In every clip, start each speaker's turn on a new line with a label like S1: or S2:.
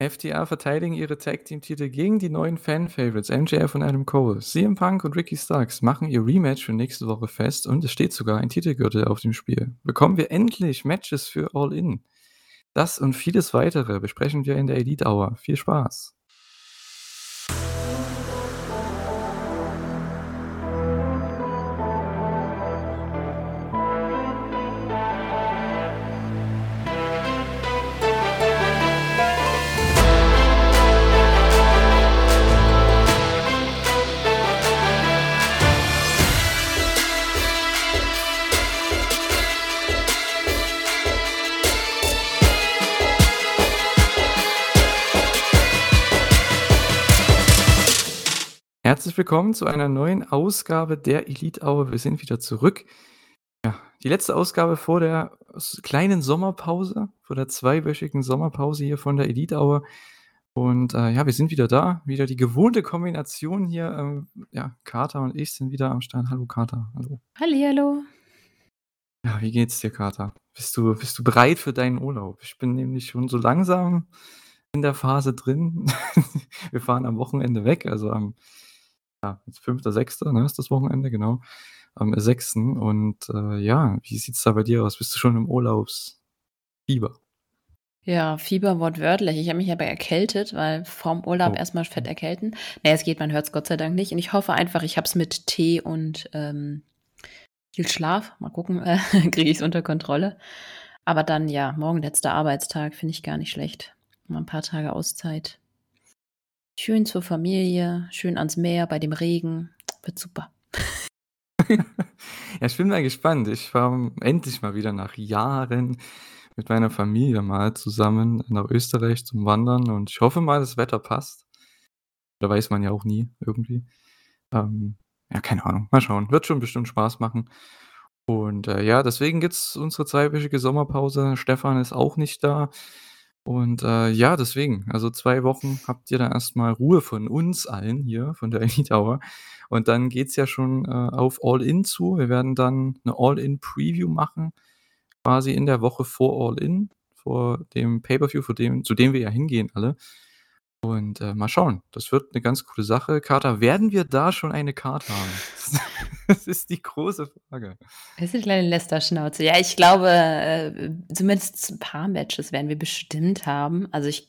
S1: FTR verteidigen ihre Tag-Team-Titel gegen die neuen Fan-Favorites MJF und Adam Cole. CM Punk und Ricky Starks machen ihr Rematch für nächste Woche fest und es steht sogar ein Titelgürtel auf dem Spiel. Bekommen wir endlich Matches für All In. Das und vieles weitere besprechen wir in der Elite Hour. Viel Spaß! Herzlich willkommen zu einer neuen Ausgabe der Elite Hour. Wir sind wieder zurück. Ja, die letzte Ausgabe vor der kleinen Sommerpause, vor der zweiwöchigen Sommerpause hier von der Elite Hour. Und äh, ja, wir sind wieder da. Wieder die gewohnte Kombination hier. Ähm, ja, Kater und ich sind wieder am Start. Hallo Kater. Hallo.
S2: Hallihallo.
S1: Ja, wie geht's dir, Kater? Bist du, bist du bereit für deinen Urlaub? Ich bin nämlich schon so langsam in der Phase drin. wir fahren am Wochenende weg, also am ja, jetzt 5., ne, ist das Wochenende, genau. Am 6. Und äh, ja, wie sieht es da bei dir aus? Bist du schon im Urlaubsfieber?
S2: Ja, Fieber wortwörtlich. Ich habe mich aber erkältet, weil vorm Urlaub Oh. erstmal fett erkälten. Ne, es geht, man hört es Gott sei Dank nicht. Und ich hoffe einfach, ich habe es mit Tee und ähm, viel Schlaf. Mal gucken, äh, kriege ich es unter Kontrolle. Aber dann, ja, morgen letzter Arbeitstag, finde ich gar nicht schlecht. Mal ein paar Tage Auszeit. Schön zur Familie, schön ans Meer bei dem Regen. Wird super.
S1: ja, ich bin mal gespannt. Ich fahre endlich mal wieder nach Jahren mit meiner Familie mal zusammen nach Österreich zum Wandern und ich hoffe mal, das Wetter passt. Da weiß man ja auch nie irgendwie. Ähm, ja, keine Ahnung. Mal schauen. Wird schon bestimmt Spaß machen. Und äh, ja, deswegen gibt es unsere zweiwöchige Sommerpause. Stefan ist auch nicht da. Und, äh, ja, deswegen, also zwei Wochen habt ihr da erstmal Ruhe von uns allen hier, von der Elite Hour. Und dann geht's ja schon, äh, auf All In zu. Wir werden dann eine All-In-Preview machen, quasi in der Woche vor All In, vor dem Pay-per-View, zu dem wir ja hingehen alle. Und, äh, mal schauen. Das wird eine ganz coole Sache. Kater, werden wir da schon eine Karte haben? Das ist die große Frage.
S2: Das ist eine kleine Lästerschnauze. Ja, ich glaube, äh, zumindest ein paar Matches werden wir bestimmt haben. Also ich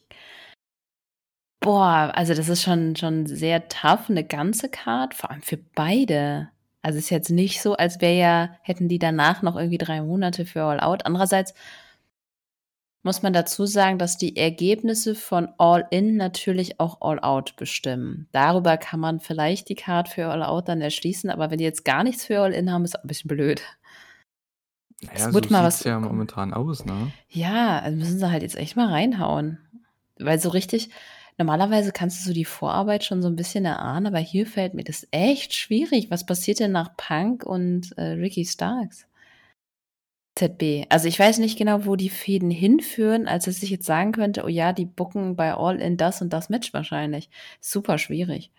S2: boah, also das ist schon schon sehr tough, eine ganze Card, vor allem für beide. Also, es ist jetzt nicht so, als wäre ja hätten die danach noch irgendwie drei Monate für All Out. Andererseits muss man dazu sagen, dass die Ergebnisse von All In natürlich auch All Out bestimmen. Darüber kann man vielleicht die Card für All Out dann erschließen, aber wenn die jetzt gar nichts für All In haben, ist auch ein bisschen blöd.
S1: Naja, so mal was ja momentan aus, ne?
S2: Ja, also müssen sie halt jetzt echt mal reinhauen. Weil so richtig, normalerweise kannst du so die Vorarbeit schon so ein bisschen erahnen, aber hier fällt mir das echt schwierig. Was passiert denn nach Punk und äh, Ricky Starks? ZB. Also, ich weiß nicht genau, wo die Fäden hinführen, als dass ich jetzt sagen könnte: „Oh ja, die bucken bei All in das und das Match wahrscheinlich.“ Super schwierig.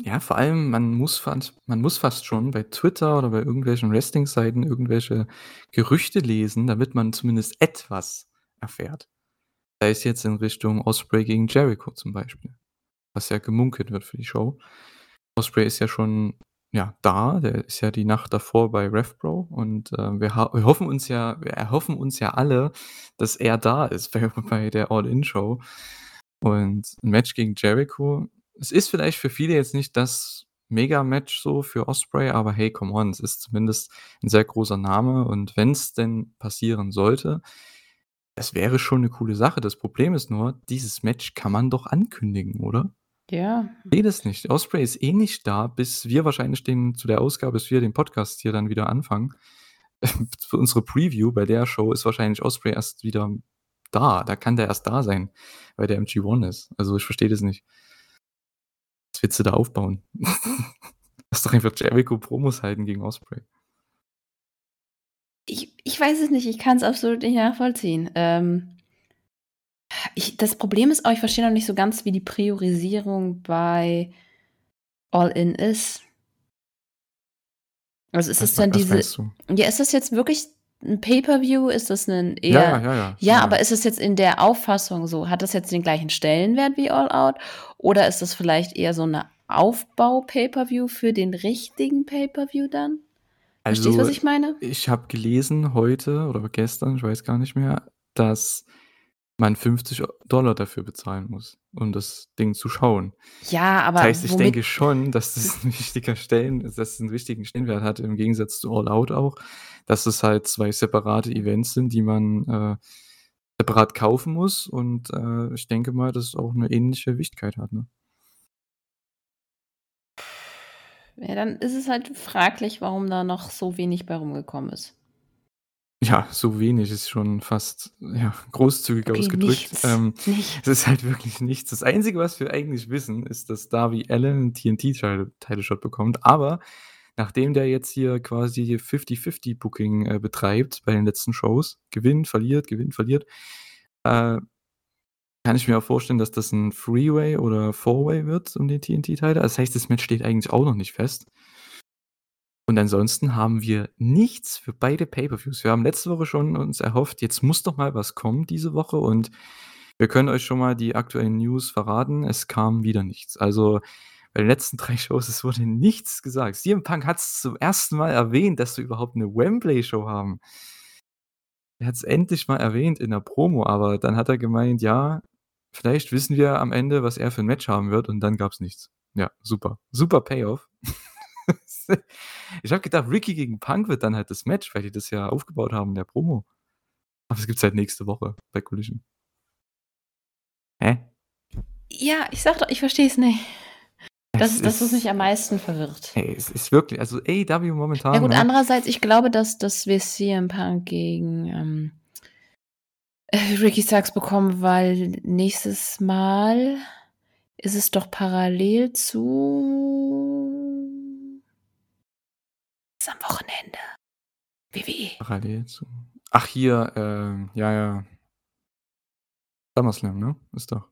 S1: Ja, vor allem, man muss fast man muss fast schon bei Twitter oder bei irgendwelchen Wrestling-Seiten irgendwelche Gerüchte lesen, damit man zumindest etwas erfährt. Sei es jetzt in Richtung Osprey gegen Jericho zum Beispiel, was ja gemunkelt wird für die Show. Osprey ist ja schon ja, da. Der ist ja die Nacht davor bei RevPro und, äh, wir wir hoffen uns ja wir erhoffen uns ja alle, dass er da ist bei bei der All-In-Show. Und 'n Match gegen Jericho es ist vielleicht für viele jetzt nicht das Mega-Match so für Osprey, aber hey, come on, es ist zumindest ein sehr großer Name und wenn es denn passieren sollte, es wäre schon eine coole Sache. Das Problem ist nur, dieses Match kann man doch ankündigen, oder?
S2: Ja.
S1: Sehe das nicht. Osprey ist eh nicht da, bis wir wahrscheinlich den zu der Ausgabe, bis wir den Podcast hier dann wieder anfangen. Für unsere Preview bei der Show ist wahrscheinlich Osprey erst wieder da. Da kann der erst da sein, weil der MG1 ist. Also ich verstehe das nicht. Was willst du da aufbauen? Lass doch einfach Jericho Promos halten gegen Osprey.
S2: Ich, ich weiß es nicht, ich kann es absolut nicht nachvollziehen. Ähm, ich, das Problem ist auch, ich verstehe noch nicht so ganz, wie die Priorisierung bei All-In ist. Also ist es dann diese. Ja, ist das jetzt wirklich 'n Pay-per-View? Ist das
S1: Ja,
S2: eher
S1: ja, ja, ja,
S2: ja, aber ist es jetzt in der Auffassung so hat das jetzt den gleichen Stellenwert wie All Out oder ist das vielleicht eher so 'ne Aufbau-Pay-per-View für den richtigen Pay-per-View dann? Verstehst du, was
S1: Also,
S2: ich meine?
S1: ich habe gelesen heute oder gestern, ich weiß gar nicht mehr, dass man 50 Dollar dafür bezahlen muss, um das Ding zu schauen.
S2: Ja,
S1: Das
S2: aber
S1: heißt, ich denke schon, dass das 'n wichtiger Stellen dass das 'n wichtigen Stellenwert hat im Gegensatz zu All Out auch, dass es halt 2 separate Events sind, die man, äh, separat kaufen muss und, äh, ich denke mal, dass es auch 'ne ähnliche Wichtigkeit hat, ne?
S2: Ja, dann ist es halt fraglich, warum da noch so wenig bei rumgekommen ist.
S1: Ja, so wenig ist schon fast, ja, großzügig
S2: Okay,
S1: ausgedrückt.
S2: nichts,
S1: Ähm,
S2: nichts.
S1: es ist halt wirklich nichts. Das Einzige, was wir eigentlich wissen, ist, dass Darby Allin 'n TNT-Title Title Shot bekommt, aber nachdem der jetzt hier quasi 50-50 Booking, äh, betreibt bei den letzten Shows, gewinnt, verliert, gewinnt, verliert, äh, kann ich mir auch vorstellen, dass das 'n Three-Way oder Four-Way wird um den TNT-Title. Das heißt, das Match steht eigentlich auch noch nicht fest. Und ansonsten haben wir nichts für beide Pay-per-Views. Wir haben letzte Woche schon uns erhofft, jetzt muss doch mal was kommen diese Woche und wir können euch schon mal die aktuellen News verraten. Es kam wieder nichts. Also, bei den letzten 3 Shows, es wurde nichts gesagt. CM Punk hat's zum ersten Mal erwähnt, dass wir überhaupt 'ne Wembley-Show haben. Er hat's endlich mal erwähnt in der Promo, aber dann hat er gemeint: „Ja, vielleicht wissen wir am Ende, was er für 'n Match haben wird“, und dann gab's nichts. Ja, super. Super Payoff. Ich habe gedacht, Ricky gegen Punk wird dann halt das Match, weil die das ja aufgebaut haben in der Promo. Aber das gibt's halt nächste Woche bei Collision. Hä?
S2: Ja, ich sage doch, ich verstehe es nicht. Das
S1: Es
S2: ist das, was mich am meisten verwirrt.
S1: Ey, es ist wirklich also AEW
S2: Ja
S1: momentan,
S2: gut,
S1: ne?
S2: andererseits, ich glaube, dass dass wir CM Punk gegen, ähm, äh, Ricky Starks bekommen, weil nächstes Mal ist es doch parallel zu ist am Wochenende. WWE.
S1: Parallel zu ach hier, ähm, ja, ja. SummerSlam, ne? Ist doch.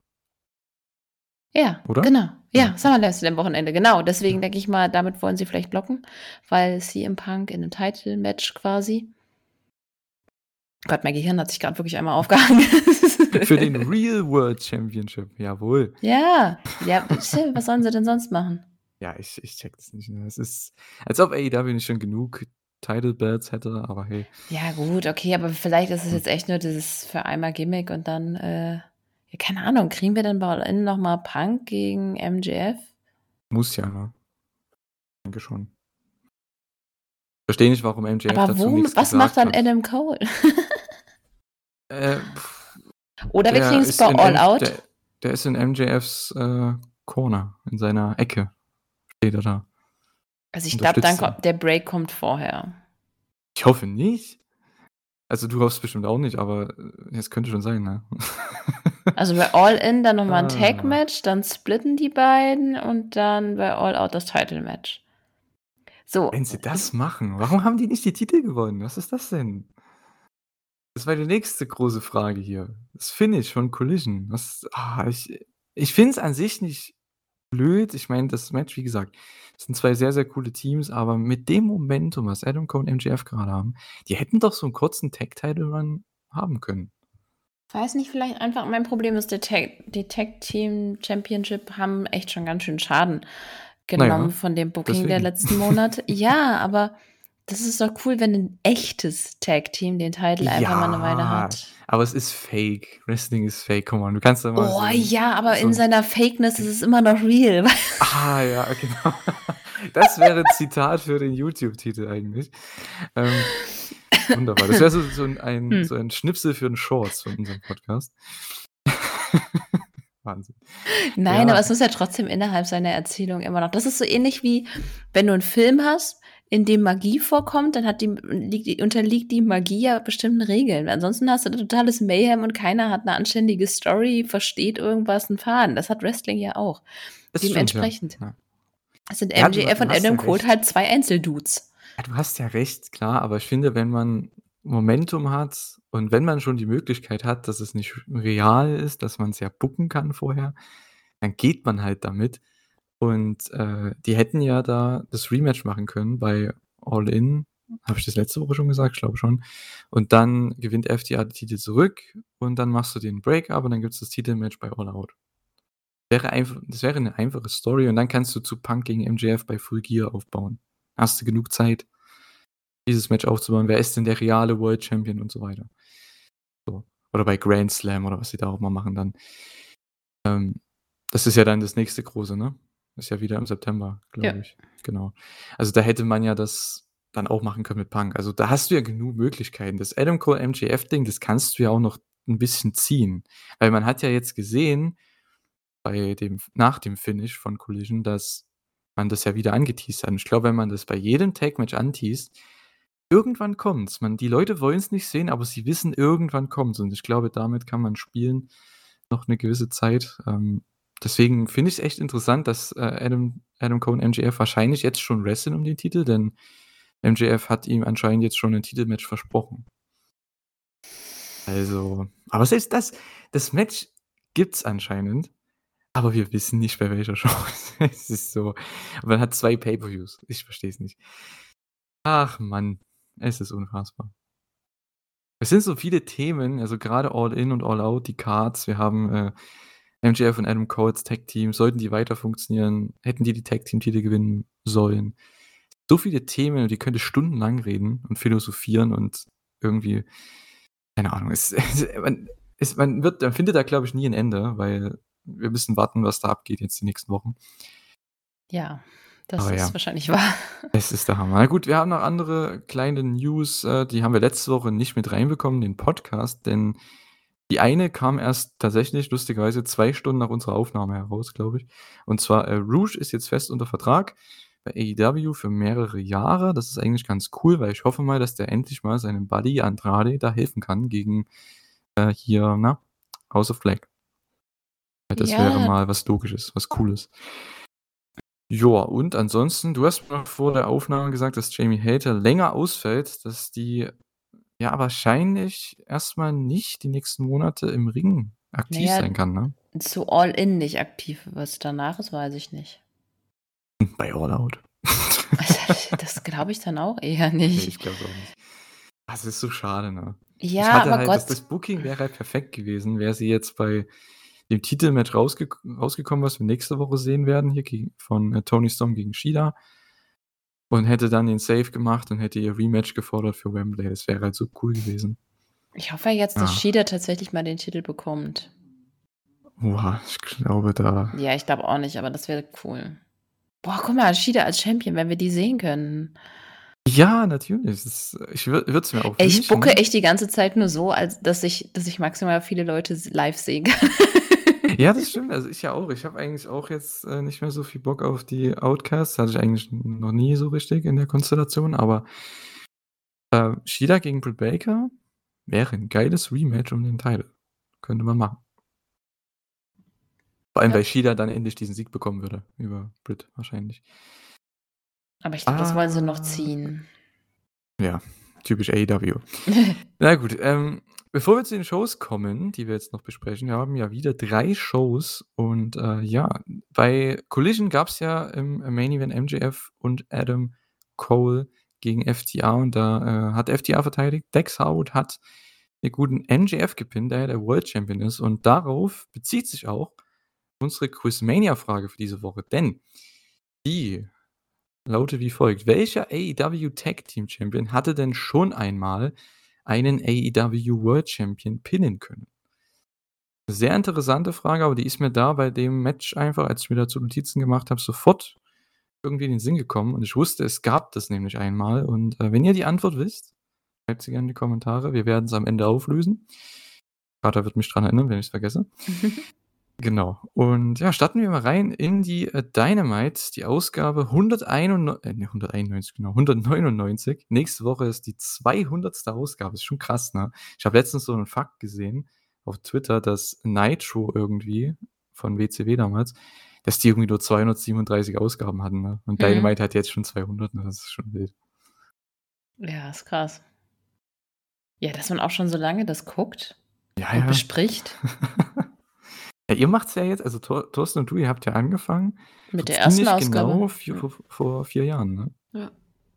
S2: Ja,
S1: Oder?
S2: genau.
S1: Ja.
S2: Ja, SummerSlam Wochenende, genau. Deswegen denke ich mal, damit wollen sie vielleicht blocken, weil CM Punk in 'nem Title-Match quasi Gott, mein Gehirn hat sich grad wirklich einmal aufgehangen.
S1: Für den Real World Championship, jawohl.
S2: Ja, ja, was sollen sie denn sonst machen?
S1: Ja, ich ich checke das nicht, ne? Es ist als ob AEW nicht schon genug Title Belts hätte, aber hey.
S2: Ja gut, okay, aber vielleicht ist es
S1: Hm.
S2: jetzt echt nur dieses für einmal Gimmick und dann, äh ja, keine Ahnung, kriegen wir denn bei All In noch mal Punk gegen MJF?
S1: Muss ja, ne? Denke schon. Verstehe nicht, warum MJF
S2: Aber
S1: dazu
S2: wo
S1: nix
S2: was macht dann
S1: hat.
S2: Adam Cole?
S1: Äh,
S2: Oder wir
S1: der
S2: kriegen's
S1: ist
S2: bei All
S1: M
S2: Out.
S1: der der ist in MJFs, äh, Corner, in seiner Ecke steht er da.
S2: Also, ich glaube, dann
S1: ihn.
S2: ko der Break kommt vorher.
S1: Ich hoffe nicht. Also, du hoffst bestimmt auch nicht, aber, äh, es könnte schon sein, ne?
S2: Also, bei All In dann noch mal 'n
S1: Ah.
S2: Tag-Match, dann splitten die beiden und dann bei All Out das Title-Match. So.
S1: Wenn sie das machen, warum haben die nicht die Titel gewonnen? Was ist das denn? Das war die nächste große Frage hier. Das Finish von Collision. Was ah, ich ich finde es an sich nicht blöd. Ich meine, das Match, wie gesagt, sind 2 sehr, sehr coole Teams, aber mit dem Momentum, was Adam Cole und MJF grade haben, die hätten doch so 'n kurzen Tag-Title-Run haben können.
S2: Weiß nicht, vielleicht einfach mein Problem ist, der Tag die Tag Team Championship haben echt schon ganz schön Schaden genommen
S1: ja,
S2: von dem Booking der
S1: deswegen.
S2: letzten Monate. Ja, aber das ist doch cool, wenn 'n echtes Tag-Team den Titel einfach mal 'ne Weile
S1: Ja,
S2: hat.
S1: aber es ist Fake. Wrestling ist Fake. Come on, du kannst doch mal
S2: Oh
S1: 'n
S2: ja, aber
S1: so
S2: in seiner Fakeness ist es immer noch real.
S1: Ah ja, genau. Das wäre Zitat für den YouTube-Titel eigentlich. Ähm, wunderbar. Das wäre so so ein
S2: Hm.
S1: so ein Schnipsel für 'n Shorts von unserem Podcast. Wahnsinn.
S2: Nein,
S1: Ja.
S2: aber es muss ja trotzdem innerhalb seiner Erzählung immer noch das ist so ähnlich wie, wenn du 'n Film hast, in dem Magie vorkommt, dann hat die liegt unterliegt die Magie ja bestimmten Regeln. Ansonsten hast du totales Mayhem und keiner hat 'ne anständige Story, versteht irgendwas, 'n Faden. Das hat Wrestling ja auch.
S1: Das stimmt, ja.
S2: Dementsprechend
S1: Ja.
S2: sind
S1: Ja,
S2: MJF und
S1: hast ja
S2: Adam Cole halt 2 Einzeldudes.
S1: Ja, du hast ja recht, klar, aber ich finde, wenn man Momentum hat und wenn man schon die Möglichkeit hat, dass es nicht real ist, dass man's ja booken kann vorher, dann geht man halt damit. Und, äh, die hätten ja da das Rematch machen können bei All In Habe ich das letzte Woche schon gesagt? Ich glaube schon. Und dann gewinnt FTA den Titel zurück und dann machst du den Break-up und dann gibt es das Titelmatch bei All Out. Wäre einfach, das wäre eine einfache Story und dann kannst du zu Punk gegen MJF bei Full Gear aufbauen. Hast du genug Zeit, dieses Match aufzubauen? Wer ist denn der reale World Champion und so weiter? So. Oder bei Grand Slam oder was sie da auch mal machen dann. Ähm, das ist ja dann das nächste große, ne? Ist ja wieder im September, glaube
S2: Ja.
S1: ich. Genau. Also da hätte man ja das dann auch machen können mit Punk. Also da hast du ja genug Möglichkeiten. Das Adam Cole MJF-Ding, das kannst du ja auch noch ein bisschen ziehen. Weil man hat ja jetzt gesehen, bei dem, nach dem Finish von Collision, dass man das ja wieder angeteased hat. Und ich glaube, wenn man das bei jedem Tag-Match anteast, irgendwann kommt's. Man, die Leute wollen es nicht sehen, aber sie wissen, irgendwann kommt's. Und ich glaube, damit kann man spielen noch eine gewisse Zeit. Ähm, deswegen finde ich es echt interessant, dass äh, Adam, Adam Cole und MJF wahrscheinlich jetzt schon wresteln um den Titel, denn MJF hat ihm anscheinend jetzt schon ein Titelmatch versprochen. Also, aber selbst das, das Match gibt's anscheinend, aber wir wissen nicht, bei welcher Show. es ist so. Man hat zwei Pay-Per-Views. Ich verstehe es nicht. Ach Mann, es ist unfassbar. Es sind so viele Themen, also gerade All In und All Out, die Cards. Wir haben äh, MJF und Adam Cole als Tag-Team. Sollten die weiter funktionieren, hätten die die Tag-Team-Titel gewinnen sollen. So viele Themen, und die könnte stundenlang reden und philosophieren und irgendwie, keine Ahnung, es, es, man, es, man, wird, man findet da, glaube ich, nie ein Ende, weil wir müssen warten, was da abgeht jetzt die nächsten Wochen.
S2: Ja, das
S1: Aber
S2: ist
S1: ja.
S2: wahrscheinlich wahr.
S1: Es ist der Hammer. Na gut, wir haben noch andere kleine News, äh, die haben wir letzte Woche nicht mit reinbekommen, den Podcast, denn die eine kam erst tatsächlich lustigerweise zwei Stunden nach unserer Aufnahme heraus, glaube ich. Und zwar, äh, Rouge ist jetzt fest unter Vertrag bei AEW für mehrere Jahre. Das ist eigentlich ganz cool, weil ich hoffe mal, dass der endlich mal seinem Buddy Andrade da helfen kann gegen äh, hier, na, House of Black. Das
S2: Ja.
S1: wäre mal was Logisches, was Cooles. Joa, und ansonsten, du hast mir vor der Aufnahme gesagt, dass Jamie Hater länger ausfällt, dass die ja wahrscheinlich erstmal nicht die nächsten Monate im Ring aktiv
S2: Naja.
S1: sein kann, ne?
S2: Zu All In nicht aktiv. Was danach ist, weiß ich nicht.
S1: Bei All Out.
S2: Das glaube ich dann auch eher
S1: nee,
S2: nicht.
S1: ich glaube auch nicht. Das ist so schade, ne? ich
S2: Ja,
S1: hatte
S2: aber
S1: halt,
S2: Gott.
S1: das, das Booking wäre halt perfekt gewesen, wäre sie jetzt bei dem Titelmatch rausge rausgekommen, was wir nächste Woche sehen werden, hier gegen, von äh, Tony Storm gegen Shida. Und hätte dann den Save gemacht und hätte ihr Rematch gefordert für Wembley. Das wäre halt so cool gewesen.
S2: Ich hoffe jetzt, dass
S1: Ja.
S2: Shida tatsächlich mal den Titel bekommt.
S1: Boah, ich glaube da.
S2: Ja, ich glaube auch nicht, aber das wäre cool. Boah, guck mal, Shida als Champion, wenn wir die sehen können.
S1: Ja, natürlich. Das, ich würde es mir auch
S2: Ey, ich bucke echt die ganze Zeit nur so, als dass ich, dass ich maximal viele Leute live sehen kann.
S1: Ja, das stimmt. Also ich ja auch. Ich habe eigentlich auch jetzt äh, nicht mehr so viel Bock auf die Outcasts. Hatte ich eigentlich noch nie so richtig in der Konstellation. Aber äh, Shida gegen Britt Baker wäre ein geiles Rematch um den Titel. Könnte man machen. Vor allem,
S2: Ja.
S1: weil Shida dann endlich diesen Sieg bekommen würde. Über Britt wahrscheinlich.
S2: Aber ich glaube, das wollen sie noch
S1: Ah.
S2: ziehen.
S1: Ja, typisch AEW. Na gut, ähm, bevor wir zu den Shows kommen, die wir jetzt noch besprechen, wir haben ja wieder drei Shows und äh, ja, bei Collision gab es ja im Main Event MJF und Adam Cole gegen FTA und da äh, hat FTA verteidigt. Dex Howard hat den guten MJF gepinnt, der ja der World Champion ist und darauf bezieht sich auch unsere Quizmania-Frage für diese Woche, denn die lautet wie folgt. Welcher AEW Tag Team Champion hatte denn schon einmal einen AEW World Champion pinnen können? Sehr interessante Frage, aber die ist mir da bei dem Match einfach, als ich mir dazu Notizen gemacht habe, sofort irgendwie in den Sinn gekommen. Und ich wusste, es gab das nämlich einmal. Und äh, wenn ihr die Antwort wisst, schreibt sie gerne in die Kommentare. Wir werden es am Ende auflösen. Vater wird mich dran erinnern, wenn ich es vergesse. Genau. Und ja, starten wir mal rein in die äh, Dynamite, die Ausgabe 191, äh, nee, 191, genau, 199. Nächste Woche ist die 200. Ausgabe. Ist schon krass, ne? Ich habe letztens so einen Fakt gesehen auf Twitter, dass Nitro irgendwie von WCW damals, dass die irgendwie nur 237 Ausgaben hatten, ne? Und
S2: Mhm.
S1: Dynamite hat jetzt schon 200, ne? Das ist schon wild.
S2: Ja, ist krass. Ja, dass man auch schon so lange das guckt
S1: Ja,
S2: und
S1: ja.
S2: bespricht.
S1: ja ihr macht's ja jetzt, also Thor Thorsten und du, ihr habt ja angefangen
S2: Mit der ersten Ausgabe.
S1: genau vier,
S2: Ja.
S1: vor, vor vier Jahren, ne?
S2: Ja.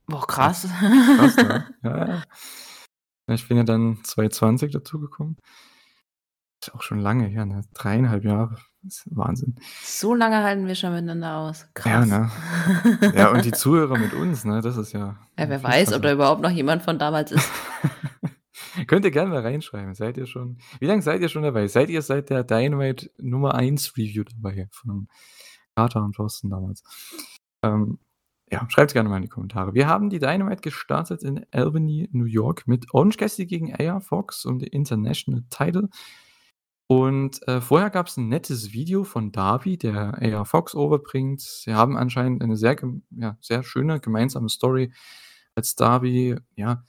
S2: Boah, krass.
S1: Krass, ne? Ja, ja. Ich bin ja dann 2020 dazugekommen. Ist auch schon lange her, ne? 3,5 Jahre. Das ist Wahnsinn.
S2: So lange halten wir schon miteinander aus.
S1: Ja,
S2: Krass.
S1: ne? Ja, und die Zuhörer mit uns, ne? Das ist ja
S2: Ja, wer weiß, ob da überhaupt noch jemand von damals ist.
S1: Könnt ihr gerne mal reinschreiben. Seid ihr schon wie lange seid ihr schon dabei? Seid ihr seit der Dynamite Nummer 1 Review dabei von Carter und Thorsten damals? Ähm, ja, schreibt's gerne mal in die Kommentare. Wir haben die Dynamite gestartet in Albany, New York mit Orange Cassidy gegen AR Fox um International Title. Und, äh, vorher gab's 'n nettes Video von Darby, der AR Fox overbringt. Sie haben anscheinend eine sehr ja, sehr schöne gemeinsame Story, als Darby, ja,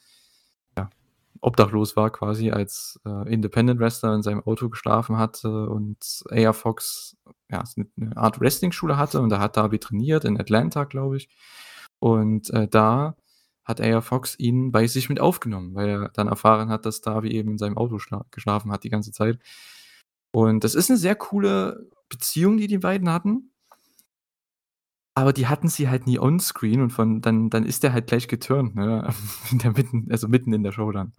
S1: obdachlos war quasi, als, äh, Independent Wrestler in seinem Auto geschlafen hatte und AR Fox, ja, so 'ne 'ne Art Wrestlingschule hatte und da hat Darby trainiert in Atlanta, glaube ich. Und, äh, da hat AR Fox ihn bei sich mit aufgenommen, weil er dann erfahren hat, dass Darby eben in seinem Auto schla geschlafen hat die ganze Zeit. Und das ist 'ne sehr coole Beziehung, die die beiden hatten. Aber die hatten sie halt nie onscreen und von dann dann ist der halt gleich geturnt, ne? Der mitten also mitten in der Show dann.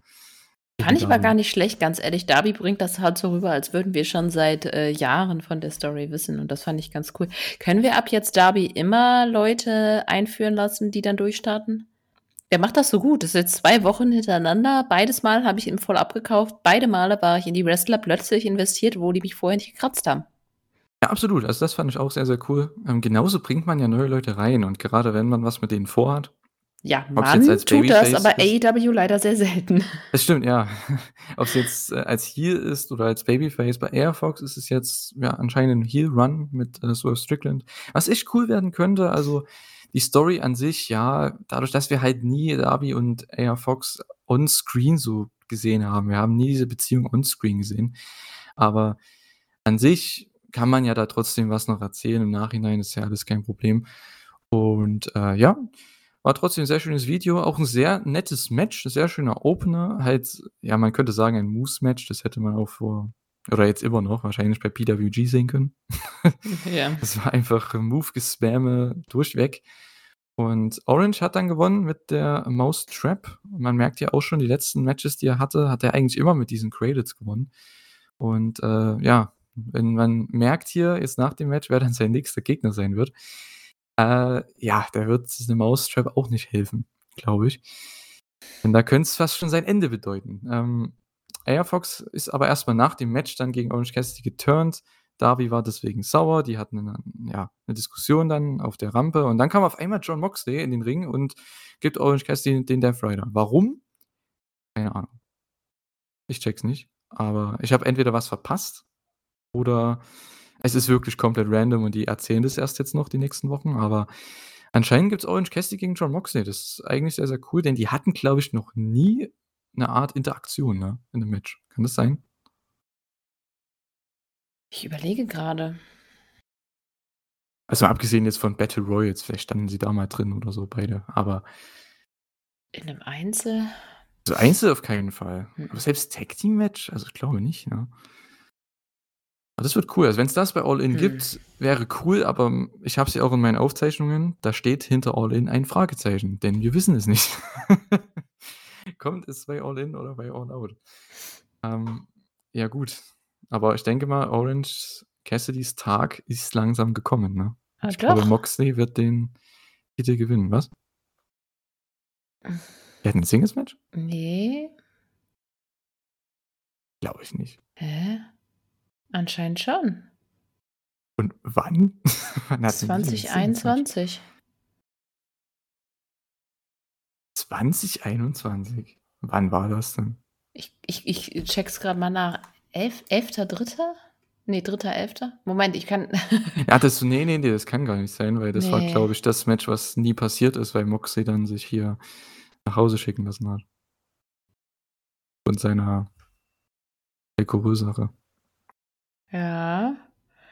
S2: Fand ich aber
S1: Darby.
S2: gar nicht schlecht, ganz ehrlich. Darby bringt das halt so rüber, als würden wir schon seit, äh, Jahren von der Story wissen und das fand ich ganz cool. Können wir ab jetzt Darby immer Leute einführen lassen, die dann durchstarten? Der macht das so gut. Das ist jetzt 2 Wochen hintereinander. Beides Mal habe ich ihn voll abgekauft. Beide Male war ich in die Wrestler plötzlich investiert, wo die mich vorher nicht gekratzt haben.
S1: Ja, absolut. Also, das fand ich auch sehr, sehr cool. Ähm, genauso bringt man ja neue Leute rein und gerade wenn man was mit denen vorhat
S2: Ja, man tut das, aber
S1: ist
S2: AEW leider sehr selten.
S1: Das stimmt, ja. Ob's jetzt, äh, als Heel ist oder als Babyface. Bei AR Fox ist es jetzt, ja, anscheinend 'n Heel Run mit, äh, Swerve Strickland. Was echt cool werden könnte, also, die Story an sich, ja, dadurch, dass wir halt nie Darby und AR Fox onscreen so gesehen haben. Wir haben nie diese Beziehung onscreen gesehen. Aber an sich kann man ja da trotzdem was noch erzählen. Im Nachhinein ist ja alles kein Problem. Und, äh, ja, war trotzdem 'n sehr schönes Video, auch 'n sehr nettes Match, 'n sehr schöner Opener. Halt, ja, man könnte sagen, ein Moose-Match, das hätte man auch vor oder jetzt immer noch wahrscheinlich bei PWG sehen können.
S2: Ja.
S1: Das war einfach Move-Gespamme durchweg. Und Orange hat dann gewonnen mit der Mousetrap. Man merkt ja auch schon, die letzten Matches, die er hatte, hat er eigentlich immer mit diesen Cradles gewonnen. Und, äh, ja, wenn man merkt hier jetzt nach dem Match, wer dann sein nächster Gegner sein wird, äh, ja, da wird 'ne Mousetrap auch nicht helfen, glaube ich. Denn da könnte es fast schon sein Ende bedeuten. Ähm, Fox ist aber erst mal nach dem Match dann gegen Orange Cassidy geturnt. Darby war deswegen sauer. Die hatten 'ne ja, 'ne Diskussion dann auf der Rampe und dann kam auf einmal Jon Moxley in den Ring und gibt Orange Cassidy den Death Rider. Warum? Keine Ahnung. Ich check's nicht, aber ich habe entweder was verpasst oder es ist wirklich komplett random und die erzählen das erst jetzt noch die nächsten Wochen, aber anscheinend gibt's Orange Cassidy gegen Jon Moxley. Das ist eigentlich sehr, sehr cool, denn die hatten, glaube ich, noch nie 'ne Art Interaktion, ne, in 'nem Match. Kann das sein?
S2: Ich überlege grade.
S1: Also, mal abgesehen jetzt von Battle Royals, vielleicht standen sie da mal drin oder so beide, aber
S2: In 'nem Einzel?
S1: Also, Einzel auf keinen Fall.
S2: Mhm.
S1: Aber selbst Tag Team Match? Also, ich glaube nicht, ne? Aber das wird cool. Also, wenn's das bei All In
S2: Mhm.
S1: gibt, wäre cool, aber, hm, ich habe es ja auch in meinen Aufzeichnungen, da steht hinter All In ein Fragezeichen, denn wir wissen es nicht. Kommt es bei All In oder bei All Out? Ähm, ja gut, aber ich denke mal, Orange Cassidys Tag ist langsam gekommen, ne?
S2: Ah,
S1: Ich glaube,
S2: doch.
S1: Moxley wird den Titel gewinnen. Was? Der hat 'n Singles-Match?
S2: Ne.
S1: Glaube ich nicht.
S2: Hä? Anscheinend schon.
S1: Und wann? Wann hatten die 'n Singles-Match?
S2: 2021.
S1: 2021? Wann war das denn?
S2: Ich ich ich check's grad mal nach. Elf 11.3.? Ne, 3.11.? Moment, ich kann
S1: Ja, das ne, ne, ne, das kann gar nicht sein, weil das war,
S2: Ne.
S1: glaube ich, das Match, was nie passiert ist, weil Moxley dann sich hier nach Hause schicken lassen hat. Und seiner Alkoholsache.
S2: Ja.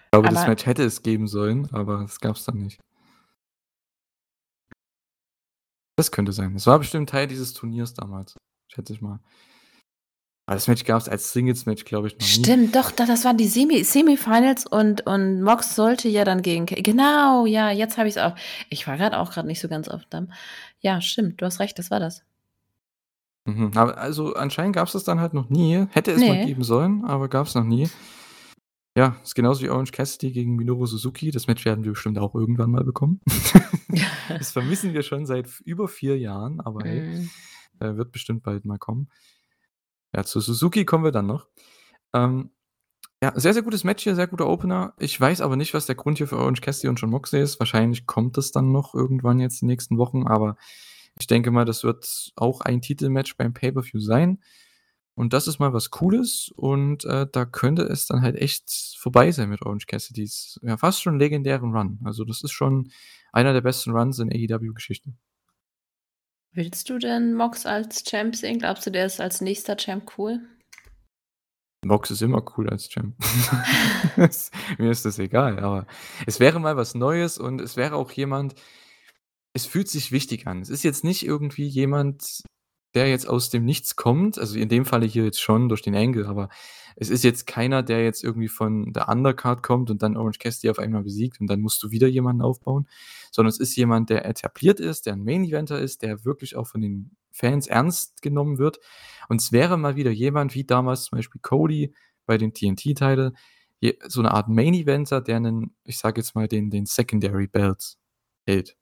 S1: Ich glaube, das
S2: Aber
S1: Match hätte es geben sollen, aber das gab's dann nicht. Das könnte sein. Das war bestimmt Teil dieses Turniers damals, schätze ich mal. Aber das Match gab's als Singles-Match, glaube ich, noch nie.
S2: Stimmt, doch, da das waren die Semi Semifinals und und Mox sollte ja dann gegen genau, ja, jetzt habe ich's auch. Ich war grad auch grad nicht so ganz auf dem ja, stimmt, du hast recht, das war das.
S1: Mhm, aber also anscheinend gab's das dann halt noch nie. Hätte es mal
S2: Ne.
S1: geben sollen, aber gab's noch nie. Ja, ist genauso wie Orange Cassidy gegen Minoru Suzuki. Das Match werden wir bestimmt auch irgendwann mal bekommen. Das vermissen wir schon seit über 4 Jahren, aber hey,
S2: Mhm.
S1: äh, wird bestimmt bald mal kommen. Ja, zu Suzuki kommen wir dann noch. Ähm, ja, sehr, sehr gutes Match hier, sehr guter Opener. Ich weiß aber nicht, was der Grund hier für Orange Cassidy und Jon Moxley ist. Wahrscheinlich kommt es dann noch irgendwann jetzt die nächsten Wochen, aber ich denke mal, das wird auch ein Titelmatch beim Pay-per-View sein. Und das ist mal was Cooles und, äh, da könnte es dann halt echt vorbei sein mit Orange Cassidys, ja, fast schon legendären Run. Also, das ist schon einer der besten Runs in AEW-Geschichte.
S2: Willst du denn Mox als Champ sehen? Glaubst du, der ist als nächster Champ cool?
S1: Mox ist immer cool als Champ. Mir ist das egal, aber es wäre mal was Neues und es wäre auch jemand es fühlt sich wichtig an. Es ist jetzt nicht irgendwie jemand, der jetzt aus dem Nichts kommt, also in dem Falle hier jetzt schon durch den Angle, aber es ist jetzt keiner, der jetzt irgendwie von der Undercard kommt und dann Orange Cassidy auf einmal besiegt und dann musst du wieder jemanden aufbauen, sondern es ist jemand, der etabliert ist, der 'n Main Eventer ist, der wirklich auch von den Fans ernst genommen wird. Und es wäre mal wieder jemand wie damals zum Beispiel Cody bei den TNT-Title, so 'ne Art Main Eventer, der 'nen, ich sage jetzt mal, den den Secondary Belt hält.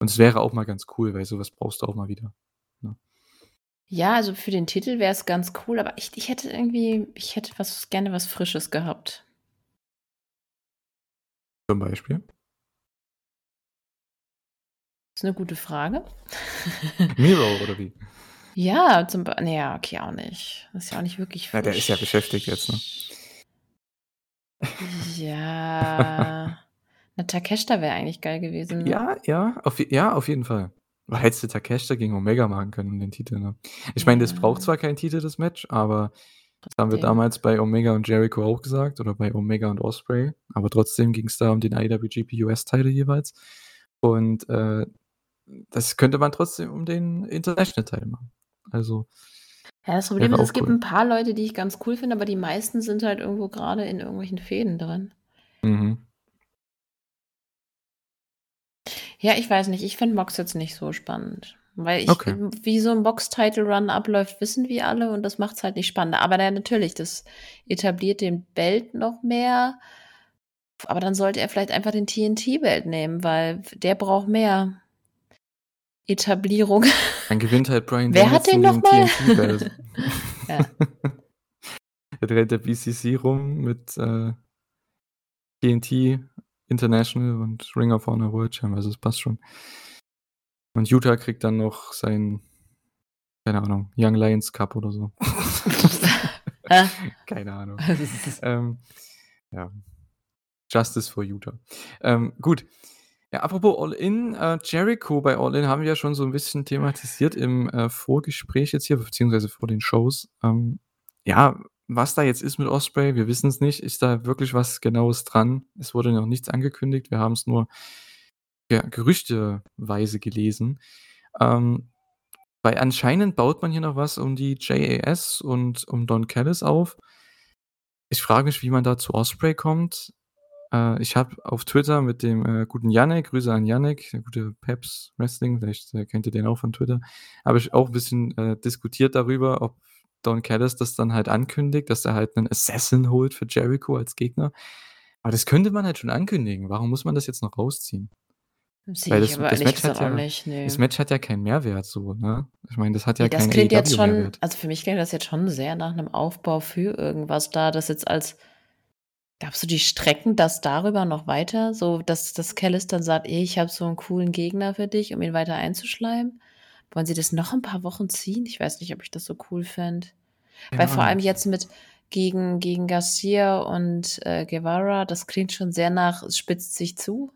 S1: Und es wäre auch mal ganz cool, weil so was brauchst du auch mal wieder?
S2: Ja, also für den Titel wäre es ganz cool, aber ich ich hätte irgendwie ich hätte was gerne was Frisches gehabt.
S1: Zum Beispiel?
S2: Ist 'ne gute Frage.
S1: Miro oder wie?
S2: Ja, zum Bei na ja, okay, auch nicht. Das ist ja auch nicht wirklich
S1: Ja, der ist ja
S2: frisch.
S1: beschäftigt jetzt, ne?
S2: Ja. Na, Takeshita wäre eigentlich geil gewesen, ne?
S1: Ja, ja, auf ja, auf jeden Fall. Hättest du Takeshita gegen Omega machen können um den Titel, ne? Ich meine, das braucht zwar keinen Titel, das Match, aber das haben wir damals bei Omega und Jericho auch gesagt oder bei Omega und Ospreay, aber trotzdem ging's da um den IWGP US-Title jeweils. Und, äh, das könnte man trotzdem um den International-Title machen. Also
S2: Ja, das Problem ist, es
S1: auch
S2: gibt
S1: cool.
S2: 'n paar Leute, die ich ganz cool finde, aber die meisten sind halt irgendwo grade in irgendwelchen Fehden drin.
S1: Mhm.
S2: Ja, ich weiß nicht. Ich finde Mox jetzt nicht so spannend, weil ich
S1: Okay.
S2: wie so 'n Mox-Title-Run abläuft, wissen wir alle und das macht's halt nicht spannender. Aber na natürlich, das etabliert den Belt noch mehr. Aber dann sollte er vielleicht einfach den TNT-Belt nehmen, weil der braucht mehr Etablierung.
S1: Dann gewinnt halt Bryan
S2: Wer hat den noch
S1: den
S2: mal?
S1: TNT-Belt.
S2: Ja.
S1: Da dreht der BCC rum mit, äh, TNT International und Ring of Honor World Champ, also es passt schon. Und Yuta kriegt dann noch seinen, keine Ahnung, Young Lions Cup oder so. Keine Ahnung. Ähm, ja. Justice for Yuta. Ähm, gut. Ja, apropos All In, äh, Jericho bei All In haben wir ja schon so 'n bisschen thematisiert im, äh, Vorgespräch jetzt hier, beziehungsweise vor den Shows. Ähm, ja, was da jetzt ist mit Ospreay, wir wissen's nicht. Ist da wirklich was Genaues dran? Es wurde noch nichts angekündigt. Wir haben's nur, ja, gerüchteweise gelesen. Ähm, weil anscheinend baut man hier noch was um die JAS und um Don Callis auf. Ich frage mich, wie man da zu Ospreay kommt. Äh, ich habe auf Twitter mit dem, äh, guten Yannick Grüße an Yannick, der gute Peps Wrestling, vielleicht, äh, kennt ihr den auch von Twitter, habe ich auch 'n bisschen, äh, diskutiert darüber, ob Don Callis das dann halt ankündigt, dass er halt 'nen Assassin holt für Jericho als Gegner. Aber das könnte man halt schon ankündigen. Warum muss man das jetzt noch rausziehen?
S2: Sehe ich
S1: das
S2: aber
S1: das Match hat ja
S2: nicht, ne.
S1: das Match hat ja keinen Mehrwert so, ne? Ich meine, das hat ja
S2: Ne, das
S1: keinen
S2: klingt jetzt schon
S1: AEW-Mehrwert.
S2: also für mich klingt das jetzt schon sehr nach 'nem Aufbau für irgendwas da, das jetzt als glaubst du, die strecken das darüber noch weiter, so dass dass Callis dann sagt: „Ey, ich habe so 'n coolen Gegner für dich“, um ihn weiter einzuschleimen? Wollen sie das noch 'n paar Wochen ziehen? Ich weiß nicht, ob ich das so cool fände. Weil
S1: Keine
S2: vor allem jetzt mit gegen gegen Garcia und, äh, Guevara, das klingt schon sehr nach es spitzt sich zu.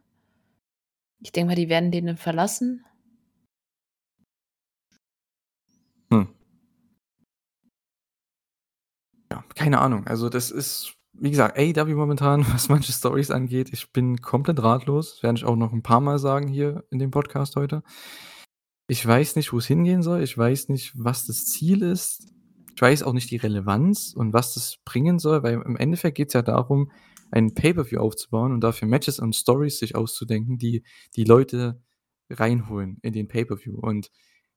S2: Ich denke mal, die werden den dann verlassen.
S1: Hm. Ja, keine Ahnung. Also, das ist, wie gesagt, AEW momentan, was manche Storys angeht ich bin komplett ratlos. Das werde ich auch noch 'n paar Mal sagen hier in dem Podcast heute. Ich weiß nicht, wo's hingehen soll. Ich weiß nicht, was das Ziel ist. ich weiß auch nicht die Relevanz und was das bringen soll, weil im Endeffekt geht es ja darum, ein Pay-Per-View aufzubauen und dafür Matches und Stories sich auszudenken, die die Leute reinholen in den Pay-Per-View. Und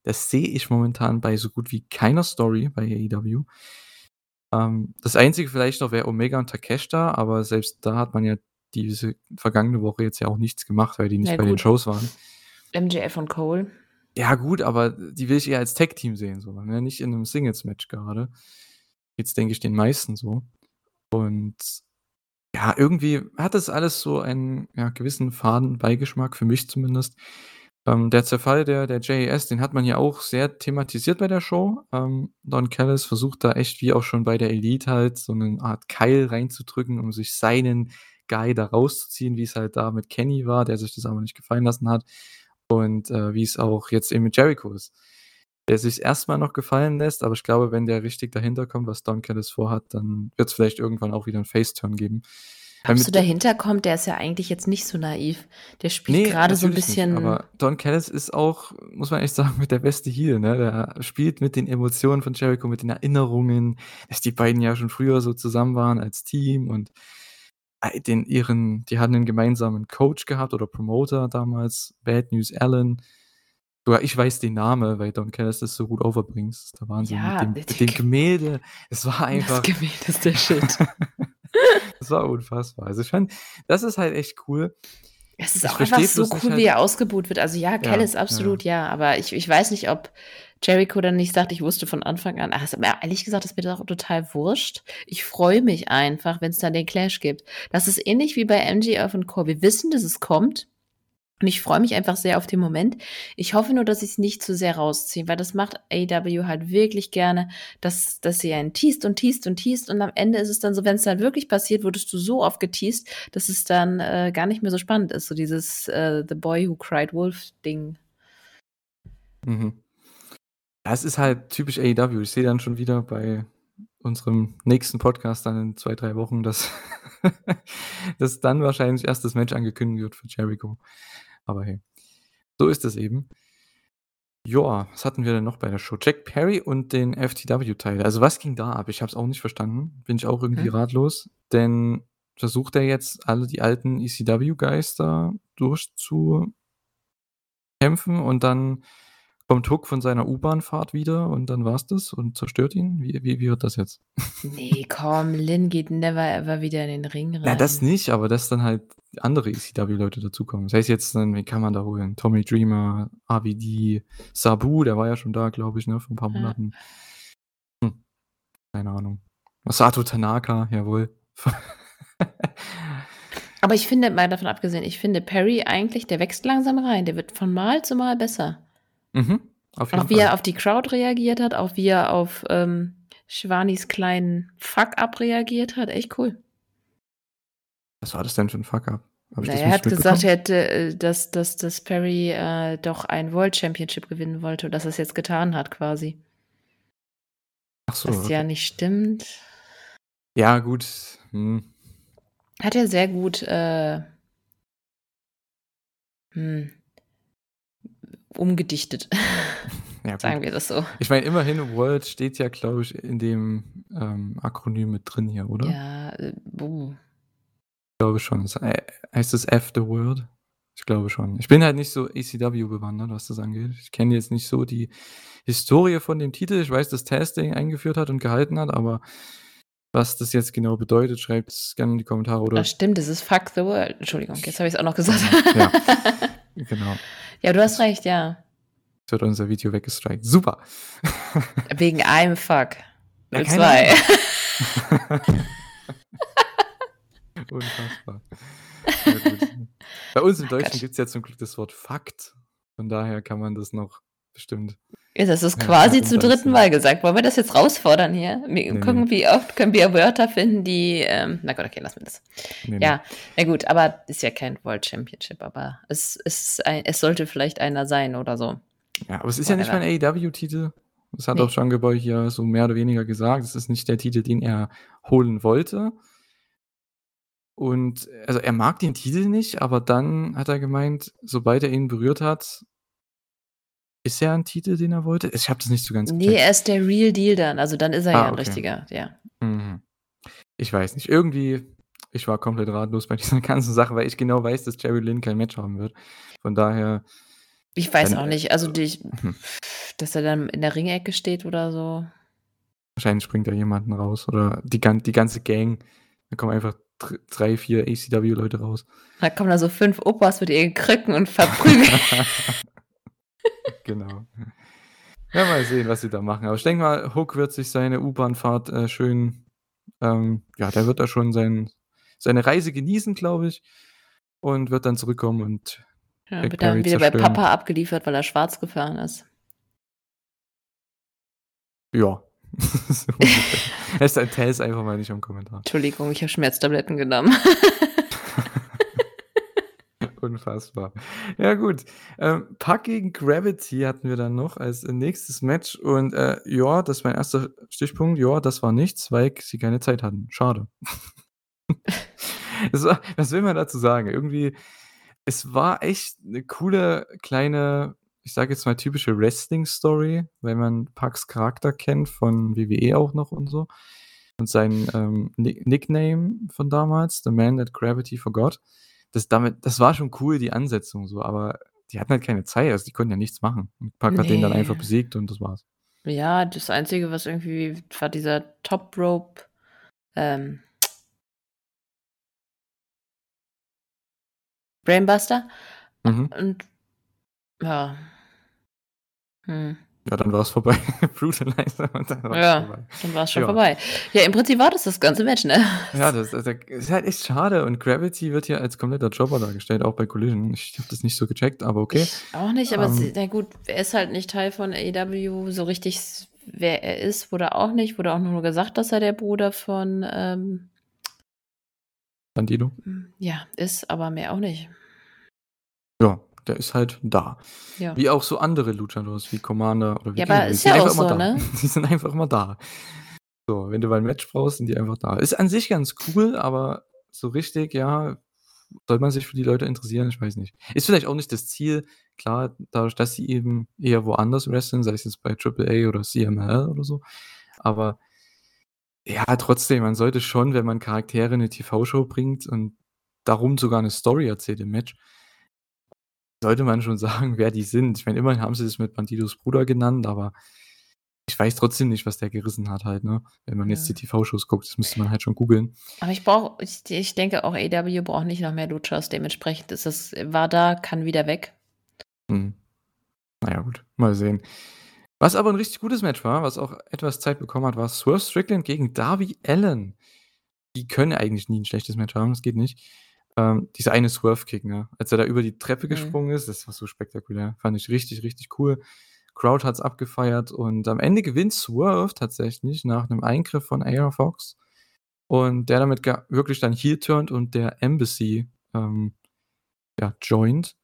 S1: das sehe ich momentan bei so gut wie keiner Story bei AEW. Ähm, das Einzige vielleicht noch wäre Omega und Takeshita, aber selbst da hat man ja diese vergangene Woche jetzt ja auch nichts gemacht, weil die nicht
S2: Ja,
S1: bei den. Shows waren.
S2: MJF und Cole.
S1: Ja, gut, aber die will ich eher als Tag-Team sehen, so, ne? Nicht in einem Singles-Match gerade. Jetzt denke ich den meisten so. Und ja, irgendwie hat das alles so einen ja, gewissen Fadenbeigeschmack, für mich zumindest. Ähm, der Zerfall der, der JAS, den hat man ja auch sehr thematisiert bei der Show. Ähm, Don Callis versucht da echt, wie auch schon bei der Elite halt, so eine Art Keil reinzudrücken, um sich seinen Guy da rauszuziehen, wie es halt da mit Kenny war, der sich das aber nicht gefallen lassen hat. Und äh, wie es auch jetzt eben mit Jericho ist. Der sich erstmal noch gefallen lässt, aber ich glaube, wenn der richtig dahinter kommt, was Don Callis vorhat, dann wird es vielleicht irgendwann auch wieder einen Face-Turn geben.
S2: Glaubst du, dahinter kommt, der ist ja eigentlich jetzt nicht so naiv. Der spielt
S1: Nee,
S2: gerade so ein bisschen.
S1: Nicht, aber Don Callis ist auch, muss man echt sagen, mit der beste Heel. Ne? Der spielt mit den Emotionen von Jericho, mit den Erinnerungen, dass die beiden ja schon früher so zusammen waren als Team und den ihren, die hatten einen gemeinsamen Coach gehabt oder Promoter damals, Bad News Allen. Sogar ich weiß den Namen, weil Don Callis das so gut overbringt. Ist der Wahnsinn.
S2: Ja,
S1: mit, dem, mit dem Gemälde. Es war einfach.
S2: das Gemälde ist der Shit.
S1: das war unfassbar. Also ich fand, das ist halt echt cool.
S2: Es ist
S1: Ich
S2: auch einfach so cool,
S1: halt-
S2: wie er ausgebuht wird. Also ja, Kell
S1: Ja,
S2: ist absolut ja, aber ich, ich weiß nicht, ob Jericho dann nicht sagt, ich wusste von Anfang an, ach, ist ehrlich gesagt, ist mir das auch total wurscht. Ich freue mich einfach, wenn es dann den Clash gibt. Das ist ähnlich wie bei MGF und Core. Wir wissen, dass es kommt. Und ich freue mich einfach sehr auf den Moment. Ich hoffe nur, dass ich es nicht zu sehr rausziehe, weil das macht AW halt wirklich gerne, dass, dass sie einen teast und teast und teast und am Ende ist es dann so, wenn es dann wirklich passiert, wurdest du so oft geteast, dass es dann äh, gar nicht mehr so spannend ist. So dieses äh, The Boy Who Cried Wolf Ding.
S1: Mhm. Das ist halt typisch AEW. Ich sehe dann schon wieder bei unserem nächsten Podcast dann in zwei, drei Wochen, dass, dass dann wahrscheinlich erst das Match angekündigt wird für Jericho. Aber hey, so ist es eben. Joa, was hatten wir denn noch bei der Show? Jack Perry und den FTW-Teil. Also was ging da ab? Ich habe es auch nicht verstanden. Bin ich auch irgendwie
S2: Hm?
S1: ratlos. Denn versucht er jetzt alle die alten ECW-Guys da durchzukämpfen und dann kommt Hook von seiner U-Bahn-Fahrt wieder und dann war's das und zerstört ihn? Wie, wie, wie wird das jetzt?
S2: Nee, komm, Lynn geht never ever wieder in den Ring rein.
S1: Ja, das nicht, aber dass dann halt andere ECW-Leute dazukommen. Das heißt jetzt, dann, wen kann man da holen? Tommy Dreamer, AVD, Sabu, der war ja schon da, glaube ich, ne, vor ein paar. Monaten. Hm. Keine Ahnung. Masato Tanaka, jawohl.
S2: Aber ich finde, mal davon abgesehen, ich finde Perry eigentlich, der wächst langsam rein. Der wird von Mal zu Mal besser.
S1: Mhm, auf jeden
S2: Auch wie
S1: Fall.
S2: er auf die Crowd reagiert hat, auch wie er auf ähm, Schwanis kleinen Fuck-up reagiert hat. Echt cool.
S1: Was war das denn für ein Fuck-up? Das
S2: er hat gesagt, er hätte, äh, dass, dass, dass Perry äh, doch ein World Championship gewinnen wollte und dass er es jetzt getan hat, quasi.
S1: Ach so.
S2: Was ja
S1: okay.
S2: nicht stimmt.
S1: Ja, gut. Hm.
S2: Hat er sehr gut äh, hm, umgedichtet.
S1: Ja.
S2: Sagen wir das so.
S1: Ich meine, immerhin, World steht ja, glaube ich, in dem ähm, Akronym mit drin hier, oder?
S2: Ja, äh, buh.
S1: Ich glaube schon. Äh, heißt es F the World? Ich glaube schon. Ich bin halt nicht so ECW bewandert, was das angeht. Ich kenne jetzt nicht so die Historie von dem Titel. Ich weiß, dass Testing eingeführt hat und gehalten hat, aber was das jetzt genau bedeutet, schreibt es gerne in die Kommentare oder.
S2: Das stimmt, es ist Fuck the World. Entschuldigung, jetzt habe ich es auch noch gesagt.
S1: Ja. Genau.
S2: ja, du hast recht, ja.
S1: Jetzt wird unser Video weggestrikt. Super.
S2: Wegen einem Fuck.
S1: Keine
S2: zwei.
S1: Unfassbar. Bei uns im Deutschen gibt es ja zum Glück das Wort Fakt. Von daher kann man das noch bestimmt.
S2: Ja, das ist quasi
S1: ja,
S2: zum dritten. Mal gesagt. Wollen wir das jetzt rausfordern hier? Wir
S1: Nee,
S2: gucken,
S1: nee.
S2: wie oft können wir Wörter finden, die. Ähm, na gut, okay, lassen wir das.
S1: Nee.
S2: Ja, na gut, aber ist ja kein World Championship, aber es, ist ein, es sollte vielleicht einer sein oder so.
S1: Ja, aber es ist ja nicht mein AEW-Titel. Das hat auch Jungle Boy hier so mehr oder weniger gesagt. Es ist nicht der Titel, den er holen wollte. Und also er mag den Titel nicht, aber dann hat er gemeint, sobald er ihn berührt hat, Ist er ein Titel, den er wollte? Ich habe das nicht so ganz
S2: Nee, er ist der Real Deal dann. Also dann ist er
S1: Ah,
S2: ja ein
S1: okay.
S2: richtiger, ja.
S1: Mhm. Ich weiß nicht. Irgendwie, ich war komplett ratlos bei dieser ganzen Sache, weil ich genau weiß, dass Jerry Lynn kein Match haben wird. Von daher,
S2: Ich weiß
S1: Dann,
S2: auch
S1: äh,
S2: nicht. Also dich,
S1: hm.
S2: dass er dann in der Ringecke steht oder so.
S1: wahrscheinlich springt da jemanden raus. Oder die, die ganze Gang. Da kommen einfach dr- drei, vier ACW-Leute raus.
S2: Da kommen da so fünf Opas mit ihren Krücken und verprügeln.
S1: genau. Ja, mal sehen, was sie da machen. Aber ich denke mal, Hook wird sich seine U-Bahn-Fahrt äh, schön, ähm, ja, der wird da schon sein, seine Reise genießen, glaube ich. Und wird dann zurückkommen und
S2: ja, wird dann wieder bei
S1: zerstören.
S2: Papa abgeliefert, weil er schwarz gefahren ist.
S1: ja. so ungefähr. Es ist einfach mal nicht im Kommentar.
S2: Entschuldigung, ich habe Schmerztabletten genommen.
S1: Unfassbar. Ja, gut. Ähm, Pack gegen Gravity hatten wir dann noch als nächstes Match. Und äh, ja, das ist mein erster Stichpunkt. Ja, das war nichts, weil sie keine Zeit hatten. Schade. war, was will man dazu sagen? Irgendwie, es war echt eine coole kleine, ich sage jetzt mal typische Wrestling-Story, wenn man Pucks Charakter kennt, von WWE auch noch und so. Und sein ähm, Nick Nickname von damals, The Man That Gravity Forgot das damit, das war schon cool, die Ansetzung so, aber die hatten halt keine Zeit, also die konnten ja nichts machen. Und Pack hat den dann
S2: Nee.
S1: einfach besiegt und das war's.
S2: ja, das Einzige, was irgendwie war dieser Top Rope. Ähm, Brainbuster.
S1: Mhm.
S2: Und ja. Hm.
S1: Ja, dann war es vorbei. Brutalizer und dann war es
S2: Ja,
S1: vorbei.
S2: dann war es schon
S1: Ja.
S2: vorbei. Ja, im Prinzip war das das ganze Match, ne?
S1: Ja, das, das, ist halt echt schade und Gravity wird hier als kompletter Jobber dargestellt, auch bei Collision. Ich habe das nicht so gecheckt, aber okay.
S2: Ich auch nicht, aber
S1: Ähm.
S2: na gut, er ist halt nicht Teil von AEW. So richtig, wer er ist, wurde auch nicht. Wurde auch nur gesagt, dass er der Bruder von, ähm,
S1: Bandido.
S2: ja, ist, aber mehr auch nicht.
S1: Ja, der ist halt da.
S2: Ja.
S1: Wie auch so andere Luchadors, wie Commander oder wie
S2: Ja, aber ist ja auch so,
S1: da.
S2: ne?
S1: Die sind einfach immer da. So, wenn du mal ein Match brauchst, sind die einfach da. Ist an sich ganz cool, aber so richtig, ja, soll man sich für die Leute interessieren? Ich weiß nicht. Ist vielleicht auch nicht das Ziel. Klar, dadurch, dass sie eben eher woanders wresteln, sei es jetzt bei AAA oder CML oder so. Aber ja, trotzdem, man sollte schon, wenn man Charaktere in eine TV-Show bringt und darum sogar eine Story erzählt im Match, sollte man schon sagen, wer die sind. Ich meine, immerhin haben sie das mit Bandidos Bruder genannt, aber ich weiß trotzdem nicht, was der gerissen hat halt, ne? Wenn man jetzt
S2: Ja.
S1: die TV-Shows guckt, das müsste man halt schon googeln.
S2: Aber ich brauche, ich, ich denke auch AEW braucht nicht noch mehr Luchas. Dementsprechend ist es, war da, kann wieder weg.
S1: Hm. Naja, gut, mal sehen. Was aber ein richtig gutes Match war, was auch etwas Zeit bekommen hat, war Swerve Strickland gegen Darby Allen. Die können eigentlich nie ein schlechtes Match haben, das geht nicht. Ähm, dieser eine Swerve-Kick, ne? Als er da über die Treppe
S2: Mhm.
S1: gesprungen ist, das war so spektakulär. Fand ich richtig, richtig cool. Crowd hat's abgefeiert und am Ende gewinnt Swerve tatsächlich nach einem Eingriff von AR Fox und der damit wirklich dann heel turnt und der Embassy ähm, ja, joint.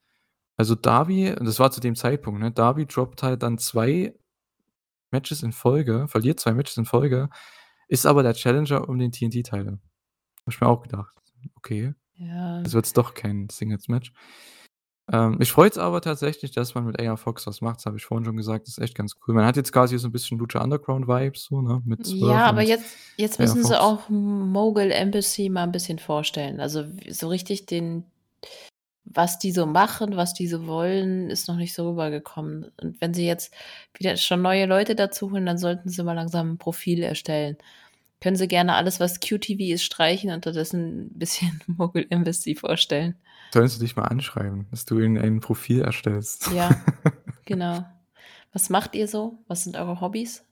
S1: Also Darby, das war zu dem Zeitpunkt, ne? Darby droppt halt dann zwei Matches in Folge, verliert zwei Matches in Folge, ist aber der Challenger um den TNT-Teil. Hab ich mir auch gedacht, okay,
S2: Ja.
S1: jetzt wird's doch kein Singles-Match. Ähm, mich freut's aber tatsächlich, dass man mit AR Fox was macht, das habe ich vorhin schon gesagt, das ist echt ganz cool. Man hat jetzt quasi so ein bisschen Lucha Underground-Vibes, so, ne? Mit
S2: Ja, aber jetzt, jetzt müssen sie auch Mogul Embassy mal ein bisschen vorstellen. Also so richtig den, was die so machen, was die so wollen, ist noch nicht so rübergekommen. Und wenn sie jetzt wieder schon neue Leute dazu holen, dann sollten sie mal langsam ein Profil erstellen. Können sie gerne alles, was QTV ist, streichen und stattdessen ein bisschen Mogul Embassy vorstellen.
S1: Sollen sie dich mal anschreiben, dass du ihnen ein Profil erstellst.
S2: Ja, genau. Was macht ihr so? Was sind eure Hobbys?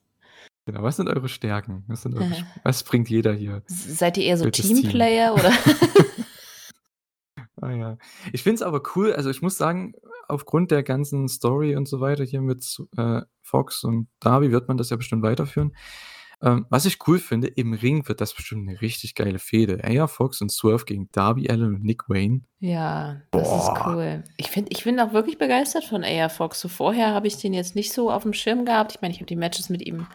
S1: Genau, was sind eure Stärken? Was, sind eure, was bringt jeder hier?
S2: Seid ihr eher so
S1: Wildes Team.
S2: Teamplayer oder?
S1: Ah ja. Ich finde es aber cool, also ich muss sagen, aufgrund der ganzen Story und so weiter hier mit äh, Fox und Darby wird man das ja bestimmt weiterführen. Ähm, was ich cool finde, im Ring wird das bestimmt eine richtig geile Fehde. AR Fox und Swerve gegen Darby Allen und Nick Wayne.
S2: Ja, das ist
S1: Boah.
S2: cool. Ich finde, ich bin auch wirklich begeistert von AR Fox. So vorher habe ich den jetzt nicht so auf dem Schirm gehabt. Ich meine, ich habe die Matches mit ihm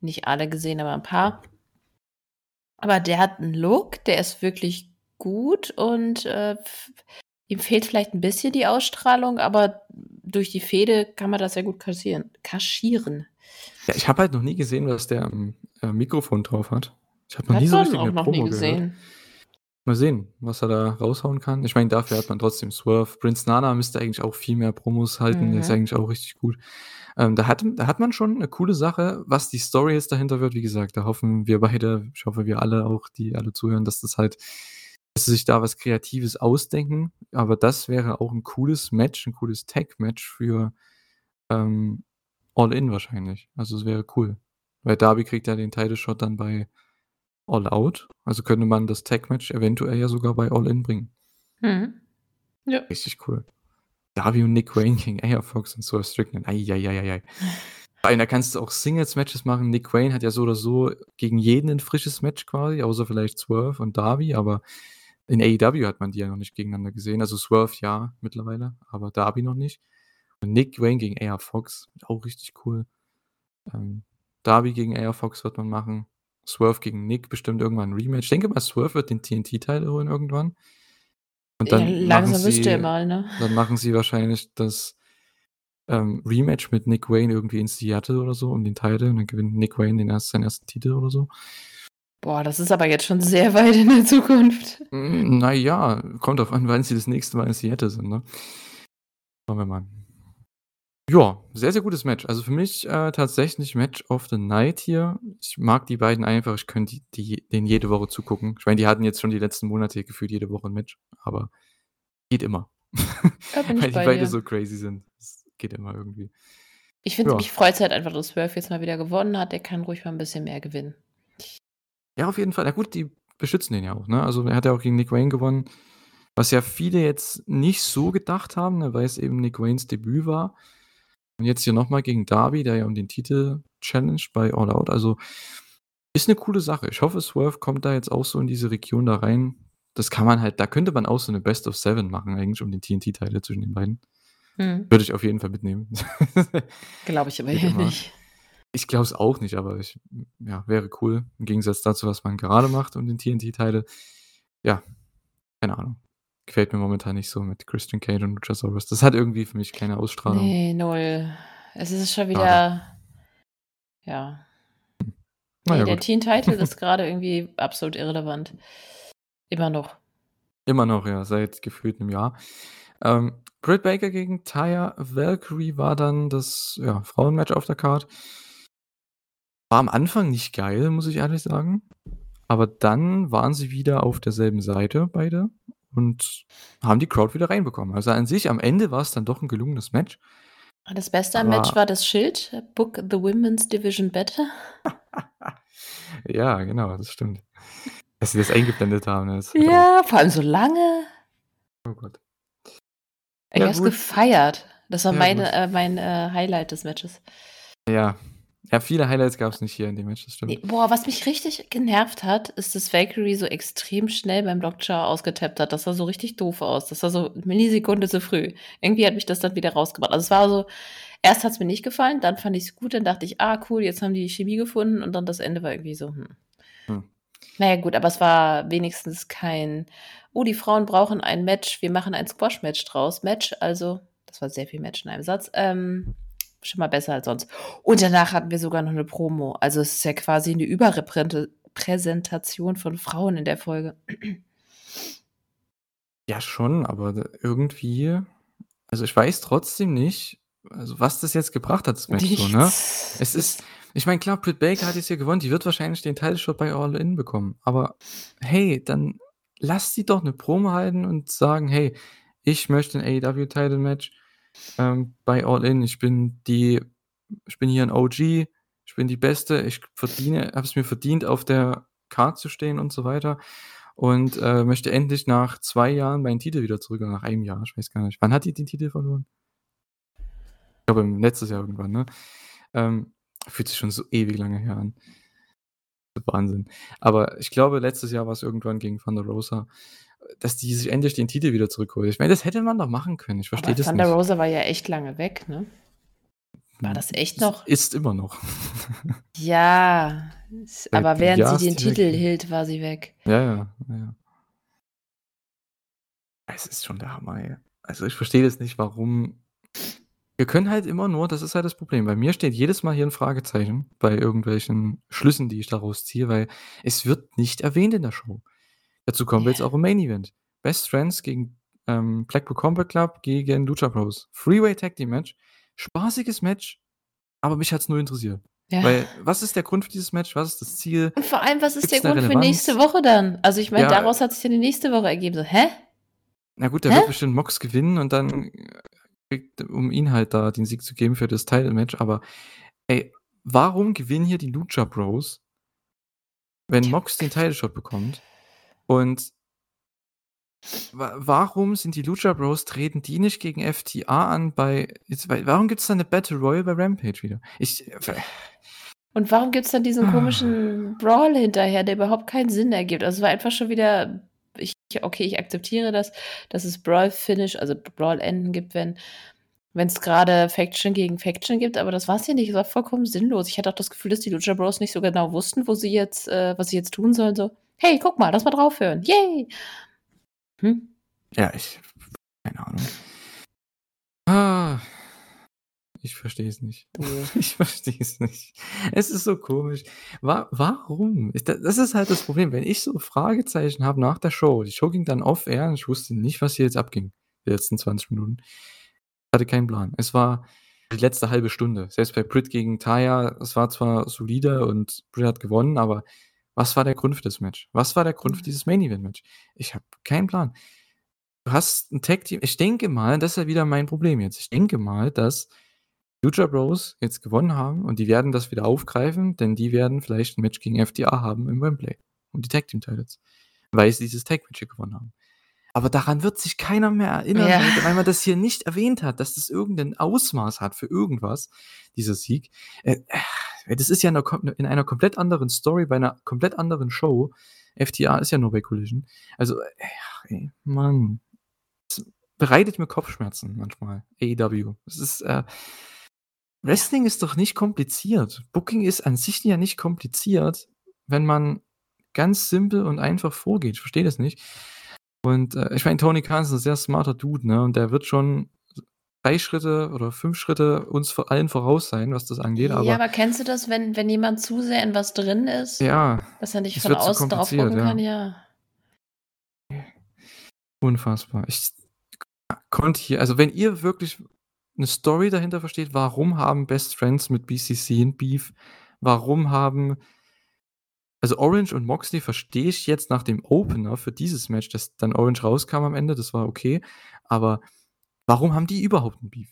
S2: nicht alle gesehen, aber ein paar. Aber der hat einen Look, der ist wirklich gut und äh, ihm fehlt vielleicht ein bisschen die Ausstrahlung, aber durch die Fehde kann man das ja gut kaschieren. kaschieren.
S1: Ja, ich habe halt noch nie gesehen, was der am äh, Mikrofon drauf hat. Ich habe noch hat nie so richtig eine Promo gesehen. Gehört. Mal sehen, was er da raushauen kann. Ich meine, dafür hat man trotzdem Swerve. Prince Nana müsste eigentlich auch viel mehr Promos halten. Mhm. Der ist mhm. eigentlich auch richtig gut. Ähm, da, hat, da hat man schon eine coole Sache. Was die Story jetzt dahinter wird, wie gesagt, da hoffen wir beide, ich hoffe, wir alle auch, die alle zuhören, dass das halt, dass sie sich da was Kreatives ausdenken. Aber das wäre auch ein cooles Match, ein cooles Tag-Match für ähm, All-In wahrscheinlich. Also es wäre cool. Weil Darby kriegt ja den Title-Shot dann bei All Out. Also könnte man das Tag-Match eventuell ja sogar bei All In bringen. Mhm. Ja. Richtig cool. Darby und Nick Wayne gegen AR Fox und Swerve Strickland. Eieieiei. Da kannst du auch Singles-Matches machen. Nick Wayne hat ja so oder so gegen jeden ein frisches Match quasi, außer vielleicht Swerve und Darby, aber in AEW hat man die ja noch nicht gegeneinander gesehen. Also Swerve ja mittlerweile, aber Darby noch nicht. Nick Wayne gegen AR Fox, auch richtig cool. Ähm, Darby gegen AR Fox wird man machen. Swerve gegen Nick bestimmt irgendwann ein Rematch. Ich denke mal, Swerve wird den TNT-Teil holen irgendwann. Und dann ja, langsam müsste er mal, ne? Dann machen sie wahrscheinlich das ähm, Rematch mit Nick Wayne irgendwie in Seattle oder so um den Titel und dann gewinnt Nick Wayne den erst, seinen ersten Titel oder so.
S2: Boah, das ist aber jetzt schon sehr weit in der Zukunft.
S1: Hm, naja, kommt auf an, wann sie das nächste Mal in Seattle sind, ne? Schauen wir mal. Ja, sehr, sehr gutes Match. Also für mich äh, tatsächlich Match of the Night hier. Ich mag die beiden einfach. Ich könnte die, die, denen jede Woche zugucken. Ich meine, die hatten jetzt schon die letzten Monate gefühlt jede Woche ein Match, aber geht immer. Weil die beide dir. so crazy sind. Es geht immer irgendwie.
S2: Ich finde, ja. mich freut es halt einfach, dass Swerve jetzt mal wieder gewonnen hat. Der kann ruhig mal ein bisschen mehr gewinnen.
S1: Ja, auf jeden Fall. Na gut, die beschützen den ja auch. Ne? Also er hat ja auch gegen Nick Wayne gewonnen. Was ja viele jetzt nicht so gedacht haben, ne, weil es eben Nick Waynes Debüt war. Und jetzt hier nochmal gegen Darby, der ja um den Titel challenge bei All Out. Also ist eine coole Sache. Ich hoffe, Swerve kommt da jetzt auch so in diese Region da rein. Das kann man halt, da könnte man auch so eine Best of Seven machen, eigentlich, um den TNT-Teile zwischen den beiden. Hm. Würde ich auf jeden Fall mitnehmen.
S2: Glaube ich aber hier nicht.
S1: Ich glaube es auch nicht, aber ich, ja, wäre cool. Im Gegensatz dazu, was man gerade macht um den TNT-Teile. Ja, keine Ahnung gefällt mir momentan nicht so mit Christian Cage und Luchasaurus. Das hat irgendwie für mich keine Ausstrahlung.
S2: Nee, null. Es ist schon wieder. Schade. Ja. Nee, der Teen-Title ist gerade irgendwie absolut irrelevant. Immer noch.
S1: Immer noch, ja, seit gefühlt einem Jahr. Ähm, Britt Baker gegen Taya Valkyrie war dann das ja, Frauenmatch auf der Card. War am Anfang nicht geil, muss ich ehrlich sagen. Aber dann waren sie wieder auf derselben Seite, beide und haben die Crowd wieder reinbekommen. Also an sich, am Ende war es dann doch ein gelungenes Match.
S2: Das Beste am Match war das Schild, Book the Women's Division Better.
S1: ja, genau, das stimmt. Dass sie das eingeblendet haben. Das
S2: ja, vor allem so lange. Oh Gott. Ich ja, hab's gut. gefeiert. Das war ja, meine, äh, mein äh, Highlight des Matches.
S1: Ja, ja, viele Highlights gab es nicht hier in dem Match, das
S2: stimmt. boah, was mich richtig genervt hat, ist, dass Valkyrie so extrem schnell beim Lockjaw ausgetappt hat. Das sah so richtig doof aus. Das war so Millisekunde zu früh. Irgendwie hat mich das dann wieder rausgebracht. Also es war so, erst hat es mir nicht gefallen, dann fand ich es gut, dann dachte ich, ah cool, jetzt haben die Chemie gefunden und dann das Ende war irgendwie so, hm. hm. Naja gut, aber es war wenigstens kein, oh, die Frauen brauchen ein Match, wir machen ein Squash-Match draus. Match, also, das war sehr viel Match in einem Satz. Ähm, schon mal besser als sonst. Und danach hatten wir sogar noch eine Promo. Also es ist ja quasi eine Überrepräsentation von Frauen in der Folge.
S1: Ja, schon, aber irgendwie, also ich weiß trotzdem nicht, also was das jetzt gebracht hat, das ne? Es ist, ich meine, klar, Britt Baker hat jetzt hier gewonnen, die wird wahrscheinlich den Titelshot bei All In bekommen, aber hey, dann lass sie doch eine Promo halten und sagen, hey, ich möchte ein AEW-Title-Match, ähm, bei All In. Ich bin die, ich bin hier ein OG, ich bin die Beste, ich verdiene, habe es mir verdient, auf der Card zu stehen und so weiter. Und äh, möchte endlich nach zwei Jahren meinen Titel wieder zurück, nach einem Jahr, ich weiß gar nicht. Wann hat die den Titel verloren? Ich glaube, letztes Jahr irgendwann, ne? Ähm, fühlt sich schon so ewig lange her an. Wahnsinn. Aber ich glaube, letztes Jahr war es irgendwann gegen Van der Rosa dass die sich endlich den Titel wieder zurückholt. Ich meine, das hätte man doch machen können. Ich verstehe das
S2: Thunder nicht. Rosa war ja echt lange weg, ne? War das echt noch?
S1: Ist immer noch.
S2: ja, aber während ja, sie den Titel weg. hielt, war sie weg.
S1: Ja, ja, ja. Es ist schon der Hammer, ey. Also ich verstehe das nicht, warum Wir können halt immer nur das ist halt das Problem. Bei mir steht jedes Mal hier ein Fragezeichen bei irgendwelchen Schlüssen, die ich daraus ziehe, weil es wird nicht erwähnt in der Show. Dazu kommen wir jetzt auch im Main Event. Best Friends gegen, ähm, Blackpool Combat Club gegen Lucha Bros. Freeway Tag Team Match. Spaßiges Match, aber mich hat's nur interessiert.
S2: Ja.
S1: Weil was ist der Grund für dieses Match? Was ist das Ziel?
S2: Und vor allem, was ist
S1: Gibt's
S2: der Grund für nächste
S1: Relevanz?
S2: Woche dann? Also, ich meine,
S1: Ja.
S2: daraus hat sich ja die nächste Woche ergeben. So, hä?
S1: Na gut, der
S2: Hä?
S1: wird bestimmt Mox gewinnen und dann kriegt um ihn halt da den Sieg zu geben für das Title-Match. Aber ey, warum gewinnen hier die Lucha Bros, wenn. Mox den Title-Shot bekommt? Und wa warum sind die Lucha Bros treten die nicht gegen FTA an bei jetzt warum gibt's da 'ne Battle Royal bei Rampage wieder? Ich w
S2: Und warum gibt's dann diesen
S1: Ah.
S2: komischen Brawl hinterher, der überhaupt keinen Sinn ergibt? Also, es war einfach schon wieder ich okay, ich akzeptiere das, dass es Brawl-Finish, also Brawl-Enden gibt, wenn wenn's grade Faction gegen Faction gibt, aber das war's hier nicht. Es war vollkommen sinnlos. Ich hatte auch das Gefühl, dass die Lucha Bros nicht so genau wussten, wo sie jetzt äh, was sie jetzt tun sollen, so: „Hey, guck mal, lass mal draufhören. Yay!“ Hm?
S1: Ja, ich keine Ahnung. Ah. Ich verstehe es nicht. Ich verstehe es nicht. Es ist so komisch. Wa warum? Da das ist halt das Problem, wenn ich so Fragezeichen habe nach der Show. Die Show ging dann off-air und ich wusste nicht, was hier jetzt abging, die letzten 20 Minuten. Hatte keinen Plan. Es war die letzte halbe Stunde. Selbst bei Britt gegen Taya, es war zwar solide und Britt hat gewonnen, aber was war der Grund für das Match? Was war der Grund für dieses Main Event Match? Ich habe keinen Plan. Du hast 'n Tag Team ich denke mal, das ist ja wieder mein Problem jetzt. Ich denke mal, dass Lucha Bros jetzt gewonnen haben und die werden das wieder aufgreifen, denn die werden vielleicht 'n Match gegen FTA haben im Wembley um die Tag Team Titles, weil sie dieses Tag Match hier gewonnen haben. Aber daran wird sich keiner mehr erinnern,
S2: Ja.
S1: weil weil man das hier nicht erwähnt hat, dass das irgendein Ausmaß hat für irgendwas, dieser Sieg. Äh, das ist ja in einer komplett anderen Story bei 'ner komplett anderen Show. FTA ist ja nur bei Collision. Also, ey, Mann. Es bereitet mir Kopfschmerzen manchmal, AEW. Es ist, äh Wrestling ist doch nicht kompliziert. Booking ist an sich ja nicht kompliziert, wenn man ganz simpel und einfach vorgeht. Ich verstehe das nicht. Und, äh, ich meine, Tony Khan ist 'n sehr smarter Dude, ne, und der wird schon 3 Schritte oder 5 Schritte uns vor allen voraus sein, was das angeht,
S2: Ja,
S1: aber
S2: aber kennst du das, wenn wenn jemand zu sehr in was drin ist,
S1: Ja,
S2: dass er nicht von außen drauf gucken
S1: ja.
S2: kann? Ja.
S1: Unfassbar. Ich konnte hier also, wenn ihr wirklich 'ne Story dahinter versteht, warum haben Best Friends mit BCC 'n Beef? Warum haben also, Orange und Moxley verstehe ich jetzt nach dem Opener für dieses Match, dass dann Orange rauskam am Ende, das war okay. Aber warum haben die überhaupt 'n Beef?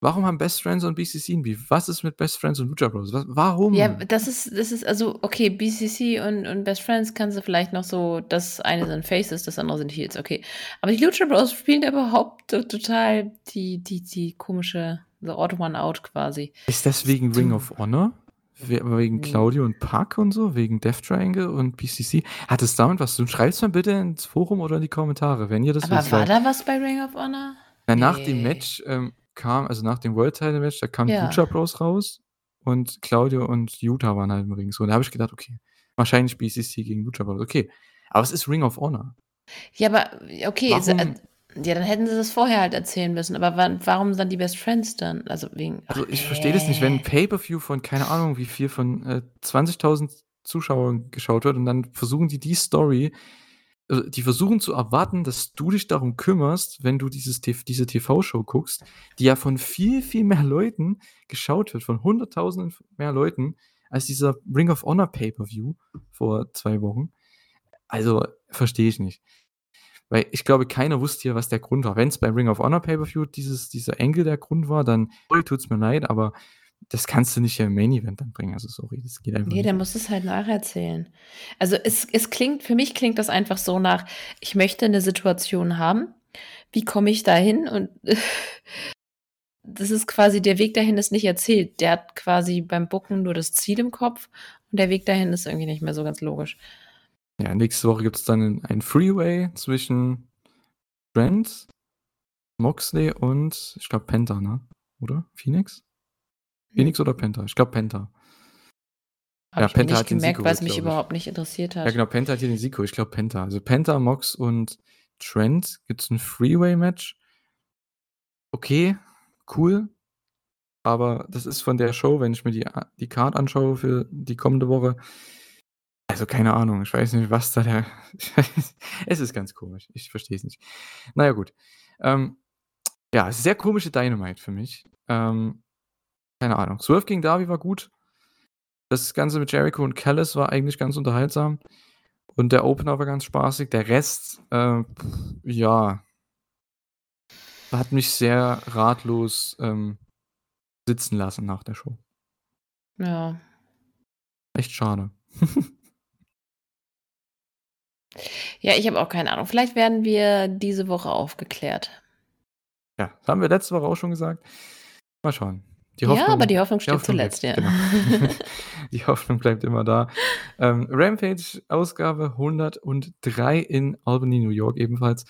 S1: Warum haben Best Friends und BCC 'n Beef? Was ist mit Best Friends und Lucha Bros? Wa warum?
S2: Ja, das ist das ist also okay, BCC und und Best Friends kannst du vielleicht noch so das eine sind Faces, das andere sind Heels, okay. Aber die Lucha Bros spielen da überhaupt to total die die die komische the odd one out quasi.
S1: Ist das wegen Ring of Honor? We wegen. Claudio und Pac und so? Wegen Death Triangle und BCC? Hat es damit was zu tun? Schreibt's mal bitte ins Forum oder in die Kommentare, wenn ihr das
S2: Aber
S1: wisst,
S2: war da was bei Ring of Honor?
S1: Na, nach dem
S2: Ne.
S1: Match, ähm, kam also, nach dem World Title Match, da kamen
S2: Ja.
S1: Lucha Bros raus und Claudio und Yuta waren halt im Ring. So, und da habe ich gedacht: „Okay, wahrscheinlich BCC gegen Lucha Bros.“ Okay, aber es ist Ring of Honor.
S2: Ja, aber okay, s äh, ja, dann hätten sie das vorher halt erzählen müssen. Aber wann warum dann die Best Friends dann? Also, wegen ach,
S1: Also, ich verstehe das nicht, wenn 'n
S2: ne.
S1: Pay-per-View von keine Ahnung wie viel von, äh, 20.000 Zuschauern geschaut wird und dann versuchen die die Story also, die versuchen zu erwarten, dass du dich darum kümmerst, wenn du dieses diese TV-Show guckst, die ja von viel, viel mehr Leuten geschaut wird, von Hunderttausenden mehr Leuten als dieser Ring of Honor Pay-per-View vor 2 Wochen. Also, verstehe ich nicht. Weil ich glaube, keiner wusste hier, was der Grund war. Wenn's bei Ring of Honor Pay-per-View dieses dieser Angle der Grund war, dann sorry, tut's mir leid, aber das kannst du nicht im Main Event dann bringen. Also, sorry, das geht einfach
S2: Ne,
S1: nicht.
S2: der muss es halt nacherzählen. Also, es es klingt für mich klingt das einfach so nach: Ich möchte 'ne Situation haben. Wie komme ich dahin? Und das ist quasi der Weg dahin ist nicht erzählt. Der hat quasi beim Booken nur das Ziel im Kopf und der Weg dahin ist irgendwie nicht mehr so ganz logisch.
S1: Ja, nächste Woche gibt's dann ein Freeway zwischen Trent, Moxley und ich glaube Penta, ne? Oder? Phoenix? Phoenix oder Penta? Ich glaube Penta.
S2: Habe
S1: Ja,
S2: ich
S1: Penta
S2: nicht gemerkt, weil's
S1: geholt,
S2: mich überhaupt nicht interessiert
S1: Ja,
S2: hat.
S1: genau, Penta hat hier den geholt. Ich glaube Penta. Also, Penta, Mox und Trent gibt's 'n Freeway-Match. Okay, cool. aber das ist von der Show, wenn ich mir die die Card anschaue für die kommende Woche also, keine Ahnung, ich weiß nicht, was da der es ist ganz komisch. Ich verstehe es nicht. Na ja, gut. Ähm, ja, sehr komische Dynamite für mich. Ähm, keine Ahnung. Swerve gegen Darby war gut. Das Ganze mit Jericho und Callis war eigentlich ganz unterhaltsam. Und der Opener war ganz spaßig. Der Rest, äh, ja, hat mich sehr ratlos ähm, sitzen lassen nach der Show.
S2: Ja.
S1: Echt schade.
S2: Ja, ich habe auch keine Ahnung. Vielleicht werden wir diese Woche aufgeklärt.
S1: Ja, das haben wir letzte Woche auch schon gesagt. Mal schauen.
S2: Hoffnung, ja, aber die Hoffnung stirbt zuletzt,
S1: ja. Genau. die Hoffnung bleibt immer da. Ähm, Rampage, Ausgabe 103 in Albany, New York ebenfalls.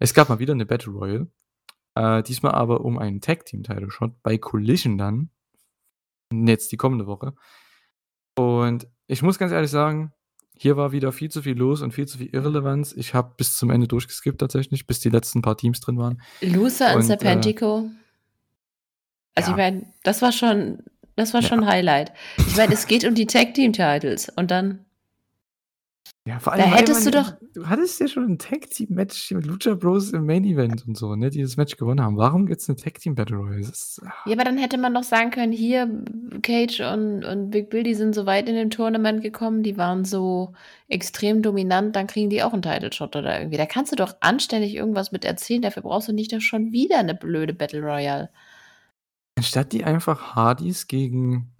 S1: Es gab mal wieder eine Battle Royale. Äh, diesmal aber um einen Tag-Team-Title-Shot bei Collision dann. Jetzt die kommende Woche. Und ich muss ganz ehrlich sagen, hier war wieder viel zu viel los und viel zu viel Irrelevanz. Ich habe bis zum Ende durchgeskippt tatsächlich, bis die letzten paar Teams drin waren.
S2: Loser und, Serpentico. Äh, also ja. ich meine, das war schon, das war ja. schon Highlight. Ich meine, es geht um die Tag Team Titles und dann
S1: ja, vor allem,
S2: da hättest du doch.
S1: Du hattest ja schon ein Tag Team Match mit Lucha Bros im Main Event und so, ne, die das Match gewonnen haben. Warum gibt es eine Tag Team Battle Royale? Ist,
S2: ah. ja, aber dann hätte man doch sagen können, hier Cage und, und Big Bill, die sind so weit in dem Tournament gekommen, die waren so extrem dominant, dann kriegen die auch einen Title Shot oder irgendwie. Da kannst du doch anständig irgendwas mit erzählen, dafür brauchst du nicht doch schon wieder eine blöde Battle Royale.
S1: Anstatt die einfach Hardys gegen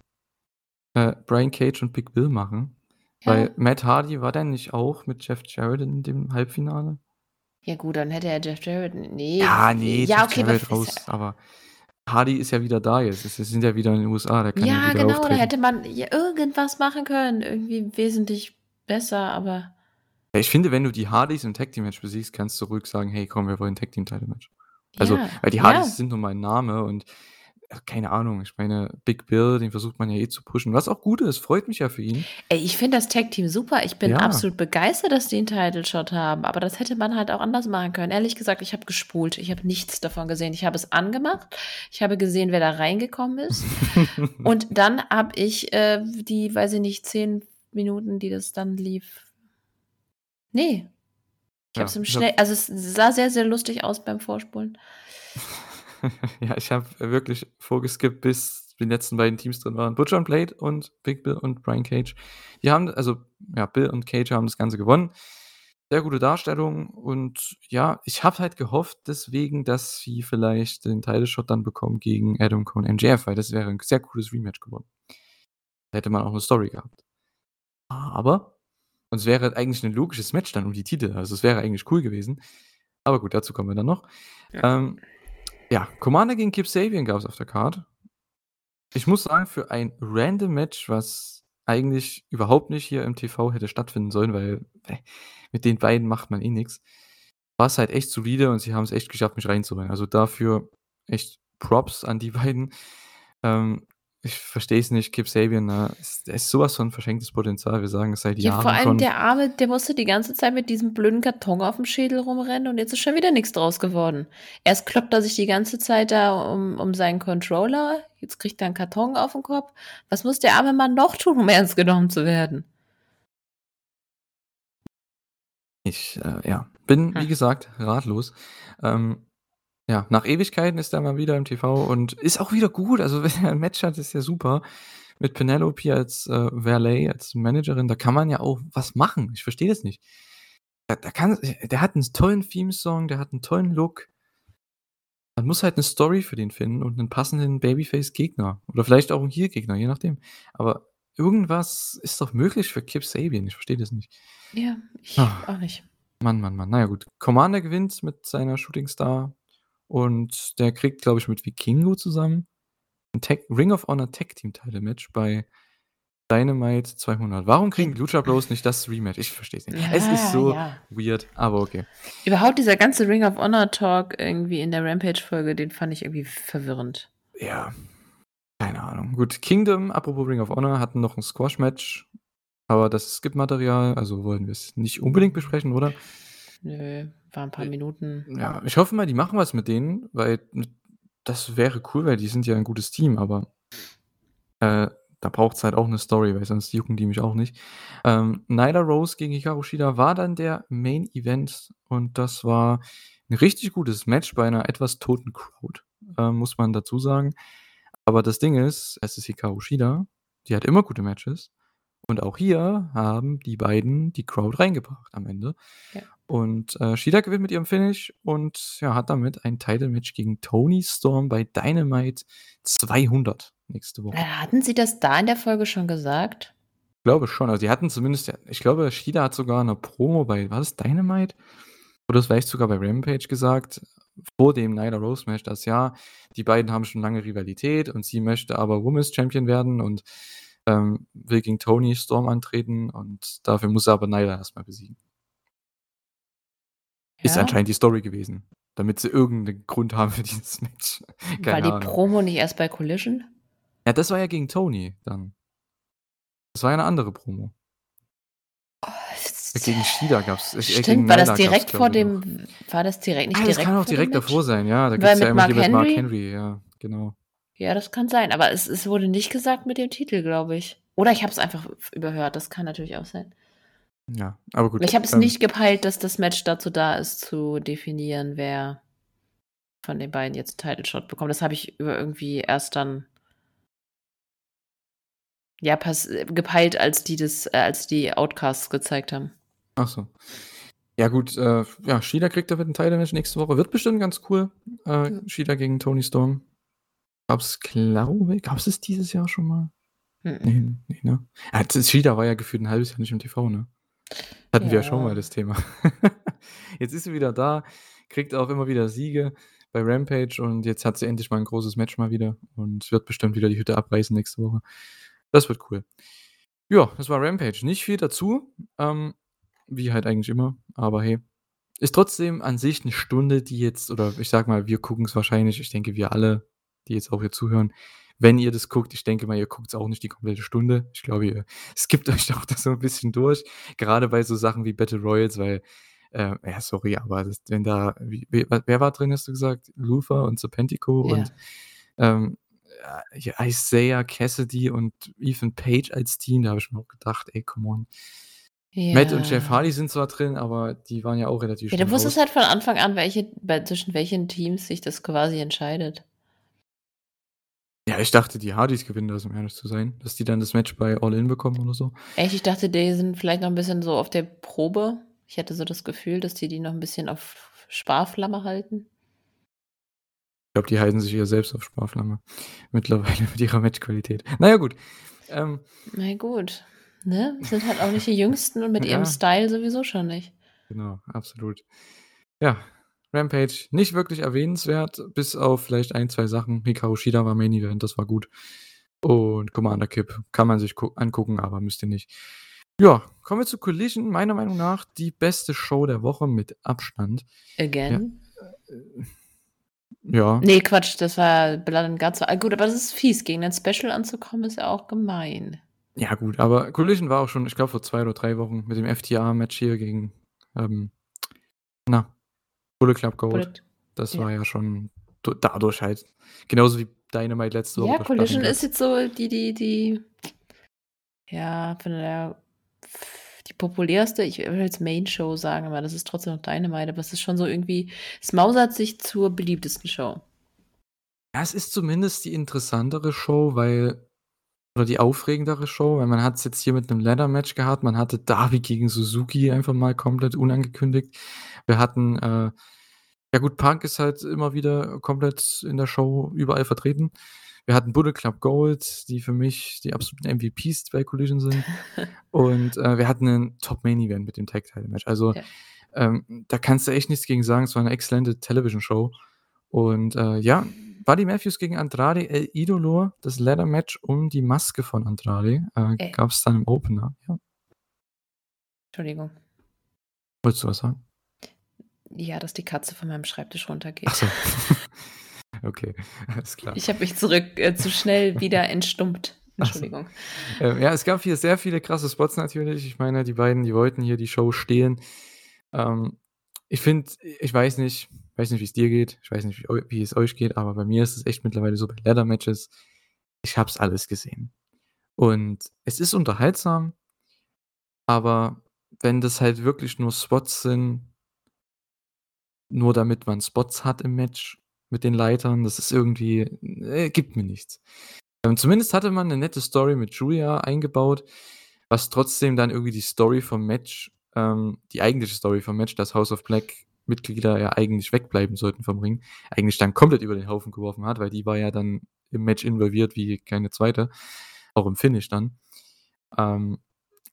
S1: äh, Brian Cage und Big Bill machen, weil Matt Hardy war der nicht auch mit Jeff Jarrett in dem Halbfinale?
S2: Ja gut, dann hätte er Jeff Jarrett nee,
S1: Ja, nee,
S2: ja,
S1: Jeff
S2: okay,
S1: Jarrett raus, aber Hardy ist ja wieder da jetzt. Sie sind ja wieder in den USA, der kann ja
S2: Ja, genau, da
S1: auftreten.
S2: hätte man ja irgendwas machen können, irgendwie wesentlich besser, aber
S1: Ja, ich finde, wenn du die Hardys im Tag Team Match besiegst, kannst du ruhig sagen: „Hey, komm, wir wollen 'n Tag Team Title Match.“ Also,
S2: Ja,
S1: weil die
S2: ja.
S1: Hardys sind nun mal 'n Name und keine Ahnung, ich meine, Big Bill, den versucht man ja eh zu pushen, was auch gut ist, freut mich ja für ihn.
S2: Ey, ich finde das Tag-Team super. Ich bin
S1: Ja.
S2: absolut begeistert, dass die einen Title-Shot haben, aber das hätte man halt auch anders machen können. Ehrlich gesagt, ich habe gespult. Ich habe nichts davon gesehen. Ich habe es angemacht. Ich habe gesehen, wer da reingekommen ist. Und dann habe ich äh, die, weiß ich nicht, zehn Minuten, die das dann lief. Nee. Ich
S1: Ja,
S2: habe es im schnell, also es sah sehr, sehr lustig aus beim Vorspulen.
S1: Ja, ich habe wirklich vorgeskippt, bis die letzten beiden Teams drin waren. Butcher und Blade und Big Bill und Brian Cage. Die haben also, ja, Bill und Cage haben das Ganze gewonnen. Sehr gute Darstellung und ja, ich habe halt gehofft deswegen, dass sie vielleicht den Title Shot dann bekommen gegen Adam Cole und MJF, weil das wäre 'n sehr cooles Rematch geworden. Da hätte man auch 'ne Story gehabt. Aber und es wäre eigentlich 'n logisches Match dann um die Titel. Also, es wäre eigentlich cool gewesen. Aber gut, dazu kommen wir dann noch.
S2: Ja.
S1: Ähm, ja, Commander gegen Kip Sabian gab's auf der Card. Ich muss sagen, für ein random Match, was eigentlich überhaupt nicht hier im TV hätte stattfinden sollen, weil, äh, mit den beiden macht man eh nix, war's halt echt solide und sie haben's echt geschafft, mich reinzuholen. Also, dafür echt Props an die beiden. Ähm, ich verstehe es nicht, Kip Sabian, ne, ist der ist so was von verschenktes Potenzial. Wir sagen es seit
S2: Ja, vor
S1: Jahren
S2: allem
S1: schon.
S2: der Arme, der musste die ganze Zeit mit diesem blöden Karton auf'm Schädel rumrennen und jetzt ist schon wieder nix draus geworden. Erst kloppt er sich die ganze Zeit da um um seinen Controller, jetzt kriegt er 'n Karton auf 'n Kopf. Was muss der arme Mann noch tun, um ernst genommen zu werden?
S1: Ich, äh, ja, bin, wie
S2: Hm.
S1: gesagt, ratlos. Ähm, ja, nach Ewigkeiten ist er mal wieder im TV und ist auch wieder gut. Also, wenn er 'n Match hat, ist ja super. Mit Penelope als, äh, Valet, als Managerin, da kann man ja auch was machen. Ich verstehe das nicht. Da da kann der hat 'n tollen Theme-Song, der hat 'n tollen Look. Man muss halt 'ne Story für den finden und 'nen passenden Babyface-Gegner oder vielleicht auch 'n Heel-Gegner, je nachdem. Aber irgendwas ist doch möglich für Kip Sabian. Ich verstehe das nicht.
S2: Ja, ich
S1: Ah.
S2: auch nicht.
S1: Mann, Mann, Mann. Na ja, gut. Commander gewinnt mit seiner Shooting Star und der kriegt, glaube ich, mit Vikingo zusammen 'n Tag Ring of Honor Tag Team Title Match bei Dynamite 200. Warum kriegen Lucha Bros nicht das Rematch? Ich verstehe es nicht. Es ist
S2: Ja,
S1: so
S2: ja.
S1: weird, aber okay.
S2: Überhaupt dieser ganze Ring of Honor Talk irgendwie in der Rampage-Folge, den fand ich irgendwie verwirrend.
S1: Ja, keine Ahnung. Gut, Kingdom, apropos Ring of Honor, hatten noch 'n Squash-Match, aber das Skip-Material, also wollen wir's nicht unbedingt besprechen, oder?
S2: Nö, war 'n paar
S1: Äh,
S2: Minuten.
S1: ja, ich hoffe mal, die machen was mit denen, weil das wäre cool, weil die sind ja ein gutes Team, aber äh, da braucht's halt auch eine Story, weil sonst jucken die mich auch nicht. Ähm, Nyla Rose gegen Hikaru Shida war dann der Main Event und das war ein richtig gutes Match bei einer etwas toten Crowd, äh, muss man dazu sagen. Aber das Ding ist, es ist Hikaru Shida, die hat immer gute Matches und auch hier haben die beiden die Crowd reingebracht am Ende.
S2: Ja.
S1: Und äh, Shida gewinnt mit ihrem Finish und ja, hat damit ein Title-Match gegen Tony Storm bei Dynamite 200 nächste Woche.
S2: Äh, hatten Sie das da in der Folge schon gesagt?
S1: Ich glaube schon. Also, die hatten zumindest, ich glaube, Shida hat sogar eine Promo bei, war das Dynamite? Oder vielleicht sogar bei Rampage gesagt, vor dem Nyla Rose Match, dass ja, die beiden haben schon lange Rivalität und sie möchte aber Women's Champion werden und ähm, will gegen Tony Storm antreten und dafür muss er aber Nyla erstmal besiegen. Ist
S2: Ja?
S1: anscheinend die Story gewesen, damit sie irgendeinen Grund haben für dieses Match.
S2: War
S1: Keine
S2: die
S1: Ahnung.
S2: Promo nicht erst bei Collision?
S1: Ja, das war ja gegen Tony dann. Das war ja eine andere Promo. Gegen Shida gab's äh,
S2: Stimmt, war das direkt vor
S1: ich, noch.
S2: dem war das direkt nicht
S1: Ah, das
S2: direkt
S1: kann auch
S2: dem
S1: direkt davor sein, ja. Da gibt's
S2: mit
S1: ja immer
S2: Mark
S1: die mit Mark
S2: Henry?
S1: Henry, ja, genau.
S2: Ja, das kann sein, aber es es wurde nicht gesagt mit dem Titel, glaube ich. Oder ich habe es einfach überhört, das kann natürlich auch sein.
S1: Ja, aber gut.
S2: Ich habe es
S1: ähm,
S2: nicht gepeilt, dass das Match dazu da ist, zu definieren, wer von den beiden jetzt einen Title Shot bekommt. Das habe ich über irgendwie erst dann ja, pass gepeilt, als die das äh, als die Outcasts gezeigt haben.
S1: Ach so. Ja gut, äh, ja, Shida kriegt damit ein Title-Match nächste Woche. Wird bestimmt ganz cool. Äh,
S2: Ja.
S1: Shida gegen Tony Storm. Gab's, glaube ich, gab's es dieses Jahr schon mal?
S2: Mhm.
S1: Nee, nee, ne? Ja, Shida war ja gefühlt ein halbes Jahr nicht im TV, ne? Hatten wir ja schon mal
S2: Ja.
S1: das Thema. jetzt ist sie wieder da, kriegt auch immer wieder Siege bei Rampage und jetzt hat sie endlich mal ein großes Match mal wieder und wird bestimmt wieder die Hütte abreißen nächste Woche. Das wird cool. Ja, das war Rampage. Nicht viel dazu, ähm, wie halt eigentlich immer, aber hey. Ist trotzdem an sich eine Stunde, die jetzt, oder ich sag mal, wir gucken es wahrscheinlich, ich denke, wir alle, die jetzt auch hier zuhören, wenn ihr das guckt, ich denke mal, ihr guckt es auch nicht die komplette Stunde. Ich glaube, ihr skippt euch auch das so ein bisschen durch. Gerade bei so Sachen wie Battle Royals, weil, äh, ja, sorry, aber das, wenn da, wie, wer, wer war drin, hast du gesagt? Luther und Serpentico
S2: Ja.
S1: und ähm, ja, Isaiah Cassidy und Ethan Page als Team, da habe ich mir auch gedacht, ey, come on. Matt und Jeff
S2: Ja.
S1: Hardy sind zwar drin, aber die waren ja auch relativ
S2: Ja, du wusstest halt von Anfang an, welche bei zwischen welchen Teams sich das quasi entscheidet.
S1: Ja, ich dachte, die Hardys gewinnen das, um ehrlich zu sein. Dass die dann das Match bei All In bekommen oder so.
S2: Echt, ich dachte, die sind vielleicht noch ein bisschen so auf der Probe. Ich hatte so das Gefühl, dass die die noch ein bisschen auf Sparflamme halten.
S1: Ich glaube, die halten sich eher selbst auf Sparflamme. Mittlerweile mit ihrer Matchqualität. Naja, gut. Ähm,
S2: Na gut, ne? Sind halt auch nicht die Jüngsten und mit ihrem
S1: Ja.
S2: Style sowieso schon nicht.
S1: genau, absolut. Ja, Rampage nicht wirklich erwähnenswert, bis auf vielleicht ein, zwei Sachen. Hikaru Shida war Main Event, das war gut. Und Commander Kip kann man sich gu- angucken, aber müsst ihr nicht. Ja, kommen wir zu Collision. Meiner Meinung nach die beste Show der Woche mit Abstand.
S2: Again?
S1: Ja,
S2: Nee, Quatsch, das war Blood and Guts. Ah, Gut, aber das ist fies. Gegen ein Special anzukommen, ist ja auch gemein.
S1: ja gut, aber Collision war auch schon, ich glaube, vor zwei oder drei Wochen mit dem FTA-Match hier gegen, ähm, na, Bullet Club Gold.
S2: Bullet.
S1: Das
S2: Ja.
S1: war ja schon du- dadurch halt. Genauso wie Dynamite letzte Woche.
S2: Ja, Collision ist jetzt so die, die, die, ja, von der, die populärste, ich will jetzt Main Show sagen, aber das ist trotzdem noch Dynamite, aber es ist schon so irgendwie, es mausert sich zur beliebtesten Show.
S1: Ja, es ist zumindest die interessantere Show, weil oder die aufregendere Show, weil man hat es jetzt hier mit einem Ladder-Match gehabt. Man hatte Darby gegen Suzuki einfach mal komplett unangekündigt. Wir hatten, äh, ja gut, Punk ist halt immer wieder komplett in der Show überall vertreten. Wir hatten Bullet Club Gold, die für mich die absoluten MVPs bei Collision sind. Und äh, wir hatten einen Top-Main-Event mit dem Tag-Title-Match. Also
S2: Ja.
S1: ähm, da kannst du echt nichts gegen sagen. Es war eine exzellente Television-Show. Und äh, ja, Buddy Matthews gegen Andrade El Idolo, das Ladder-Match um die Maske von Andrade, äh, gab es dann im Opener. Ja.
S2: Entschuldigung.
S1: Wolltest du was sagen?
S2: Ja, dass die Katze von meinem Schreibtisch runtergeht.
S1: Achso. okay, alles klar.
S2: Ich habe mich zurück äh, zu schnell wieder entstummt.
S1: Ach so.
S2: Entschuldigung.
S1: Ähm, ja, es gab hier sehr viele krasse Spots natürlich. Ich meine, die beiden, die wollten hier die Show stehlen. Ähm, ich finde, ich weiß nicht, Ich weiß nicht, wie es dir geht. Ich weiß nicht, wie, wie es euch geht, aber bei mir ist es echt mittlerweile so bei Ladder-Matches. Ich habe es alles gesehen. Und es ist unterhaltsam, aber wenn das halt wirklich nur Spots sind nur damit man Spots hat im Match mit den Leitern, das ist irgendwie äh, gibt mir nichts. Ähm, zumindest hatte man 'ne nette Story mit Julia eingebaut, was trotzdem dann irgendwie die Story vom Match ähm, die eigentliche Story vom Match, dass House of Black Mitglieder ja eigentlich wegbleiben sollten vom Ring, eigentlich dann komplett über den Haufen geworfen hat, weil die war ja dann im Match involviert wie keine zweite, auch im Finish dann. Ähm,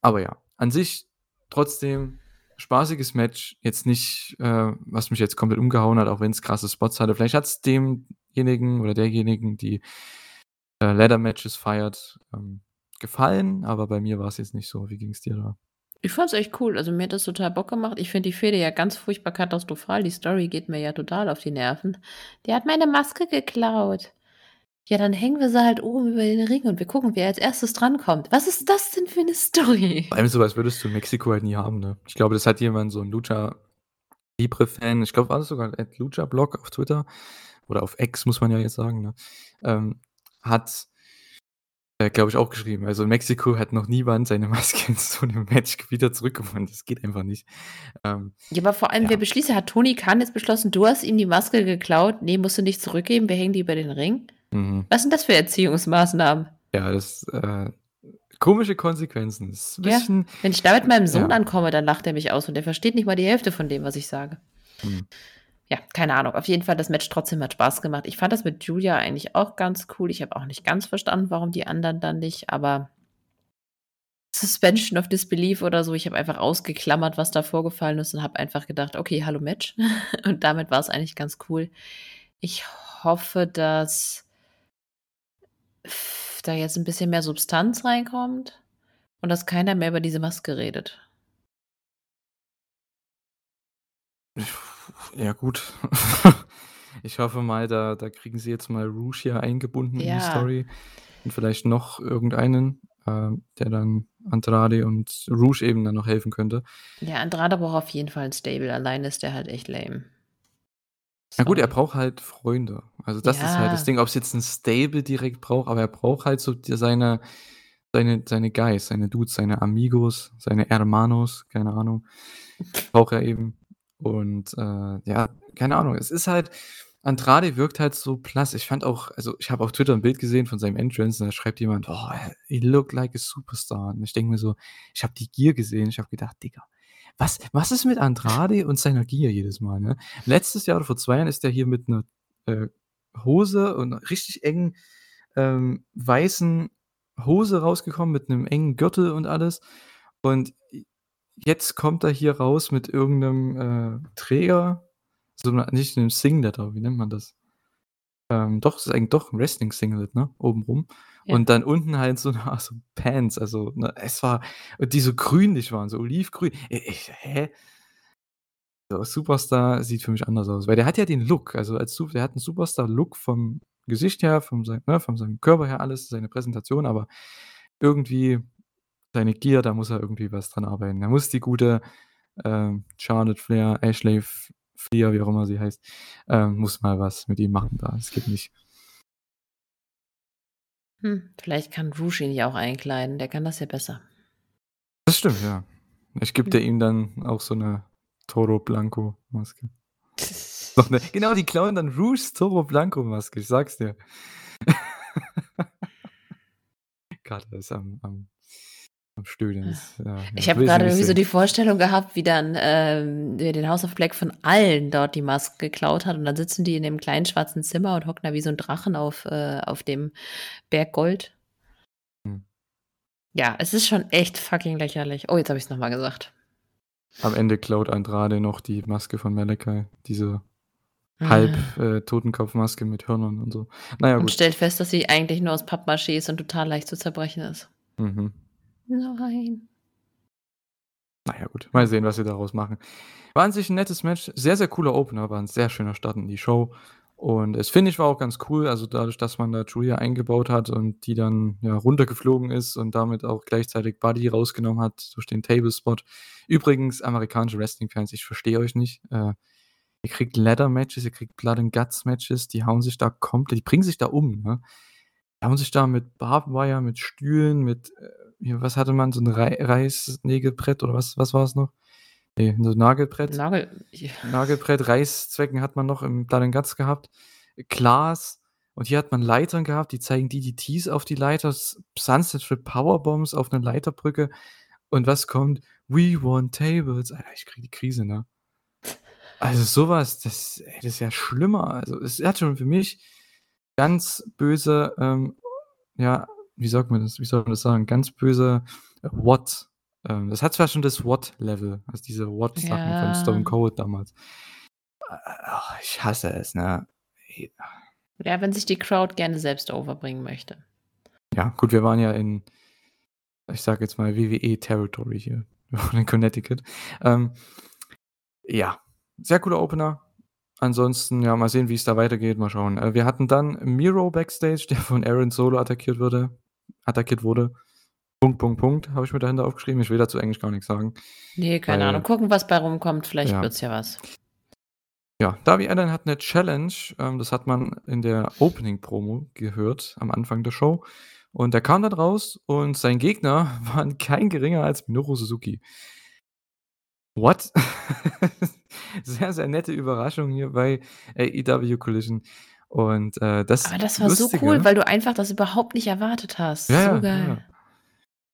S1: aber ja, an sich trotzdem spaßiges Match, jetzt nicht, äh, was mich jetzt komplett umgehauen hat, auch wenn's krasse Spots hatte. Vielleicht hat's demjenigen oder derjenigen, die, äh, Ladder-Matches feiert, ähm, gefallen, aber bei mir war's jetzt nicht so. Wie ging's dir da?
S2: Ich fand's echt cool. Also, mir hat das total Bock gemacht. Ich finde die Fehde ja ganz furchtbar katastrophal. Die Story geht mir ja total auf die Nerven. „Der hat meine Maske geklaut.“ Ja, dann hängen wir sie halt oben über den Ring und wir gucken, wer als Erstes drankommt. Was ist das denn für 'ne Story?
S1: Vor allem so was würdest du in Mexiko halt nie haben, ne? Ich glaube, das hat jemand so 'n Lucha Libre-Fan, ich glaube, war das sogar @luchablog auf Twitter oder auf X, muss man ja jetzt sagen, ne? Ähm, hat, äh, glaube ich, auch geschrieben. Also, in Mexiko hat noch niemand seine Maske in so 'nem Match wieder zurückgewonnen. Das geht einfach nicht. Ähm,
S2: Ja, aber vor allem,
S1: ja.
S2: wer beschließt hat Tony Khan jetzt beschlossen, du hast ihm die Maske geklaut. Ne, musst du nicht zurückgeben, wir hängen die über den Ring?
S1: Mhm.
S2: Was sind das für Erziehungsmaßnahmen?
S1: Ja, das, äh komische Konsequenzen. Das
S2: Ja,
S1: bisschen
S2: wenn ich da mit meinem Sohn
S1: ja.
S2: ankomme, dann lacht er mich aus und der versteht nicht mal die Hälfte von dem, was ich sage.
S1: Mhm.
S2: Ja, keine Ahnung. Auf jeden Fall, das Match trotzdem hat Spaß gemacht. Ich fand das mit Julia eigentlich auch ganz cool. Ich habe auch nicht ganz verstanden, warum die anderen dann nicht, aber Suspension of Disbelief oder so. Ich habe einfach ausgeklammert, was da vorgefallen ist und habe einfach gedacht: „Okay, hallo Match.“ Und damit war's eigentlich ganz cool. Ich hoffe, dass da jetzt 'n bisschen mehr Substanz reinkommt und dass keiner mehr über diese Maske redet.
S1: Ja gut. Ich hoffe mal, da da kriegen sie jetzt mal Rouge hier eingebunden in die
S2: Ja.
S1: Story und vielleicht noch irgendeinen, ähm, der dann Andrade und Rouge eben dann noch helfen könnte.
S2: Ja, Andrade braucht auf jeden Fall 'n Stable. Alleine ist der halt echt lame.
S1: Na gut, er braucht halt Freunde. Also, das ist halt das
S2: Ja.
S1: Ding, ob's jetzt 'n Stable direkt braucht, aber er braucht halt so seine seine seine Guys, seine Dudes, seine Amigos, seine Hermanos, keine Ahnung, braucht er eben. Und, äh, ja, keine Ahnung. Es ist halt Andrade wirkt halt so blass. Ich fand auch also, ich habe auf Twitter 'n Bild gesehen von seinem Entrance und da schreibt jemand: „Oh, he look like a superstar.“ Und ich denke mir so ich habe die Gier gesehen. Ich habe gedacht: „Digga, was was ist mit Andrade und seiner Gier jedes Mal, ne?“ Letztes Jahr oder vor 2 Jahren ist der hier mit 'ner, äh, Hose und richtig engen, ähm, weißen Hose rausgekommen mit 'nem engen Gürtel und alles. Und jetzt kommt er hier raus mit irgend 'nem, äh, Träger, so 'ner nicht 'nem Singlet, aber wie nennt man das? Ähm, doch, es ist eigentlich doch 'n Wrestling-Singlet, ne, obenrum.
S2: Ja.
S1: Und dann unten halt so Art so Pants, also, ne, es war die so grünlich waren, so olivgrün. I ich hä? So Superstar sieht für mich anders aus, weil der hat ja den Look, also, als der hat 'n Superstar-Look vom Gesicht her, sein ne, von seinem Körper her, alles, seine Präsentation, aber irgendwie seine Gier, da muss er irgendwie was dran arbeiten. Er muss die gute, ähm, Charlotte Flair, Ashley F Fleer, wie auch immer sie heißt, ähm, muss mal was mit ihm machen da. Das geht nicht.
S2: Hm, vielleicht kann Rouge ihn ja auch einkleiden. Der kann das ja besser.
S1: Das stimmt, ja. Vielleicht gibt
S2: Hm.
S1: er ihm dann auch so 'ne Toro Blanco Maske. Noch 'ne genau, die klauen dann Rouges Toro Blanco Maske, ich sage es dir. Kater ist am am am Stöhnen. Das, ja,
S2: Ich habe
S1: nicht
S2: irgendwie so die Vorstellung gehabt, wie dann, ähm, der den House of Black von allen dort die Maske geklaut hat und dann sitzen die in dem kleinen schwarzen Zimmer und hocken da wie so 'n Drachen auf äh, auf dem Berg Gold.
S1: Hm.
S2: Ja, es ist schon echt fucking lächerlich. Oh, jetzt habe ich's noch mal gesagt.
S1: Am Ende klaut Andrade noch die Maske von Malakai, diese halb
S2: Ah.
S1: äh, Totenkopfmaske mit Hörnern und so. Na ja,
S2: Und
S1: gut.
S2: stellt fest, dass sie eigentlich nur aus Pappmaché ist und total leicht zu zerbrechen ist.
S1: Mhm.
S2: Nein.
S1: Na ja, gut. Mal sehen, was sie daraus machen. War an sich 'n nettes Match. Sehr, sehr cooler Opener, war 'n sehr schöner Start in die Show. Und das Finish war auch ganz cool. Also, dadurch, dass man da Julia eingebaut hat und die dann, ja, runtergeflogen ist und damit auch gleichzeitig Buddy rausgenommen hat durch den Table Spot. Übrigens, amerikanische Wrestling-Fans, ich verstehe euch nicht. Äh, Ihr kriegt Ladder-Matches, ihr kriegt Blood and Guts-Matches, die hauen sich da komplett die bringen sich da um, ne? Die hauen sich da mit Barbed Wire, mit Stühlen, mit, äh, hier, was hatte man, so 'n Rei Reißnägelbrett oder was was war's noch? Ne, so 'n Nagelbrett.
S2: Nagel ja.
S1: Nagelbrett, Reißzwecken hat man noch im Guts gehabt, Glas und hier hat man Leitern gehabt, die zeigen DDTs auf die Leiter, Sunset Strip Powerbombs auf 'ne Leiterbrücke und was kommt? „We want tables.“ Alter, ich kriege die Krise, ne? Also, so was, das ey, das ist ja schlimmer. Also, es hat schon für mich ganz böse, ähm, ja, wie sagt man das wie soll man das sagen, ganz böse WOT ähm, das hat zwar schon das WOT-Level, also diese WOT-Sachen von Stone
S2: Ja.
S1: Cold damals. Äh, ach, ich hasse es, ne?
S2: Ja, wenn sich die Crowd gerne selbst overbringen möchte.
S1: Ja, gut, wir waren ja in, ich sage jetzt mal WWE-Territory hier, wir waren in Connecticut. Ähm, ja, sehr cooler Opener. Ansonsten, ja, mal sehen, wie's da weitergeht, mal schauen. Äh, wir hatten dann Miro backstage, der von Aaron Solo attackiert wurde attackiert wurde. Punkt, Punkt, Punkt, habe ich mir dahinter aufgeschrieben. Ich will dazu eigentlich gar nix sagen.
S2: Ne, keine
S1: Weil
S2: Ahnung. Gucken, was bei rumkommt. Vielleicht
S1: Ja.
S2: wird's ja was.
S1: Ja, Darby Allin hat 'ne Challenge, ähm, das hat man in der Opening-Promo gehört am Anfang der Show. Und der kam dann raus und sein Gegner war kein geringer als Minoru Suzuki. What? Sehr, sehr nette Überraschung hier bei AEW Collision. Und, äh, das
S2: Aber das war so
S1: Lustige
S2: cool, weil du einfach das überhaupt nicht erwartet hast.
S1: Ja,
S2: So geil.
S1: ja.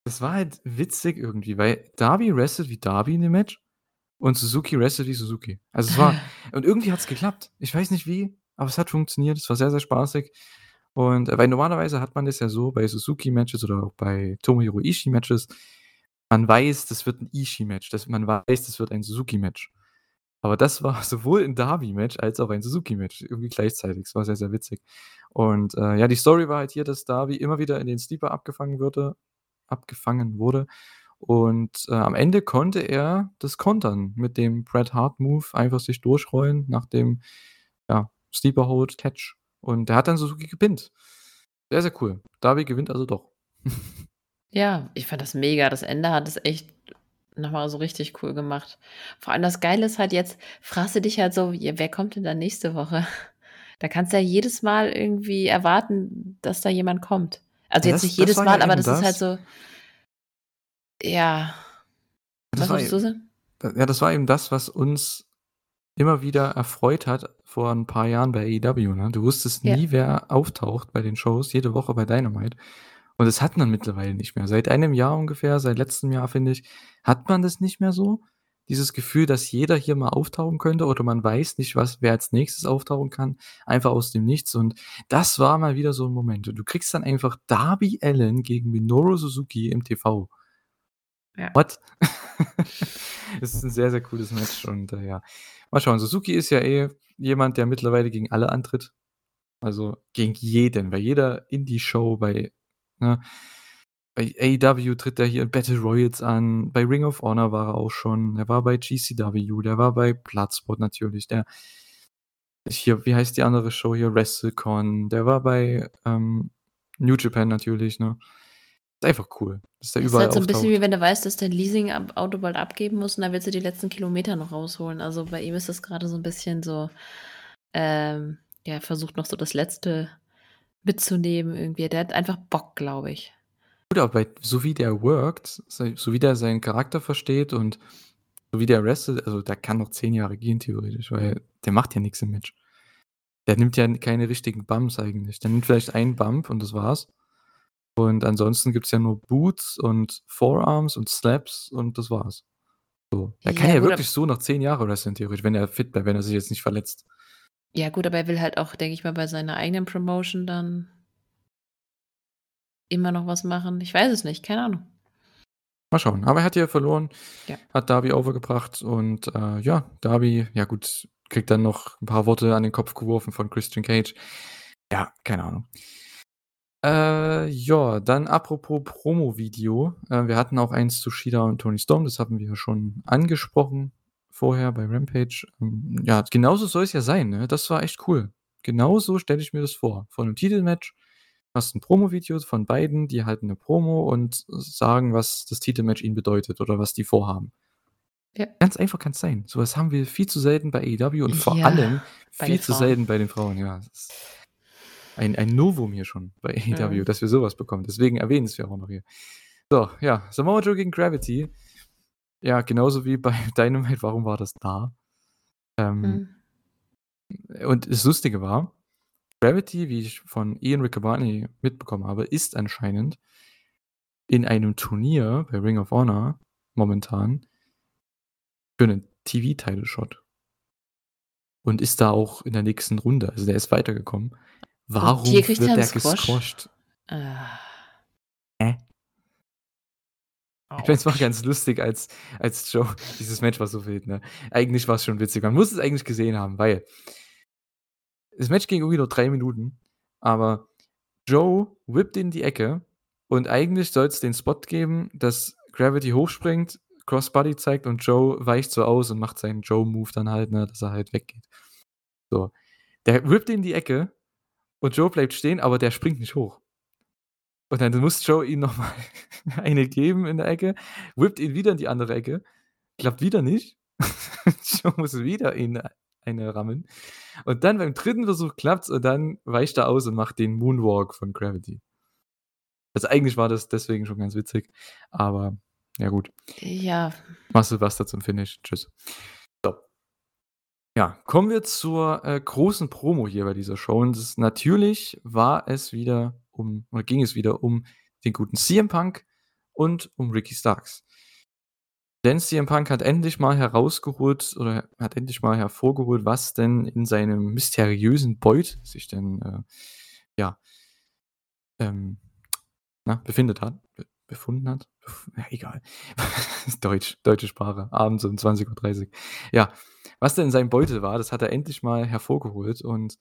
S1: Das war halt witzig irgendwie, weil Darby wrestelt wie Darby in dem Match und Suzuki wrestelt wie Suzuki. Also, es war und irgendwie hat's geklappt. Ich weiß nicht wie, aber es hat funktioniert. Es war sehr, sehr spaßig. Und weil normalerweise hat man das ja so bei Suzuki-Matches oder auch bei Tomohiro Ishii-Matches, man weiß, das wird 'n Ishii-Match, man weiß, das wird ein Suzuki-Match. Aber das war sowohl 'n Darby-Match als auch ein Suzuki-Match irgendwie gleichzeitig. Es war sehr, sehr witzig. Und, äh, ja, die Story war halt hier, dass Darby immer wieder in den Sleeper abgefangen würde abgefangen wurde. Und, äh, am Ende konnte er das kontern mit dem Bret Hart-Move, einfach sich durchrollen nach dem, ja, Sleeper Hold Catch. Und der hat dann Suzuki gepinnt. Sehr, sehr cool. Darby gewinnt also doch.
S2: Ja, ich fand das mega. Das Ende hat es echt noch mal so richtig cool gemacht. Vor allem das Geile ist halt jetzt, fragst du dich halt so: „Ja, wer kommt denn dann nächste Woche?“ Da kannst du ja jedes Mal irgendwie erwarten, dass da jemand kommt. Also,
S1: Ja,
S2: jetzt
S1: das
S2: nicht
S1: das
S2: jedes Mal,
S1: ja
S2: aber
S1: eben
S2: das ist halt
S1: das.
S2: so ja.
S1: Das
S2: Was wolltest du sagen?
S1: Ja, das war eben das, was uns immer wieder erfreut hat vor 'n paar Jahren bei AEW, ne? Du wusstest
S2: Ja.
S1: nie, wer auftaucht bei den Shows, jede Woche bei Dynamite. Und das hat man mittlerweile nicht mehr. Seit einem Jahr ungefähr, seit letztem Jahr, finde ich, hat man das nicht mehr so. Dieses Gefühl, dass jeder hier mal auftauchen könnte oder man weiß nicht, was wer als Nächstes auftauchen kann, einfach aus dem Nichts. Und das war mal wieder so 'n Moment. Und du kriegst dann einfach Darby Allin gegen Minoru Suzuki im TV.
S2: Ja.
S1: What? Es ist 'n sehr, sehr cooles Match und, äh, ja. Mal schauen. Suzuki ist ja eh jemand, der mittlerweile gegen alle antritt. Also, gegen jeden, bei jeder Indie-Show, bei ne? Bei AEW tritt er hier in Battle Royals an, bei Ring of Honor war er auch schon, er war bei GCW, der war bei Bloodsport natürlich, der hier, wie heißt die andere Show hier? WrestleCon, der war bei, ähm, New Japan natürlich, ne? Ist einfach cool,
S2: Ist
S1: überall
S2: halt so 'n bisschen wie wenn du weißt, dass dein Leasing ab Auto bald abgeben musst und dann willst du die letzten Kilometer noch rausholen. Also, bei ihm ist das grade so 'n bisschen so, ähm, ja, versucht noch so das Letzte mitzunehmen irgendwie. Der hat einfach Bock, glaube ich.
S1: Gut, aber bei so wie der workt, sei so wie der seinen Charakter versteht und so wie der wrestelt, also, der kann noch 10 Jahre gehen theoretisch, weil der macht ja nix im Match. Der nimmt ja keine richtigen Bumps eigentlich. Der nimmt vielleicht einen Bump und das war's. Und ansonsten gibt's ja nur Boots und Forearms und Slaps und das war's. So. Er kann
S2: Ja,
S1: ja
S2: gut, ab
S1: wirklich so noch 10 Jahre wresteln theoretisch, wenn er fit bleibt, wenn er sich jetzt nicht verletzt.
S2: Ja gut, aber er will halt auch, denke ich mal, bei seiner eigenen Promotion dann immer noch was machen. Ich weiß es nicht, keine Ahnung.
S1: Mal schauen. Aber er hat ja verloren,
S2: Ja.
S1: hat Darby overgebracht und, äh, ja, Darby, ja gut, kriegt dann noch 'n paar Worte an den Kopf geworfen von Christian Cage. Ja, keine Ahnung. Äh, ja, dann apropos Promo-Video. Äh, wir hatten auch eins zu Shida und Toni Storm, das hatten wir ja schon angesprochen vorher bei Rampage. Hm, ja, genauso soll's ja sein, ne? Das war echt cool. Genauso stelle ich mir das vor. Vor 'nem Titelmatch hast 'n Promo-Video von beiden, die halten 'ne Promo und sagen, was das Titelmatch ihnen bedeutet oder was die vorhaben.
S2: Ja.
S1: Ganz einfach kann es sein. So was haben wir viel zu selten bei AEW und vor
S2: Ja,
S1: allem viel zu selten bei den Frauen, ja. Das ist ein ein Novum hier schon bei AEW,
S2: Mhm.
S1: dass wir so was bekommen. Deswegen erwähnen es wir auch noch hier. So, ja, Samoa Joe gegen Gravity. Ja, genauso wie bei Dynamite, warum war das da? Ähm,
S2: Mhm.
S1: und das Lustige war, Gravity, wie ich von Ian Riccaboni mitbekommen habe, ist anscheinend in einem Turnier bei Ring of Honor momentan für 'nen TV-Title-Shot. Und ist da auch in der nächsten Runde. Also, der ist weitergekommen. Warum wird der
S2: Squash?
S1: gesquashed?
S2: Ah.
S1: Hä? Ich meine, es war ganz lustig, als als Joe dieses Match war so wild, ne? Eigentlich war's schon witzig. Man muss es eigentlich gesehen haben, weil das Match ging irgendwie nur 3 Minuten, aber Joe whippt in die Ecke und eigentlich soll's den Spot geben, dass Gravity hochspringt, Crossbody zeigt und Joe weicht so aus und macht seinen Joe-Move dann halt, ne, dass er halt weggeht. So. Der whippt in die Ecke und Joe bleibt stehen, aber der springt nicht hoch. Und dann muss Joe ihm noch mal eine geben in der Ecke, whippt ihn wieder in die andere Ecke, klappt wieder nicht. Joe muss wieder ihn eine rammen. Und dann beim dritten Versuch klappt's und dann weicht er aus und macht den Moonwalk von Gravity. Also, eigentlich war das deswegen schon ganz witzig, aber ja gut.
S2: Ja.
S1: Muscle Buster zum Finish. Tschüss. So. Ja, kommen wir zur, äh, großen Promo hier bei dieser Show und das natürlich war es wieder um oder ging es wieder um den guten CM Punk und um Ricky Starks. Denn CM Punk hat endlich mal herausgeholt oder hat endlich mal hervorgeholt, was denn in seinem mysteriösen Beutel sich denn, äh, ja ähm, na, befindet hat be befunden hat? Ja, egal. Deutsch, deutsche Sprache, abends um 20:30 Ja, was denn in seinem Beutel war, das hat er endlich mal hervorgeholt und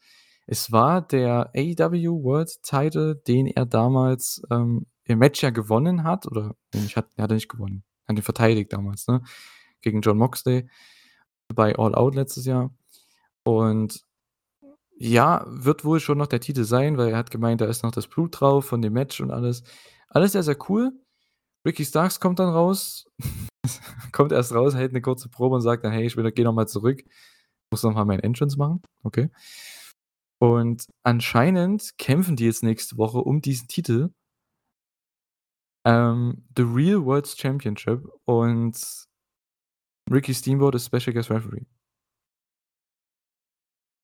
S1: es war der AEW World Title, den er damals, ähm, im Match ja gewonnen hat oder nicht hat hat er nicht gewonnen. Hat ihn verteidigt damals, ne, gegen Jon Moxley bei All Out letztes Jahr. Und ja, wird wohl schon noch der Titel sein, weil er hat gemeint, da ist noch das Blut drauf von dem Match und alles. Alles sehr, sehr cool. Ricky Starks kommt dann raus, kommt erst raus, hält 'ne kurze Promo und sagt dann: „Hey, ich will gehe noch mal zurück, muss noch mal meinen Entrance machen.“ Okay. Und anscheinend kämpfen die jetzt nächste Woche um diesen Titel. Ähm, The Real World's Championship und Ricky Steamboat ist Special Guest Referee.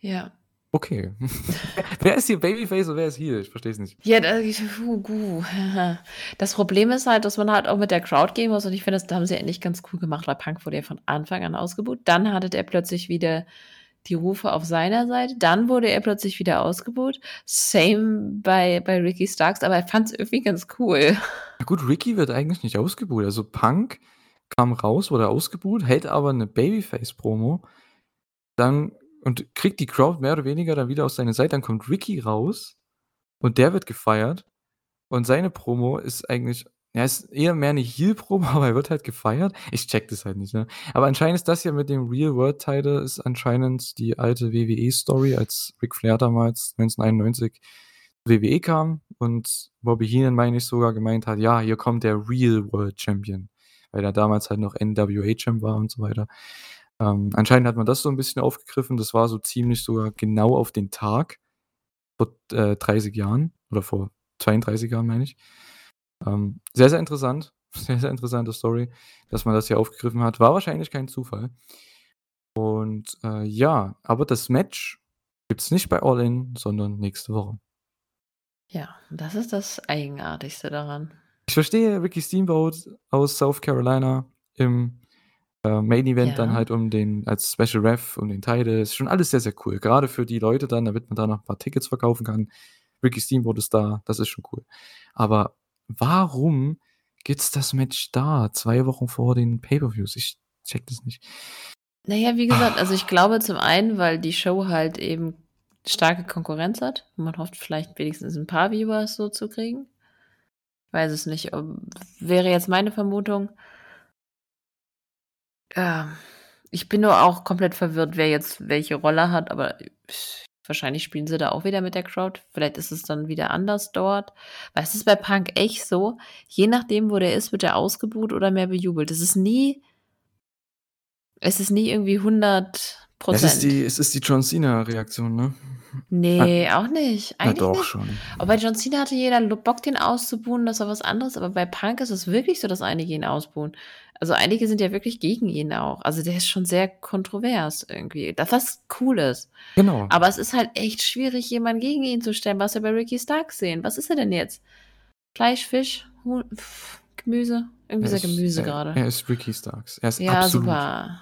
S2: Ja.
S1: Okay. Wer ist hier Babyface und wer ist Heel? Ich verstehe es nicht.
S2: Ja, das Problem ist halt, dass man halt auch mit der Crowd gehen muss und ich finde, das haben sie eigentlich ganz cool gemacht, weil Punk wurde ja von Anfang an ausgebuht. Dann hatte der plötzlich wieder die Rufe auf seiner Seite. Dann wurde er plötzlich wieder ausgebuht. Same bei bei Ricky Starks, aber er fand's irgendwie ganz cool.
S1: Ja gut, Ricky wird eigentlich nicht ausgebuht. Also, Punk kam raus, wurde ausgebuht, hält aber 'ne Babyface-Promo, dann und kriegt die Crowd mehr oder weniger dann wieder auf seine Seite. Dann kommt Ricky raus und der wird gefeiert und seine Promo ist eigentlich ja, ist eher mehr 'ne Heel-Promo, aber er wird halt gefeiert. Ich checke das halt nicht, ne? Aber anscheinend ist das hier mit dem Real World Title ist anscheinend die alte WWE-Story, als Ric Flair damals 1991 WWE kam und Bobby Heenan, meine ich sogar, gemeint hat: „Ja, hier kommt der Real World Champion“, weil er damals halt noch NWA-Champ war und so weiter. Ähm, anscheinend hat man das so 'n bisschen aufgegriffen. Das war so ziemlich sogar genau auf den Tag vor, äh, 30 Jahren oder vor 32 Jahren, meine ich. Ähm, sehr, sehr interessant. Sehr, sehr interessante Story, dass man das hier aufgegriffen hat. War wahrscheinlich kein Zufall. Und, äh, ja, aber das Match gibt's nicht bei All In, sondern nächste Woche.
S2: Ja, das ist das Eigenartigste daran.
S1: Ich verstehe Ricky Steamboat aus South Carolina im, äh, Main Event dann
S2: Ja.
S1: halt um den als Special Ref um den Title. Ist schon alles sehr, sehr cool. Grade für die Leute dann, damit man da noch 'n paar Tickets verkaufen kann. Ricky Steamboat ist da, das ist schon cool. Aber warum gibt's das Match da, 2 Wochen vor den Pay-per-Views? Ich checke das nicht.
S2: Na ja, wie gesagt, also ich glaube zum einen, weil die Show halt eben starke Konkurrenz hat man hofft vielleicht wenigstens 'n paar Viewers so zu kriegen. Weiß es nicht, wäre jetzt meine Vermutung. Ähm, ich bin nur auch komplett verwirrt, wer jetzt welche Rolle hat, aber wahrscheinlich spielen sie da auch wieder mit der Crowd. Vielleicht ist es dann wieder anders dort. Weil es ist bei Punk echt so, je nachdem, wo der ist, wird er ausgebuht oder mehr bejubelt. Es ist nie Es ist nie irgendwie 100
S1: Es ist die es ist die John Cena-Reaktion, ne?
S2: Ne, auch nicht.
S1: Na
S2: Eigentlich
S1: doch
S2: nicht.
S1: schon.
S2: Aber bei John Cena hatte jeder Bock, den auszubuhen, das war was anderes, aber bei Punk ist es wirklich so, dass einige ihn ausbuhen. Also, einige sind ja wirklich gegen ihn auch. Also, der ist schon sehr kontrovers irgendwie, das was cool ist.
S1: Genau.
S2: Aber es ist halt echt schwierig, jemanden gegen ihn zu stellen, was wir bei Ricky Starks sehen. Was ist er denn jetzt? Fleisch, Fisch, Huhn Gemüse? Irgendwie ist er Gemüse
S1: er
S2: grade.
S1: er ist Ricky Starks. Er ist
S2: Ja,
S1: absolut
S2: super.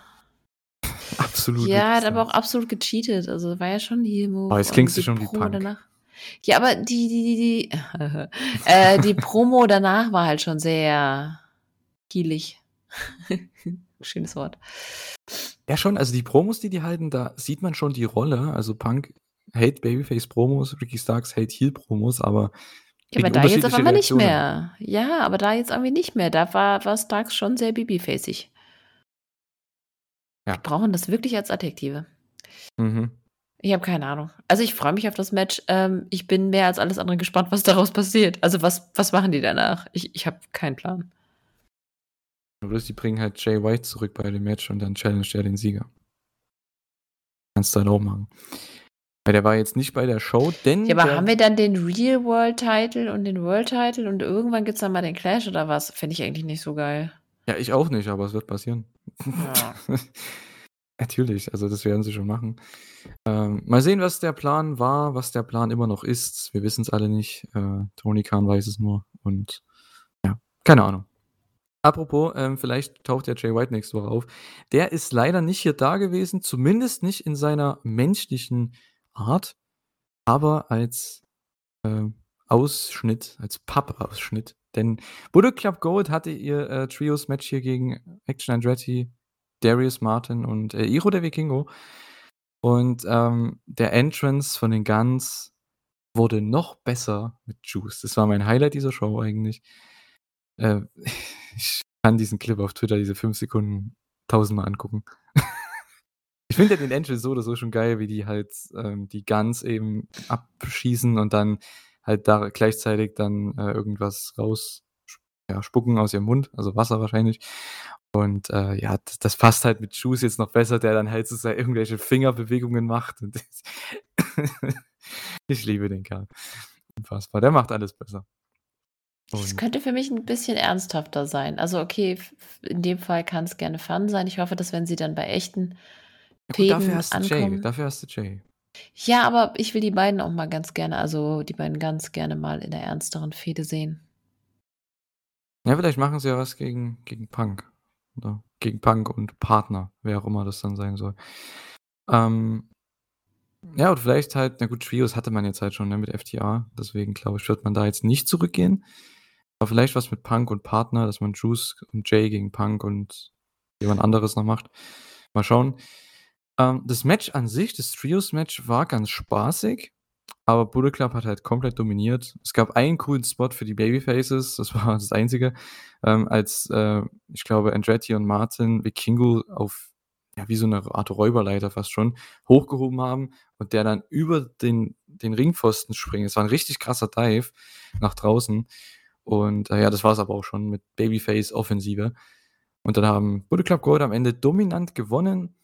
S1: absolut
S2: Ja, er hat aber auch absolut gecheatet. Also, war ja schon Heel-Move
S1: Oh, jetzt klingst du schon wie
S2: Promo
S1: Punk.
S2: danach ja, aber die die die die äh, die Promo danach war halt schon sehr heelig. Schönes Wort.
S1: Ja, schon. Also, die Promos, die die halten, da sieht man schon die Rolle. Also, Punk hält Babyface-Promos, Ricky Starks hält Heel-Promos, aber
S2: Ja, aber da jetzt auf einmal nicht mehr. Ja, aber da jetzt irgendwie nicht mehr. Da war war Starks schon sehr babyfacig.
S1: Ja.
S2: Wir brauchen das wirklich als Adjektive.
S1: Mhm.
S2: Ich habe keine Ahnung. Also, ich freue mich auf das Match. Ähm, ich bin mehr als alles andere gespannt, was daraus passiert. Also, was was machen die danach? Ich ich habe keinen Plan.
S1: Oder sie bringen halt Jay White zurück bei dem Match und dann challenged er den Sieger. Kannst du halt auch machen. Weil der war jetzt nicht bei der Show, denn
S2: Ja, aber haben wir dann den Real World Title und den World Title und irgendwann gibt's dann mal den Clash oder was? Fände ich eigentlich nicht so geil.
S1: Ja, ich auch nicht, aber es wird passieren.
S2: Ja.
S1: Natürlich, also das werden sie schon machen. Ähm, mal sehen, was der Plan war, was der Plan immer noch ist. Wir wissen es alle nicht. Äh, Tony Khan weiß es nur und ja, keine Ahnung. Apropos, ähm, vielleicht taucht ja Jay White nächste Woche auf. Der ist leider nicht hier da gewesen, zumindest nicht in seiner menschlichen Art, aber als, ähm, Ausschnitt, als Pappausschnitt. Denn Bullet Club Gold hatte ihr, äh, Trios-Match hier gegen Action Andretti, Darius Martin und, äh, Iro der Vikingo. Und, ähm, der Entrance von den Guns wurde noch besser mit Juice. Das war mein Highlight dieser Show eigentlich. Äh, ich kann diesen Clip auf Twitter, diese 5 Sekunden tausendmal angucken. Ich finde ja den Entrance so oder so schon geil, wie die halt, ähm, die Guns eben abschießen und dann halt da gleichzeitig dann, äh, irgendwas raus ja, spucken aus ihrem Mund, also Wasser wahrscheinlich. Und, äh, ja, d das passt halt mit Juice jetzt noch besser, der dann halt so irgendwelche Fingerbewegungen macht das Ich liebe den Kerl. Unfassbar. Der macht alles besser.
S2: Es
S1: Und
S2: könnte für mich 'n bisschen ernsthafter sein. Also, okay, in dem Fall kann's gerne Fun sein. Ich hoffe, dass wenn sie dann bei echten
S1: Ja gut, dafür hast du Jay.
S2: ankommen
S1: Dafür hast du Jay.
S2: Ja, aber ich will die beiden auch mal ganz gerne also, die beiden ganz gerne mal in der ernsteren Fehde sehen.
S1: Ja, vielleicht machen sie ja was gegen gegen Punk, oder gegen Punk und Partner, wer auch immer das dann sein soll. Ähm ja, und vielleicht halt na gut, Trios hatte man jetzt halt schon, ne, mit FTR, deswegen glaube ich, wird man da jetzt nicht zurückgehen. Aber vielleicht was mit Punk und Partner, dass man Juice und Jay gegen Punk und jemand anderes noch macht. Mal schauen. Ähm, das Match an sich, das Trios-Match war ganz spaßig, aber Bullet Club hat halt komplett dominiert. Es gab einen coolen Spot für die Babyfaces, das war das Einzige, ähm, als, äh, ich glaube, Andretti und Martin Vikingo auf ja, wie so 'ne Art Räuberleiter fast schon, hochgehoben haben und der dann über den den Ringpfosten springt. Es war 'n richtig krasser Dive nach draußen. Und, äh, ja, das war's aber auch schon mit Babyface-Offensive. Und dann haben Bullet Club Gold am Ende dominant gewonnen.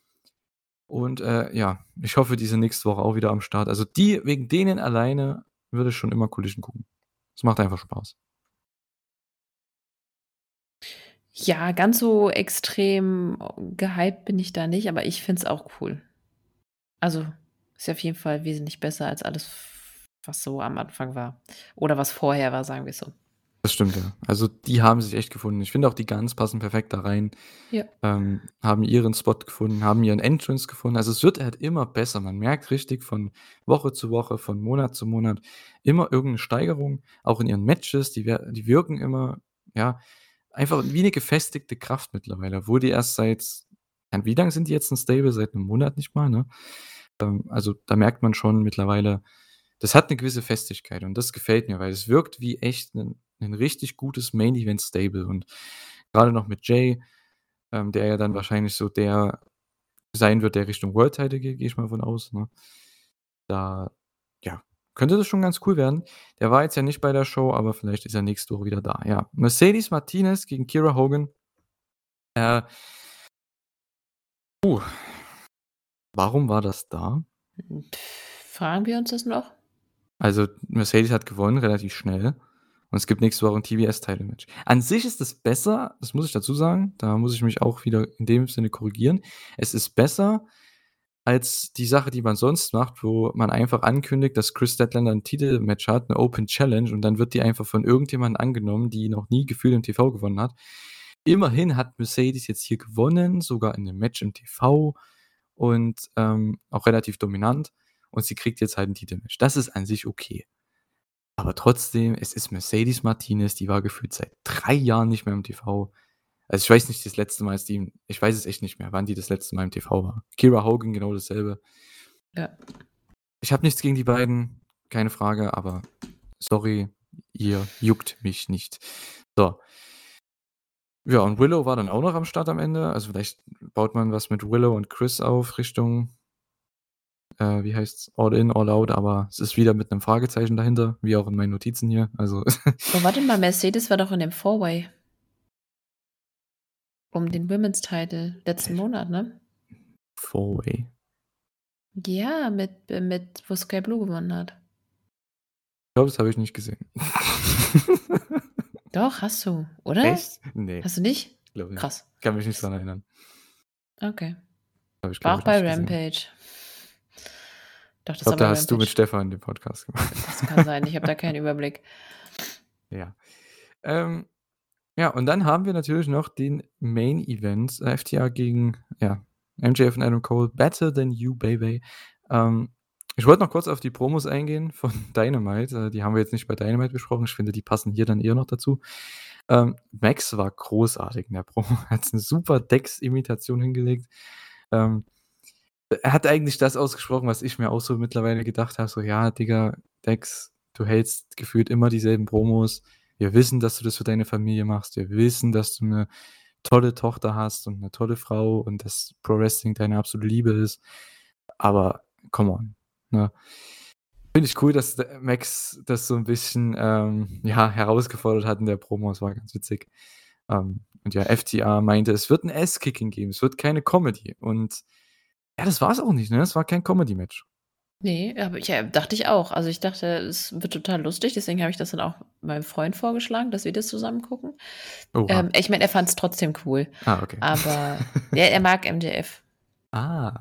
S1: Und, äh, ja, ich hoffe, die sind nächste Woche auch wieder am Start. Also, die wegen denen alleine würde ich schon immer Collision gucken. Es macht einfach Spaß.
S2: Ja, ganz so extrem gehypt bin ich da nicht, aber ich finde es auch cool. Also, ist ja auf jeden Fall wesentlich besser als alles, was so am Anfang war. Oder was vorher war, sagen wir's so.
S1: Das stimmt, ja. Also, die haben sich echt gefunden. Ich finde auch, die Guns passen perfekt da rein.
S2: Ja.
S1: Ähm, haben ihren Spot gefunden, haben ihren Entrance gefunden. Also, es wird halt immer besser. Man merkt richtig von Woche zu Woche, von Monat zu Monat immer irgend 'ne Steigerung, auch in ihren Matches. Die die wirken immer, ja, einfach wie 'ne gefestigte Kraft mittlerweile, obwohl die erst seit wie lang sind die jetzt 'n Stable? Seit 'nem Monat nicht mal, ne? Ähm, also, da merkt man schon mittlerweile, das hat 'ne gewisse Festigkeit und das gefällt mir, weil es wirkt wie echt 'nen 'nen richtig gutes Main-Event-Stable und grade noch mit Jay, ähm, der ja dann wahrscheinlich so der sein wird, der Richtung World Title geht, gehe ich mal von aus, ne? Da, ja, könnte das schon ganz cool werden. Der war jetzt ja nicht bei der Show, aber vielleicht ist er nächste Woche wieder da, ja. Mercedes Martinez gegen Kiera Hogan. Äh Oh. Warum war das da?
S2: Fragen wir uns das noch?
S1: Also, Mercedes hat gewonnen, relativ schnell. Und es gibt nächste Woche 'n TBS-Title-Match. An sich ist es besser, das muss ich dazu sagen, da muss ich mich auch wieder in dem Sinne korrigieren. Es ist besser als die Sache, die man sonst macht, wo man einfach ankündigt, dass Chris Statlander 'n Titelmatch hat, 'ne Open Challenge und dann wird die einfach von irgendjemandem angenommen, die noch nie gefühlt im TV gewonnen hat. Immerhin hat Mercedes jetzt hier gewonnen, sogar in 'nem Match im TV und, ähm, auch relativ dominant und sie kriegt jetzt halt 'n Titelmatch. Das ist an sich okay. Aber trotzdem, es ist Mercedes Martinez, die war gefühlt seit 3 Jahren nicht mehr im TV. Also, ich weiß nicht das letzte Mal, als die ich weiß es echt nicht mehr, wann die das letzte Mal im TV war. Kiera Hogan genau dasselbe.
S2: Ja.
S1: Ich habe nichts gegen die beiden, keine Frage, aber sorry, ihr juckt mich nicht. So. Ja, und Willow war dann auch noch am Start am Ende. Also, vielleicht baut man was mit Willow und Chris auf Richtung äh, wie heißt's? All in, all out, aber es ist wieder mit 'nem Fragezeichen dahinter, wie auch in meinen Notizen hier. Also
S2: Oh, warte mal, Mercedes war doch in dem Four-Way. Um den Women's Title letzten Monat, ne?
S1: Four-Way?
S2: Ja, mit mit wo Sky Blue gewonnen hat.
S1: Ich glaube, das habe ich nicht gesehen.
S2: Doch, hast du, oder?
S1: Echt? Ne.
S2: Hast du nicht?
S1: Glaube nicht.
S2: Krass.
S1: Kann mich nicht dran erinnern.
S2: Okay.
S1: Ich,
S2: War auch
S1: ich,
S2: bei
S1: nicht gesehen.
S2: Doch,
S1: Ich
S2: das
S1: glaube,
S2: war
S1: da hast du mit. Stefan den Podcast gemacht.
S2: Das kann sein, ich habe da keinen Überblick.
S1: Ja. Ähm, ja, und dann haben wir natürlich noch den Main Event, äh, FTR gegen, ja, MJF und Adam Cole, Better Than You, Baby. Ähm, ich wollte noch kurz auf die Promos eingehen von Dynamite. Äh, die haben wir jetzt nicht bei Dynamite besprochen. Ich finde, die passen hier dann eher noch dazu. Ähm, Max war großartig in der Promo. Er hat 'ne super Dex-Imitation hingelegt. Ähm, er hat eigentlich das ausgesprochen, was ich mir auch so mittlerweile gedacht habe, so: „Ja, Digga, Dex, du hältst gefühlt immer dieselben Promos. Wir wissen, dass du das für deine Familie machst. Wir wissen, dass du 'ne tolle Tochter hast und 'ne tolle Frau und dass Pro Wrestling deine absolute Liebe ist. Aber come on“, ne? Finde ich cool, dass Max das so 'n bisschen, ähm, ja, herausgefordert hat in der Promo. Das war ganz witzig. Ähm, und ja, FTR meinte, es wird 'n Ass-Kicking geben, es wird keine Comedy. Und ja, das war's auch nicht, ne? Es war kein Comedy-Match.
S2: Ne, aber ich äh, dachte ich auch. Also, ich dachte, es wird total lustig, deswegen habe ich das dann auch meinem Freund vorgeschlagen, dass wir das zusammen gucken. Ähm, ich meine, er fand's trotzdem cool.
S1: Ah, okay.
S2: Aber ja, er mag MJF.
S1: Ah.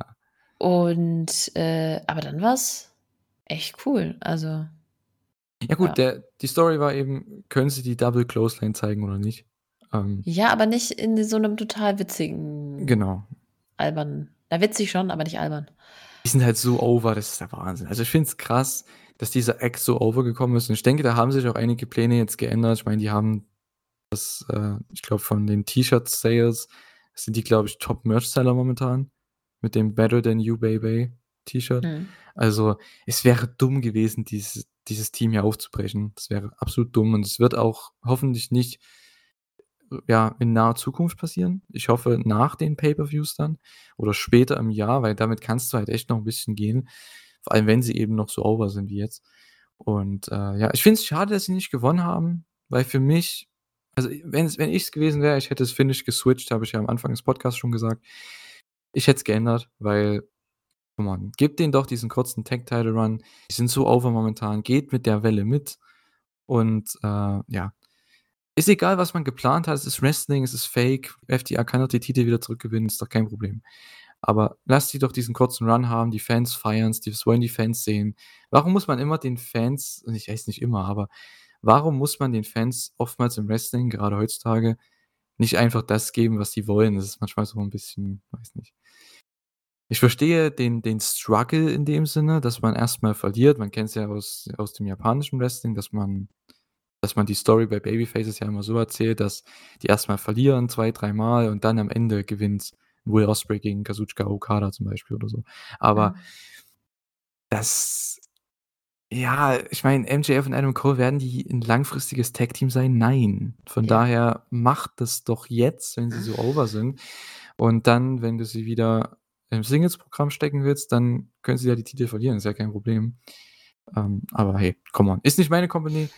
S2: Und, äh aber dann war's echt cool. Also
S1: Ja gut,
S2: ja.
S1: der die Story war eben, können sie die Double Clothesline zeigen oder nicht? Ähm
S2: Ja, aber nicht in so 'nem total witzigen
S1: Genau.
S2: albernen na, witzig schon, aber nicht albern.
S1: Die sind halt so over, das ist der Wahnsinn. Also, ich finde es krass, dass dieser Act so over gekommen ist. Und ich denke, da haben sich auch einige Pläne jetzt geändert. Ich meine, die haben das, äh ich glaube, von den T-Shirt-Sales sind die, glaube ich, Top-Merch-Seller momentan mit dem Better Than You, Baby T-Shirt.
S2: Mhm.
S1: Also, es wäre dumm gewesen, dieses dieses Team hier aufzubrechen. Das wäre absolut dumm und es wird auch hoffentlich nicht, ja, in naher Zukunft passieren. Ich hoffe, nach den Pay-per-Views dann oder später im Jahr, weil damit kannst du halt echt noch 'n bisschen gehen, vor allem, wenn sie eben noch so over sind wie jetzt. Und, äh, ja, ich finde es schade, dass sie nicht gewonnen haben, weil für mich also, wenn's wenn ich's gewesen wäre, ich hätte das Finish geswitcht, habe ich ja am Anfang des Podcasts schon gesagt. Ich hätte es geändert, weil come on, gebt denen doch diesen kurzen Tag-Title-Run. Die sind so over momentan, geht mit der Welle mit und, äh, ja. Ist egal, was man geplant hat, es ist Wrestling, es ist Fake. FTR kann doch die Titel wieder zurückgewinnen, ist doch kein Problem. Aber lasst die doch diesen kurzen Run haben, die Fans feiern's, das wollen die Fans sehen. Warum muss man immer den Fans und ich weiß nicht immer, aber warum muss man den Fans oftmals im Wrestling, gerade heutzutage, nicht einfach das geben, was sie wollen? Das ist manchmal so 'n bisschen weiß nicht. Ich verstehe den den Struggle in dem Sinne, dass man erst mal verliert. Man kennt's ja aus aus dem japanischen Wrestling, dass man dass man die Story bei Babyfaces ja immer so erzählt, dass die erst mal verlieren 2, dreimal und dann am Ende gewinnt Will Ospreay gegen Kazuchika Okada zum Beispiel oder so. Aber
S2: Mhm.
S1: das ja, ich meine, MJF und Adam Cole, werden die 'n langfristiges Tag-Team sein? Nein. Von
S2: Ja.
S1: daher macht das doch jetzt, wenn sie so over sind. Und dann, wenn du sie wieder im Singles-Programm stecken willst, dann können sie ja die Titel verlieren, ist ja kein Problem. Ähm, aber hey, come on. Ist nicht meine Company.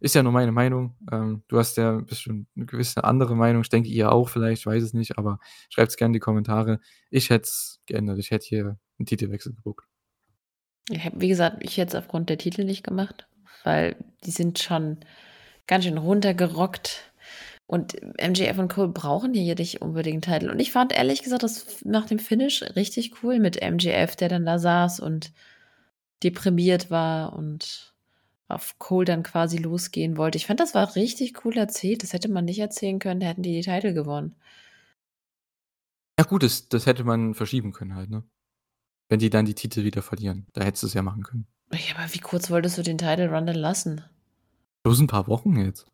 S1: Ist ja nur meine Meinung. Ähm, du hast ja bestimmt eine gewisse andere Meinung. Ich denke, ihr auch vielleicht, ich weiß es nicht, aber schreibt es gerne in die Kommentare. Ich hätte es geändert. Ich hätte hier einen Titelwechsel geguckt.
S2: Ich wie gesagt, ich hätte es aufgrund der Titel nicht gemacht, weil die sind schon ganz schön runtergerockt. Und MJF und Cole brauchen hier nicht unbedingt einen Titel. Und ich fand ehrlich gesagt das nach dem Finish richtig cool mit MJF, der dann da saß und deprimiert war und auf Cole dann quasi losgehen wollte. Ich fand, das war richtig cool erzählt. Das hätte man nicht erzählen können, da hätten die die Titel gewonnen.
S1: Ja gut, das, das hätte man verschieben können halt, ne? Wenn die dann die Titel wieder verlieren. Da hättest du es ja machen können.
S2: Ja, aber wie kurz wolltest du den Title Run denn lassen?
S1: Bloß ein paar Wochen jetzt.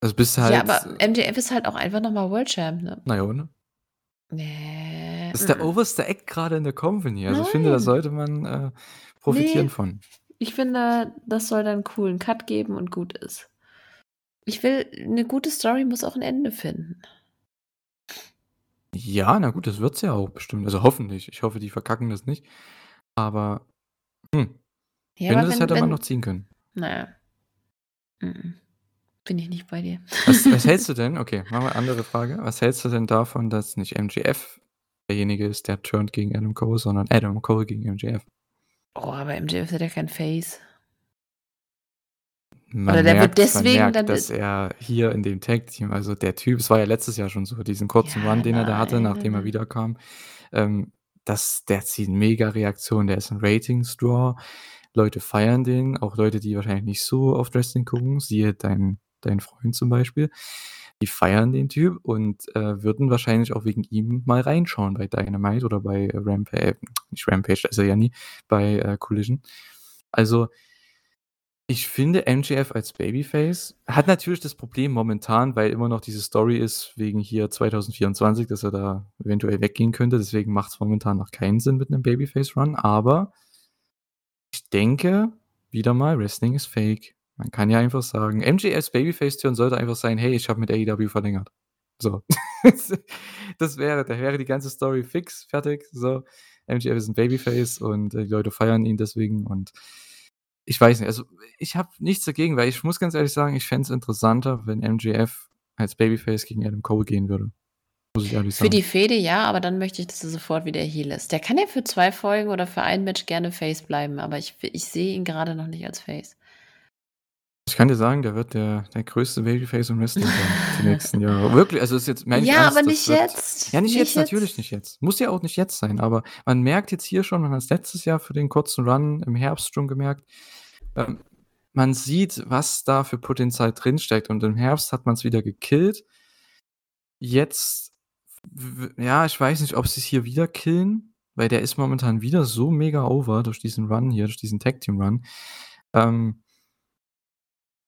S1: Also bist halt.
S2: Ja, aber MJF ist halt auch einfach nochmal World Champ, ne?
S1: Naja, ne?
S2: Nee.
S1: Das ist der oberste Eck gerade in der Company. Also Nein. ich finde, da sollte man äh, profitieren nee. von.
S2: Ich finde, das soll dann einen coolen Cut geben und gut ist. Ich will, eine gute Story muss auch ein Ende finden.
S1: Ja, na gut, das wird's ja auch bestimmt. Also hoffentlich. Ich hoffe, die verkacken das nicht. Aber, hm. Ja, finde, das hätte wenn, man noch ziehen können.
S2: Naja. Bin ich nicht bei dir.
S1: Was, was hältst du denn? Okay, machen wir eine andere Frage. Was hältst du denn davon, dass nicht MGF derjenige ist, der turnt gegen Adam Cole, sondern Adam Cole gegen MGF?
S2: Oh, aber MJF hat ja kein Face.
S1: Man Oder der merkt, wird deswegen merkt, dann dass er hier in dem Tag Team, also der Typ, es war ja letztes Jahr schon so, diesen kurzen ja, Run, den er da hatte, nachdem er wiederkam, ähm, das, der zieht mega Reaktionen, der ist ein Ratings-Draw. Leute feiern den, auch Leute, die wahrscheinlich nicht so auf Wrestling gucken, siehe dein, dein Freund zum Beispiel. Die feiern den Typ und äh, würden wahrscheinlich auch wegen ihm mal reinschauen bei Dynamite oder bei äh, Rampage, äh, nicht Rampage, er ja nie, bei äh, Collision. Also, ich finde, MJF als Babyface hat natürlich das Problem momentan, weil immer noch diese Story ist, wegen hier 2024, dass er da eventuell weggehen könnte. Deswegen macht es momentan noch keinen Sinn mit einem Babyface-Run. Aber ich denke, wieder mal, Wrestling ist fake. Man kann ja einfach sagen, MJFs Babyface-Turn sollte einfach sein, hey, ich habe mit AEW verlängert. So. das wäre, da wäre die ganze Story fix, fertig. So. MJF ist ein Babyface und äh, die Leute feiern ihn deswegen und ich weiß nicht, also ich habe nichts dagegen, weil ich muss ganz ehrlich sagen, ich fände es interessanter, wenn MJF als Babyface gegen Adam Cole gehen würde.
S2: Muss ich ehrlich sagen. Für die Fehde ja, aber dann möchte ich, dass er sofort wieder Heal ist. Der kann ja für zwei Folgen oder für ein Match gerne Face bleiben, aber ich, ich sehe ihn gerade noch nicht als Face.
S1: Ich kann dir sagen, der wird der, der größte Babyface im Wrestling sein die nächsten Jahre. Wirklich, also ist jetzt
S2: meine Ja, ernst, aber nicht wird, jetzt.
S1: Ja, nicht, nicht jetzt, jetzt, natürlich nicht jetzt. Muss ja auch nicht jetzt sein, aber man merkt jetzt hier schon, man hat es letztes Jahr für den kurzen Run im Herbst schon gemerkt, ähm, man sieht, was da für Potenzial drinsteckt und im Herbst hat man es wieder gekillt. Jetzt, ja, ich weiß nicht, ob sie es hier wieder killen, weil der ist momentan wieder so mega over durch diesen Run hier, durch diesen Tag Team Run. Ähm,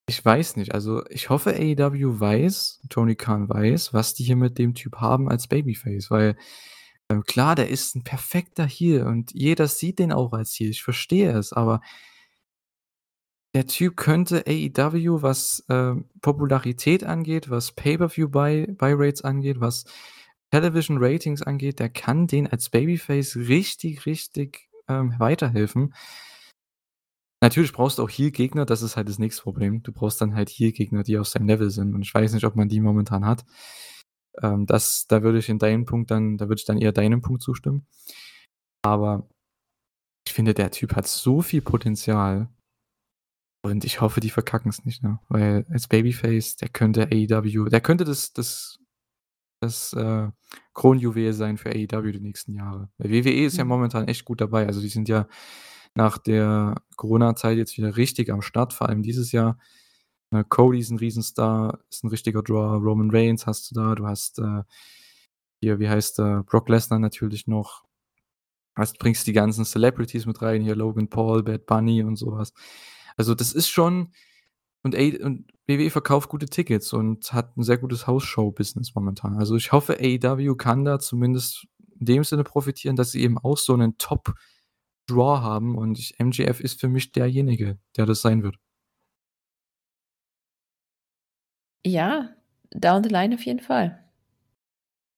S1: ich weiß nicht. Also, ich hoffe, AEW weiß, Tony Khan weiß, was die hier mit dem Typ haben als Babyface, weil, ähm, klar, der ist ein perfekter Heel und jeder sieht den auch als Heel. Ich verstehe es, aber der Typ könnte AEW, was, äh, Popularität angeht, was Pay-per-view-Buy Buy-Rates angeht, was Television Ratings angeht, der kann den als Babyface richtig, richtig, ähm, weiterhelfen. Natürlich brauchst du auch hier Gegner, das ist halt das nächste Problem. Du brauchst dann halt hier Gegner, die auf seinem Level sind und ich weiß nicht, ob man die momentan hat. Ähm, das da würde ich in deinen Punkt dann da würde ich dann eher deinem Punkt zustimmen. Aber ich finde, der Typ hat so viel Potenzial und ich hoffe, die verkacken es nicht, ne? Weil als Babyface, der könnte AEW der könnte das das das, äh, Kronjuwel sein für AEW die nächsten Jahre. Weil WWE ist ja mhm. momentan echt gut dabei. Also, die sind ja nach der Corona-Zeit jetzt wieder richtig am Start, vor allem dieses Jahr. Äh, Cody ist ein Riesenstar, ist ein richtiger Draw. Roman Reigns hast du da, du hast äh, hier, wie heißt der, Brock Lesnar natürlich noch. Hast, bringst die ganzen Celebrities mit rein, hier Logan Paul, Bad Bunny und sowas. Also das ist schon, und, und WWE verkauft gute Tickets und hat ein sehr gutes House-Show-Business momentan. Also ich hoffe, AEW kann da zumindest in dem Sinne profitieren, dass sie eben auch so einen Top- Draw haben und ich MJF ist für mich derjenige, der das sein wird.
S2: Ja, down the line auf jeden Fall.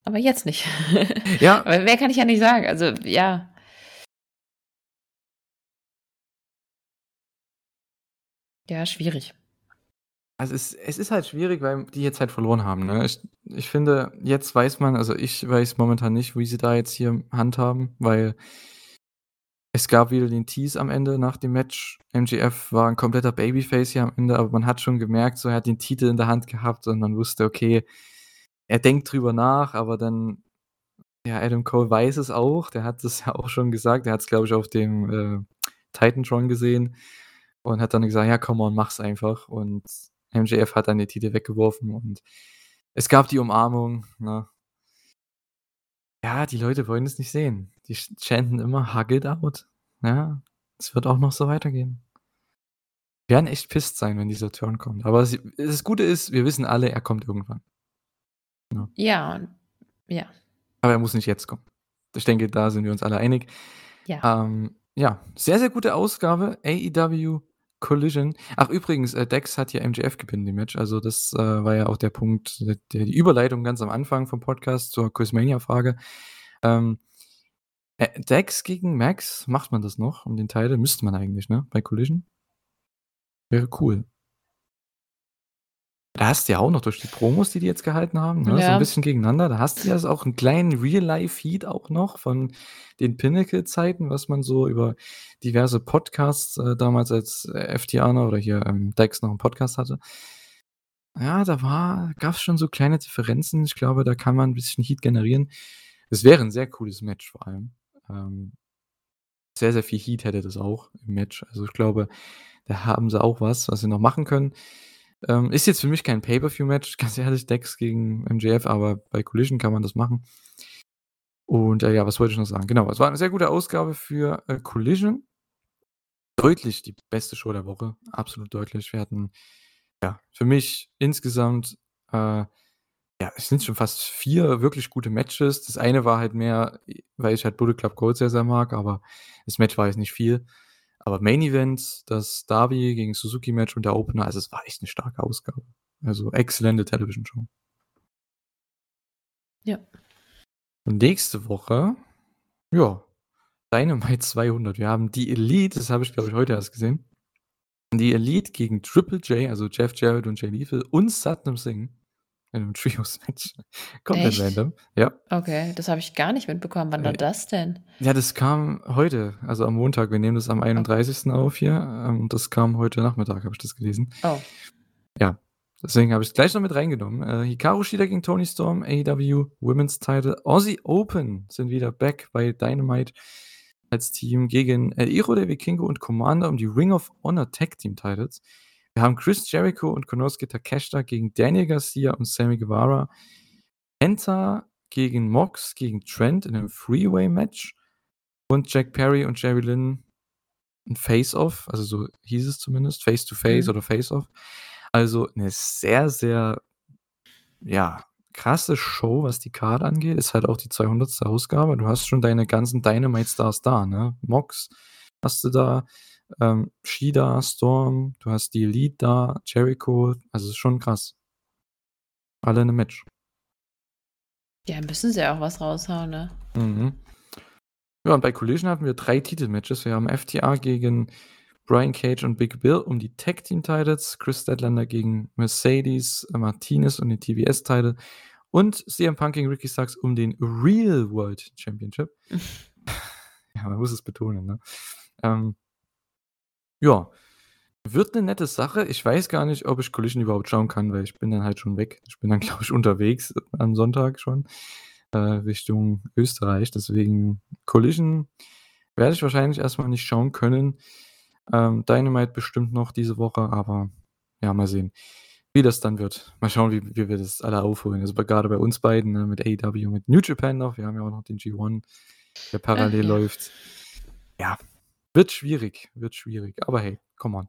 S2: Aber jetzt nicht.
S1: Ja.
S2: Aber mehr kann ich ja nicht sagen. Also, ja. Ja, schwierig.
S1: Also, es es ist halt schwierig, weil die jetzt halt verloren haben, ne? Ich ich finde, jetzt weiß man also, ich weiß momentan nicht, wie sie da jetzt hier handhaben, weil es gab wieder den Tease am Ende nach dem Match. MJF war 'n kompletter Babyface hier am Ende, aber man hat schon gemerkt, so er hat den Titel in der Hand gehabt und man wusste, okay, er denkt drüber nach, aber dann ja, Adam Cole weiß es auch. Der hat das ja auch schon gesagt. Der hat's, glaube ich, auf dem, äh, Titantron gesehen und hat dann gesagt: „Ja, come on, mach's einfach.“ Und MJF hat dann den Titel weggeworfen und es gab die Umarmung, ne? Ja, die Leute wollen es nicht sehen. Die ch chanten immer: „Hug it out.“ Ja, es wird auch noch so weitergehen. Werden echt pisst sein, wenn dieser Turn kommt. Aber das Gute ist, wir wissen alle, er kommt irgendwann. Ja.
S2: Ja, ja.
S1: Aber er muss nicht jetzt kommen. Ich denke, da sind wir uns alle einig.
S2: Ja.
S1: Ähm, ja, sehr, sehr gute Ausgabe. AEW Collision. Ach übrigens, äh, Dex hat ja MJF gepinnt im Match. Also das, äh, war ja auch der Punkt, der die Überleitung ganz am Anfang vom Podcast zur Quizmania-Frage. Ähm, äh, Dex gegen Max, macht man das noch um den Title? Müsste man eigentlich, ne, bei Collision? Wäre cool. Da hast du ja auch noch durch die Promos, die die jetzt gehalten haben, ne, so 'n
S2: Ja.
S1: bisschen gegeneinander. Da hast du ja so auch 'n kleinen Real-Life-Heat auch noch von den Pinnacle-Zeiten, was man so über diverse Podcasts, äh, damals als, äh, FTR oder hier, ähm, Dex noch 'n Podcast hatte. Ja, da war gab's schon so kleine Differenzen. Ich glaube, da kann man 'n bisschen Heat generieren. Es wäre 'n sehr cooles Match vor allem. Ähm, sehr, sehr viel Heat hätte das auch im Match. Also, ich glaube, da haben sie auch was, was sie noch machen können. Ähm, ist jetzt für mich kein Pay-per-View-Match, ganz ehrlich, Dex gegen MJF, aber bei Collision kann man das machen. Und, äh, ja, was wollte ich noch sagen? Genau, es war 'ne sehr gute Ausgabe für, äh, Collision. Deutlich die beste Show der Woche, absolut deutlich. Wir hatten, ja, für mich insgesamt, äh, ja, es sind schon fast 4 wirklich gute Matches. Das eine war halt mehr, weil ich halt Bullet Club Gold sehr, sehr mag, aber das Match war jetzt nicht viel. Aber Main Event, das Darby gegen Suzuki-Match und der Opener, also, es war echt 'ne starke Ausgabe. Also, exzellente Television-Show.
S2: Ja.
S1: Und nächste Woche, ja, Dynamite 200. Wir haben die Elite, das habe ich, glaube ich, heute erst gesehen. Die Elite gegen Triple J, also Jeff Jarrett und Jay Lethal und Satnam Singh in 'nem Trios-Match. Komplett
S2: Echt?
S1: random, ja.
S2: Okay, das habe ich gar nicht mitbekommen. Wann war
S1: Äh,
S2: das denn?
S1: ja, das kam heute, also, am Montag. Wir nehmen das am
S2: Oh.
S1: 31. auf hier. Ähm, das kam heute Nachmittag, habe ich das gelesen.
S2: Oh.
S1: Ja, deswegen habe ich's gleich noch mit reingenommen. Äh, Hikaru Shida gegen Toni Storm, AEW Women's Title. Aussie Open sind wieder back bei Dynamite als Team gegen El Hijo de Vikingo und Commander um die Ring of Honor Tag Team Titles. Wir haben Chris Jericho und Konosuke Takeshita gegen Daniel Garcia und Sammy Guevara. Penta gegen Mox gegen Trent in 'nem Three-Way-Match und Jack Perry und Jerry Lynn 'n Face-Off, also, so hieß es zumindest, Face to Face
S2: Mhm.
S1: oder Face-Off. Also, 'ne sehr, sehr, ja, krasse Show, was die Card angeht. Ist halt auch die 200. Ausgabe. Du hast schon deine ganzen Dynamite-Stars da, ne? Mox hast du da, ähm, Shida, Storm, du hast die Elite da, Jericho, also, ist schon krass. Alle in 'nem Match.
S2: Ja, müssen sie auch was raushauen, ne?
S1: Mhm. Ja, und bei Collision hatten wir 3 Titelmatches. Wir haben FTR gegen Brian Cage und Big Bill um die Tag Team Titles, Chris Statlander gegen Mercedes Martinez um den TBS Title und CM Punk gegen Ricky Starks um den Real World Championship. Ja, man muss es betonen, ne? Ähm ja, wird 'ne nette Sache. Ich weiß gar nicht, ob ich Collision überhaupt schauen kann, weil ich bin dann halt schon weg. Ich bin dann, glaube ich, unterwegs am Sonntag schon, äh, Richtung Österreich. Deswegen Collision werde ich wahrscheinlich erst mal nicht schauen können. Ähm, Dynamite bestimmt noch diese Woche, aber ja, mal sehen, wie das dann wird. Mal schauen, wie wie wir das alle aufholen. Also, bei grade bei uns beiden, ne, mit AEW, mit New Japan noch. Wir haben ja auch noch den G1, der
S2: Ach
S1: parallel
S2: ja.
S1: läuft. Ja, wird schwierig, wird schwierig. Aber hey, come on.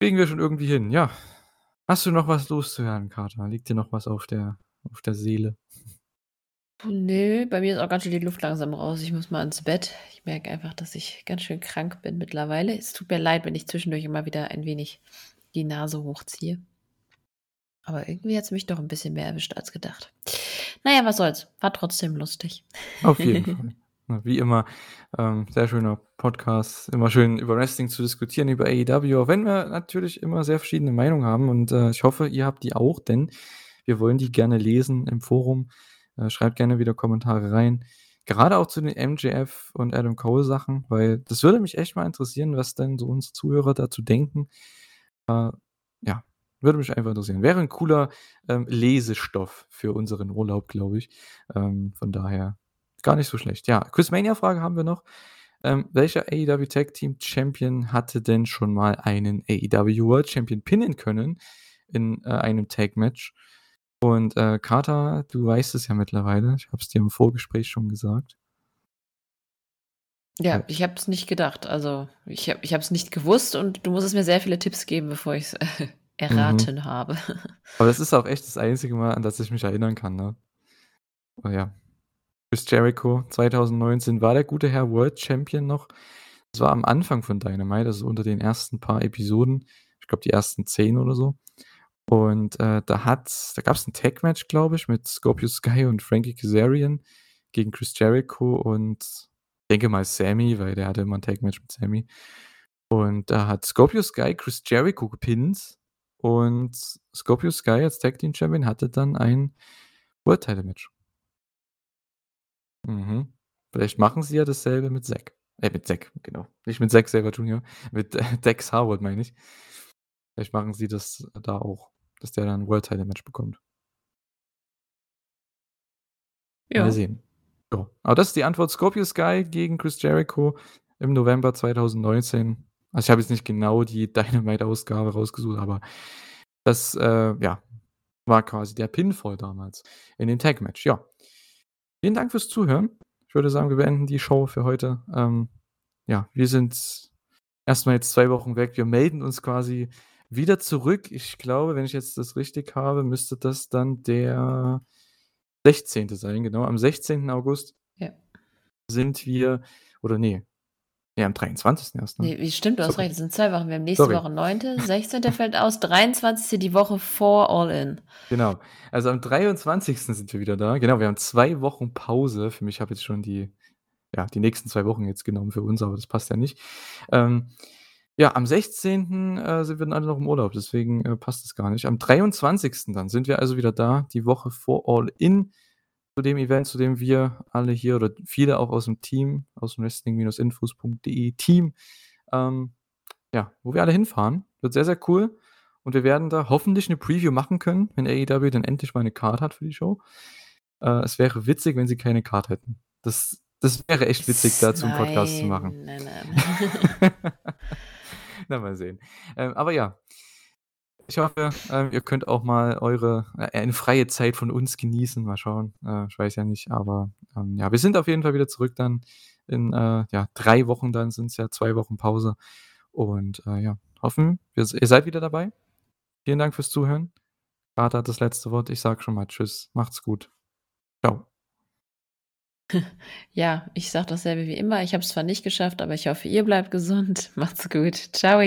S1: Kriegen wir schon irgendwie hin, ja. Hast du noch was loszuwerden, Kater? Liegt dir noch was auf der auf der Seele?
S2: Ne, bei mir ist auch ganz schön die Luft langsam raus. Ich muss mal ins Bett. Ich merke einfach, dass ich ganz schön krank bin mittlerweile. Es tut mir leid, wenn ich zwischendurch immer wieder ein wenig die Nase hochziehe. Aber irgendwie hat's mich doch 'n bisschen mehr erwischt als gedacht. Na ja, was soll's. War trotzdem lustig.
S1: Auf jeden Fall. Wie immer, ähm, sehr schöner Podcast. Immer schön über Wrestling zu diskutieren, über AEW, auch wenn wir natürlich immer sehr verschiedene Meinungen haben und, äh, ich hoffe, ihr habt die auch, denn wir wollen die gerne lesen im Forum. Äh, schreibt gerne wieder Kommentare rein. Gerade auch zu den MJF und Adam Cole Sachen, weil das würde mich echt mal interessieren, was denn so unsere Zuhörer dazu denken. Äh, ja, würde mich einfach interessieren. Wäre ein cooler, ähm, Lesestoff für unseren Urlaub, glaube ich. Ähm, von daher gar nicht so schlecht. Ja, Quizmania-Frage haben wir noch. Ähm, welcher AEW Tag Team Champion hatte denn schon mal einen AEW World Champion pinnen können in, äh, einem Tag Match? Und, äh, Carter, du weißt es ja mittlerweile. Ich habe es dir im Vorgespräch schon gesagt.
S2: Ja,
S1: Äh
S2: ich habe es nicht gedacht. Also, ich habe ich es nicht gewusst und du musstest mir sehr viele Tipps geben, bevor ich's
S1: Mhm.
S2: erraten habe.
S1: Aber das ist auch echt das einzige Mal, an das ich mich erinnern kann, ne? Oh ja. Chris Jericho 2019 war der gute Herr World Champion noch. Das war am Anfang von Dynamite, also unter den ersten paar Episoden. Ich glaube, die ersten 10 oder so. Und, äh, da hat's da gab's 'n Tag-Match, glaube ich, mit Scorpio Sky und Frankie Kazarian gegen Chris Jericho und denke mal Sammy, weil der hatte immer 'n Tag-Match mit Sammy. Und da hat Scorpio Sky Chris Jericho gepinnt und Scorpio Sky als Tag Team Champion hatte dann ein World Title Match. Mhm. Vielleicht machen sie ja dasselbe mit Zack. Äh, mit Zack, genau. Nicht mit Zack Sabre Jr., mit, äh, Dax Harwood, meine ich. Vielleicht machen sie das da auch, dass der dann 'n World Title Match bekommt. Mal
S2: Ja.
S1: sehen. Ja, aber das ist die Antwort. Scorpio Sky gegen Chris Jericho im November 2019. Also, ich habe jetzt nicht genau die Dynamite-Ausgabe rausgesucht, aber das, äh, ja, war quasi der Pinfall damals in dem Tag-Match, ja. Vielen Dank fürs Zuhören. Ich würde sagen, wir beenden die Show für heute. Ähm, ja, wir sind erst mal jetzt 2 Wochen weg. Wir melden uns quasi wieder zurück. Ich glaube, wenn ich jetzt das richtig habe, müsste das dann der 16. sein, genau. Am 16. August
S2: Ja.
S1: sind wir oder ne, ne, am 23. erst, ne?
S2: Ne, wie stimmt, du hast
S1: Sorry.
S2: recht, es sind 2 Wochen. Wir haben nächste
S1: Sorry.
S2: Woche 9., 16. fällt aus, 23. die Woche vor All In.
S1: Genau. Also, am 23. sind wir wieder da. Genau, wir haben 2 Wochen Pause. Für mich habe jetzt schon die ja, die nächsten 2 Wochen jetzt genommen für uns, aber das passt ja nicht. Ähm, ja, am 16., äh, sind wir dann alle noch im Urlaub, deswegen, äh, passt das gar nicht. Am 23. dann sind wir also wieder da, die Woche vor All In, zu dem Event, zu dem wir alle hier oder viele auch aus'm Team, aus'm Wrestling-Infos.de Team, ähm, ja, wo wir alle hinfahren. Wird sehr, sehr cool und wir werden da hoffentlich 'ne Preview machen können, wenn AEW dann endlich mal 'ne Card hat für die Show. Äh, es wäre witzig, wenn sie keine Card hätten. Das das wäre echt witzig,
S2: S
S1: dazu 'n Podcast zu machen.
S2: nein, nein, nein.
S1: Na, mal sehen. Ähm, aber ja. Ich hoffe, ähm, ihr könnt auch mal eure äh, eine freie Zeit von uns genießen. Mal schauen. Äh, ich weiß ja nicht, aber, ähm, ja, wir sind auf jeden Fall wieder zurück dann in, äh, ja, 3 Wochen dann sind's ja 2 Wochen Pause und, äh, ja, hoffen, ihr s ihr seid wieder dabei. Vielen Dank fürs Zuhören. Carter hat das letzte Wort. Ich sage schon mal tschüss. Macht's gut. Tschau.
S2: Ja, ich sage dasselbe wie immer. Ich habe es zwar nicht geschafft, aber ich hoffe, ihr bleibt gesund. Macht's gut. Tschau.